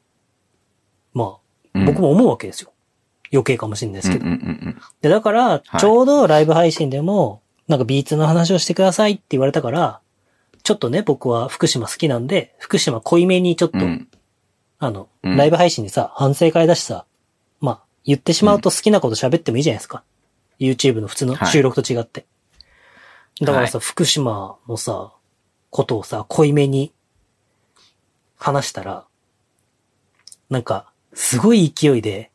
まあ、うん僕も思うわけですよ。余計かもしれないですけど。うんうんうんで、だから、はいちょうどライブ配信でも、なんか B2 の話をしてくださいって言われたから、ちょっとね、僕は福島好きなんで、福島濃いめにちょっと、うん。うん。あの、うんライブ配信でさ、反省会だしさ、まあ、言ってしまうと好きなこと喋ってもいいじゃないですか。YouTube の普通の収録と違って。だからさ、福島のさ、ことをさ、濃いめに話したら、なんか、すごい勢いで、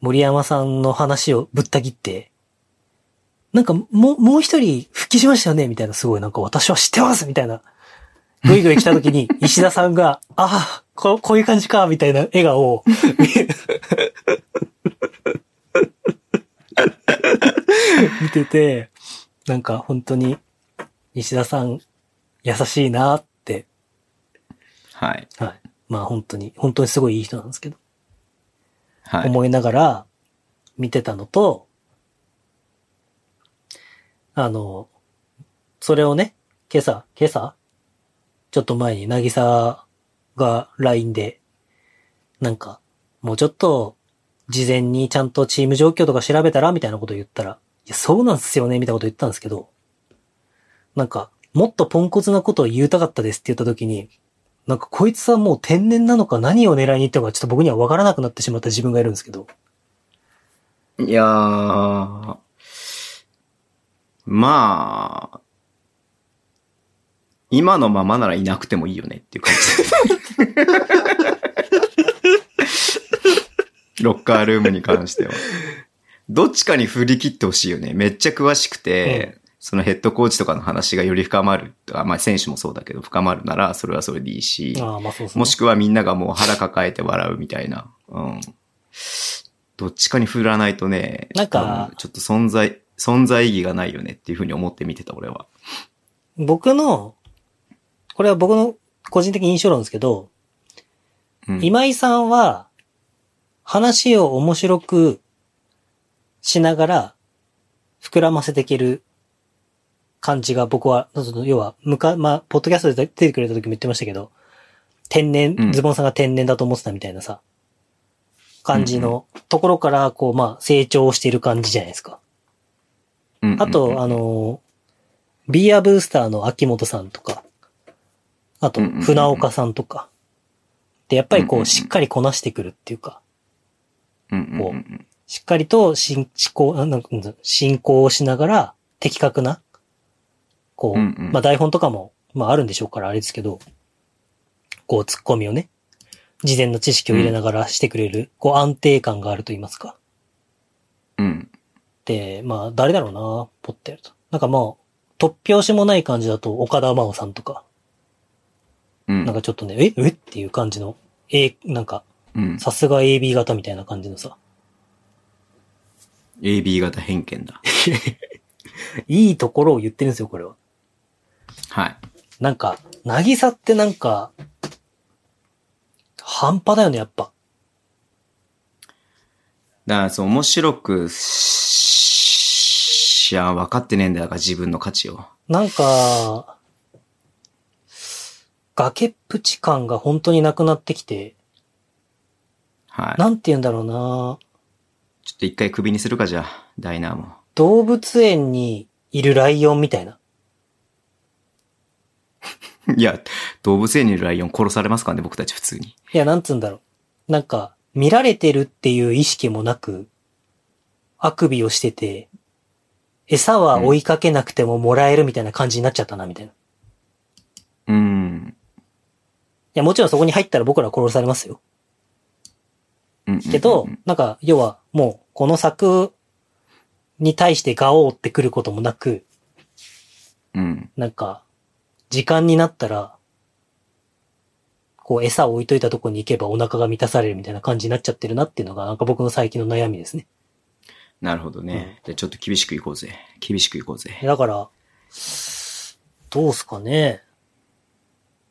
森山さんの話をぶった切って、なんか、もう、もう一人復帰しましたよねみたいな、すごいなんか私は知ってますみたいな。ぐいぐい来た時に、石田さんが、ああ、ここういう感じか、みたいな笑顔を、見てて、なんか本当に、石田さん、優しいなって、はい。はい。まあ本当に、本当にすごいいい人なんですけど、はい。思いながら見てたのと、あの、それをね、今朝、今朝？ちょっと前に、なぎさが LINE で、なんか、もうちょっと、事前にちゃんとチーム状況とか調べたら？みたいなこと言ったら、いや、そうなんすよね、みたいなこと言ったんですけど、なんか、もっとポンコツなことを言いたかったですって言った時に、なんかこいつはもう天然なのか？何を狙いに行ったのか？ちょっと僕には分からなくなってしまった自分がいるんですけど。いやー、まあ、今のままならいなくてもいいよねっていう感じ。ロッカールームに関しては。どっちかに振り切ってほしいよね。めっちゃ詳しくて、そのヘッドコーチとかの話がより深まる。あまあ選手もそうだけど深まるならそれはそれでいいし、ああ、まあそうですね。もしくはみんながもう腹抱えて笑うみたいな。うん。どっちかに振らないとね、なんかうんちょっと存在、存在意義がないよねっていうふうに思って見てた俺は。僕の、これは僕の個人的印象論ですけど、うん、今井さんは、話を面白くしながら、膨らませていける感じが僕は、要は、むか、まあ、ポッドキャストで出てくれた時も言ってましたけど、天然、うんズボンさんが天然だと思ってたみたいなさ、感じのところから、こう、まあ、成長している感じじゃないですか。うんうんうん。あと、あの、ビアブースターの秋元さんとか、あと船岡さんとか、で、やっぱりこう、しっかりこなしてくるっていうか、うんうしっかりと進、思考、あなんかうん進行をしながら、的確な、こう、まあ台本とかも、まああるんでしょうからあれですけど、こう、突っ込みをね、事前の知識を入れながらしてくれる、こう、安定感があると言いますか。うん。で、まあ、誰だろうな、ポッてやると。なんかもう、突拍子もない感じだと、岡田真央さんとか、うん。なんかちょっとね、ええっていう感じの、えなんか、うん。さすが AB 型みたいな感じのさ、AB 型偏見だ。いいところを言ってるんですよ、これは。はい。なんか、なぎさってなんか、半端だよね、やっぱ。だから、そう、面白くし、いや、分かってねえんだよ、自分の価値を。なんか、崖っぷち感が本当になくなってきて、はい。なんて言うんだろうなちょっと一回首にするか、じゃあ、ダイナーも。動物園にいるライオンみたいな。いや、動物園にいるライオン殺されますからね、僕たち普通に。いや、なんつうんだろう。なんか、見られてるっていう意識もなく、あくびをしてて、餌は追いかけなくてももらえるみたいな感じになっちゃったな、みたいな。いうん。や、もちろんそこに入ったら僕らは殺されますよ。うんけど、なんか、要は、もう、この作に対してガオーってくることもなく、うん。なんか、時間になったら、こう、餌を置いといたとこに行けばお腹が満たされるみたいな感じになっちゃってるなっていうのが、なんか僕の最近の悩みですね。なるほどね。じゃあちょっと厳しくいこうぜ。厳しくいこうぜ。だから、どうすかね。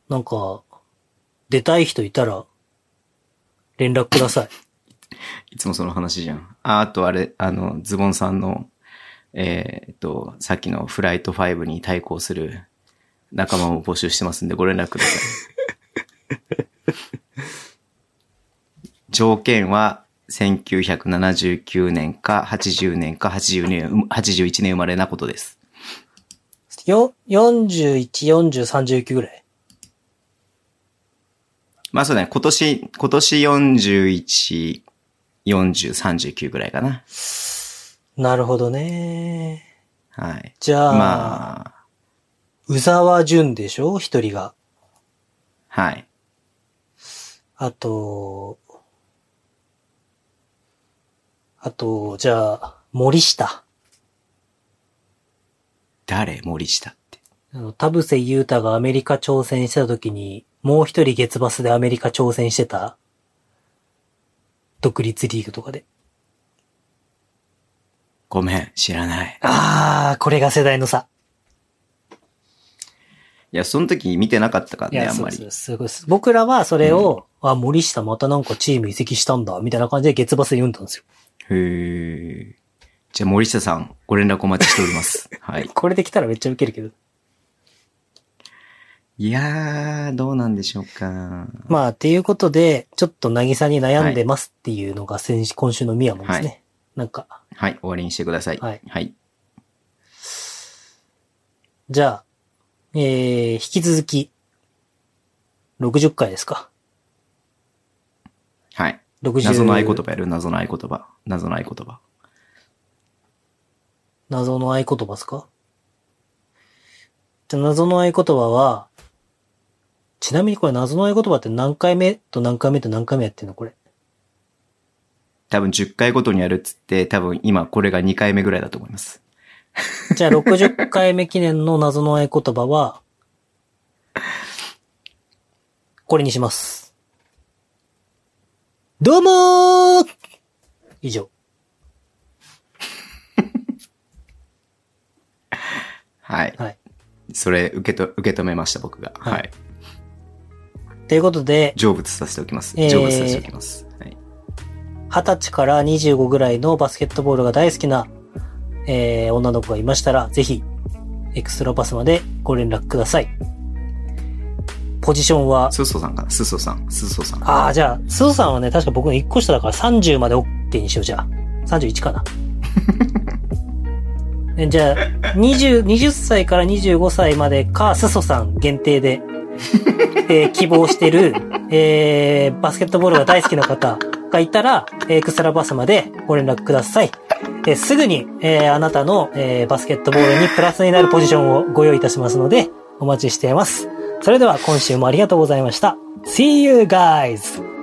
なんか、出たい人いたら、連絡ください。いつもその話じゃん。あ、あとあれ、あの、ズボンさんの、えーっと、さっきのフライト5に対抗する仲間も募集してますんでご連絡ください。条件は、1979年か80年か80年、81年生まれなことです。よ、41、40、39ぐらい。まあそうだね、今年、今年41、40、39ぐらいかな。なるほどね。はい。じゃあ、まあ、宇沢淳でしょ？一人が。はい。あと、あと、じゃあ、森下。誰森下って。あの、田臥勇太がアメリカ挑戦してた時に、もう一人月バスでアメリカ挑戦してた、独立リーグとかで。ごめん、知らない。あー、これが世代の差。いや、その時見てなかったからね、あんまりそうです。。すごいです。僕らはそれを、あ、森下またなんかチーム移籍したんだ、みたいな感じで月バスで読んだんですよ。へー。じゃあ森下さん、ご連絡お待ちしております。はい。これで来たらめっちゃウケるけど。いやー、どうなんでしょうか。まあ、っていうことで、ちょっと渚に悩んでますっていうのが先週、今週のミヤモンですね。はいなんか、はい、終わりにしてください。はいはい。じゃあ、えー、引き続き、60回ですか。はい。60謎の合言葉やる？謎の合言葉。謎の合言葉。謎の合言葉ですか？じゃあ謎の合言葉は、ちなみにこれ謎の合言葉って何回目と何回目と何回目やってんのこれ？多分10回ごとにやるっつって、多分今これが2回目ぐらいだと思います。じゃあ60回目記念の謎の合言葉は、これにします。どうもー以上。はい。はい。それ受けと、受け止めました僕が。はいはい。ということで、成仏させておきます。えー成仏させておきます。はい。20歳から25ぐらいのバスケットボールが大好きな、えー、女の子がいましたら、ぜひ、エクストラパスまでご連絡ください。ポジションは、スッソさんかなスッソさん。スッソさん。ああ、じゃあ、スーさんはね、確か僕の1個下だから30まで OK にしよう、じゃあ。31かな。えじゃあ、20、20歳から25歳までか、スソさん限定で、えー希望してる、えーバスケットボールが大好きな方がいたら、エクストラバスまでご連絡ください。えーすぐに、えーあなたの、えーバスケットボールにプラスになるポジションをご用意いたしますので、お待ちしています。それでは今週もありがとうございました。See you guys!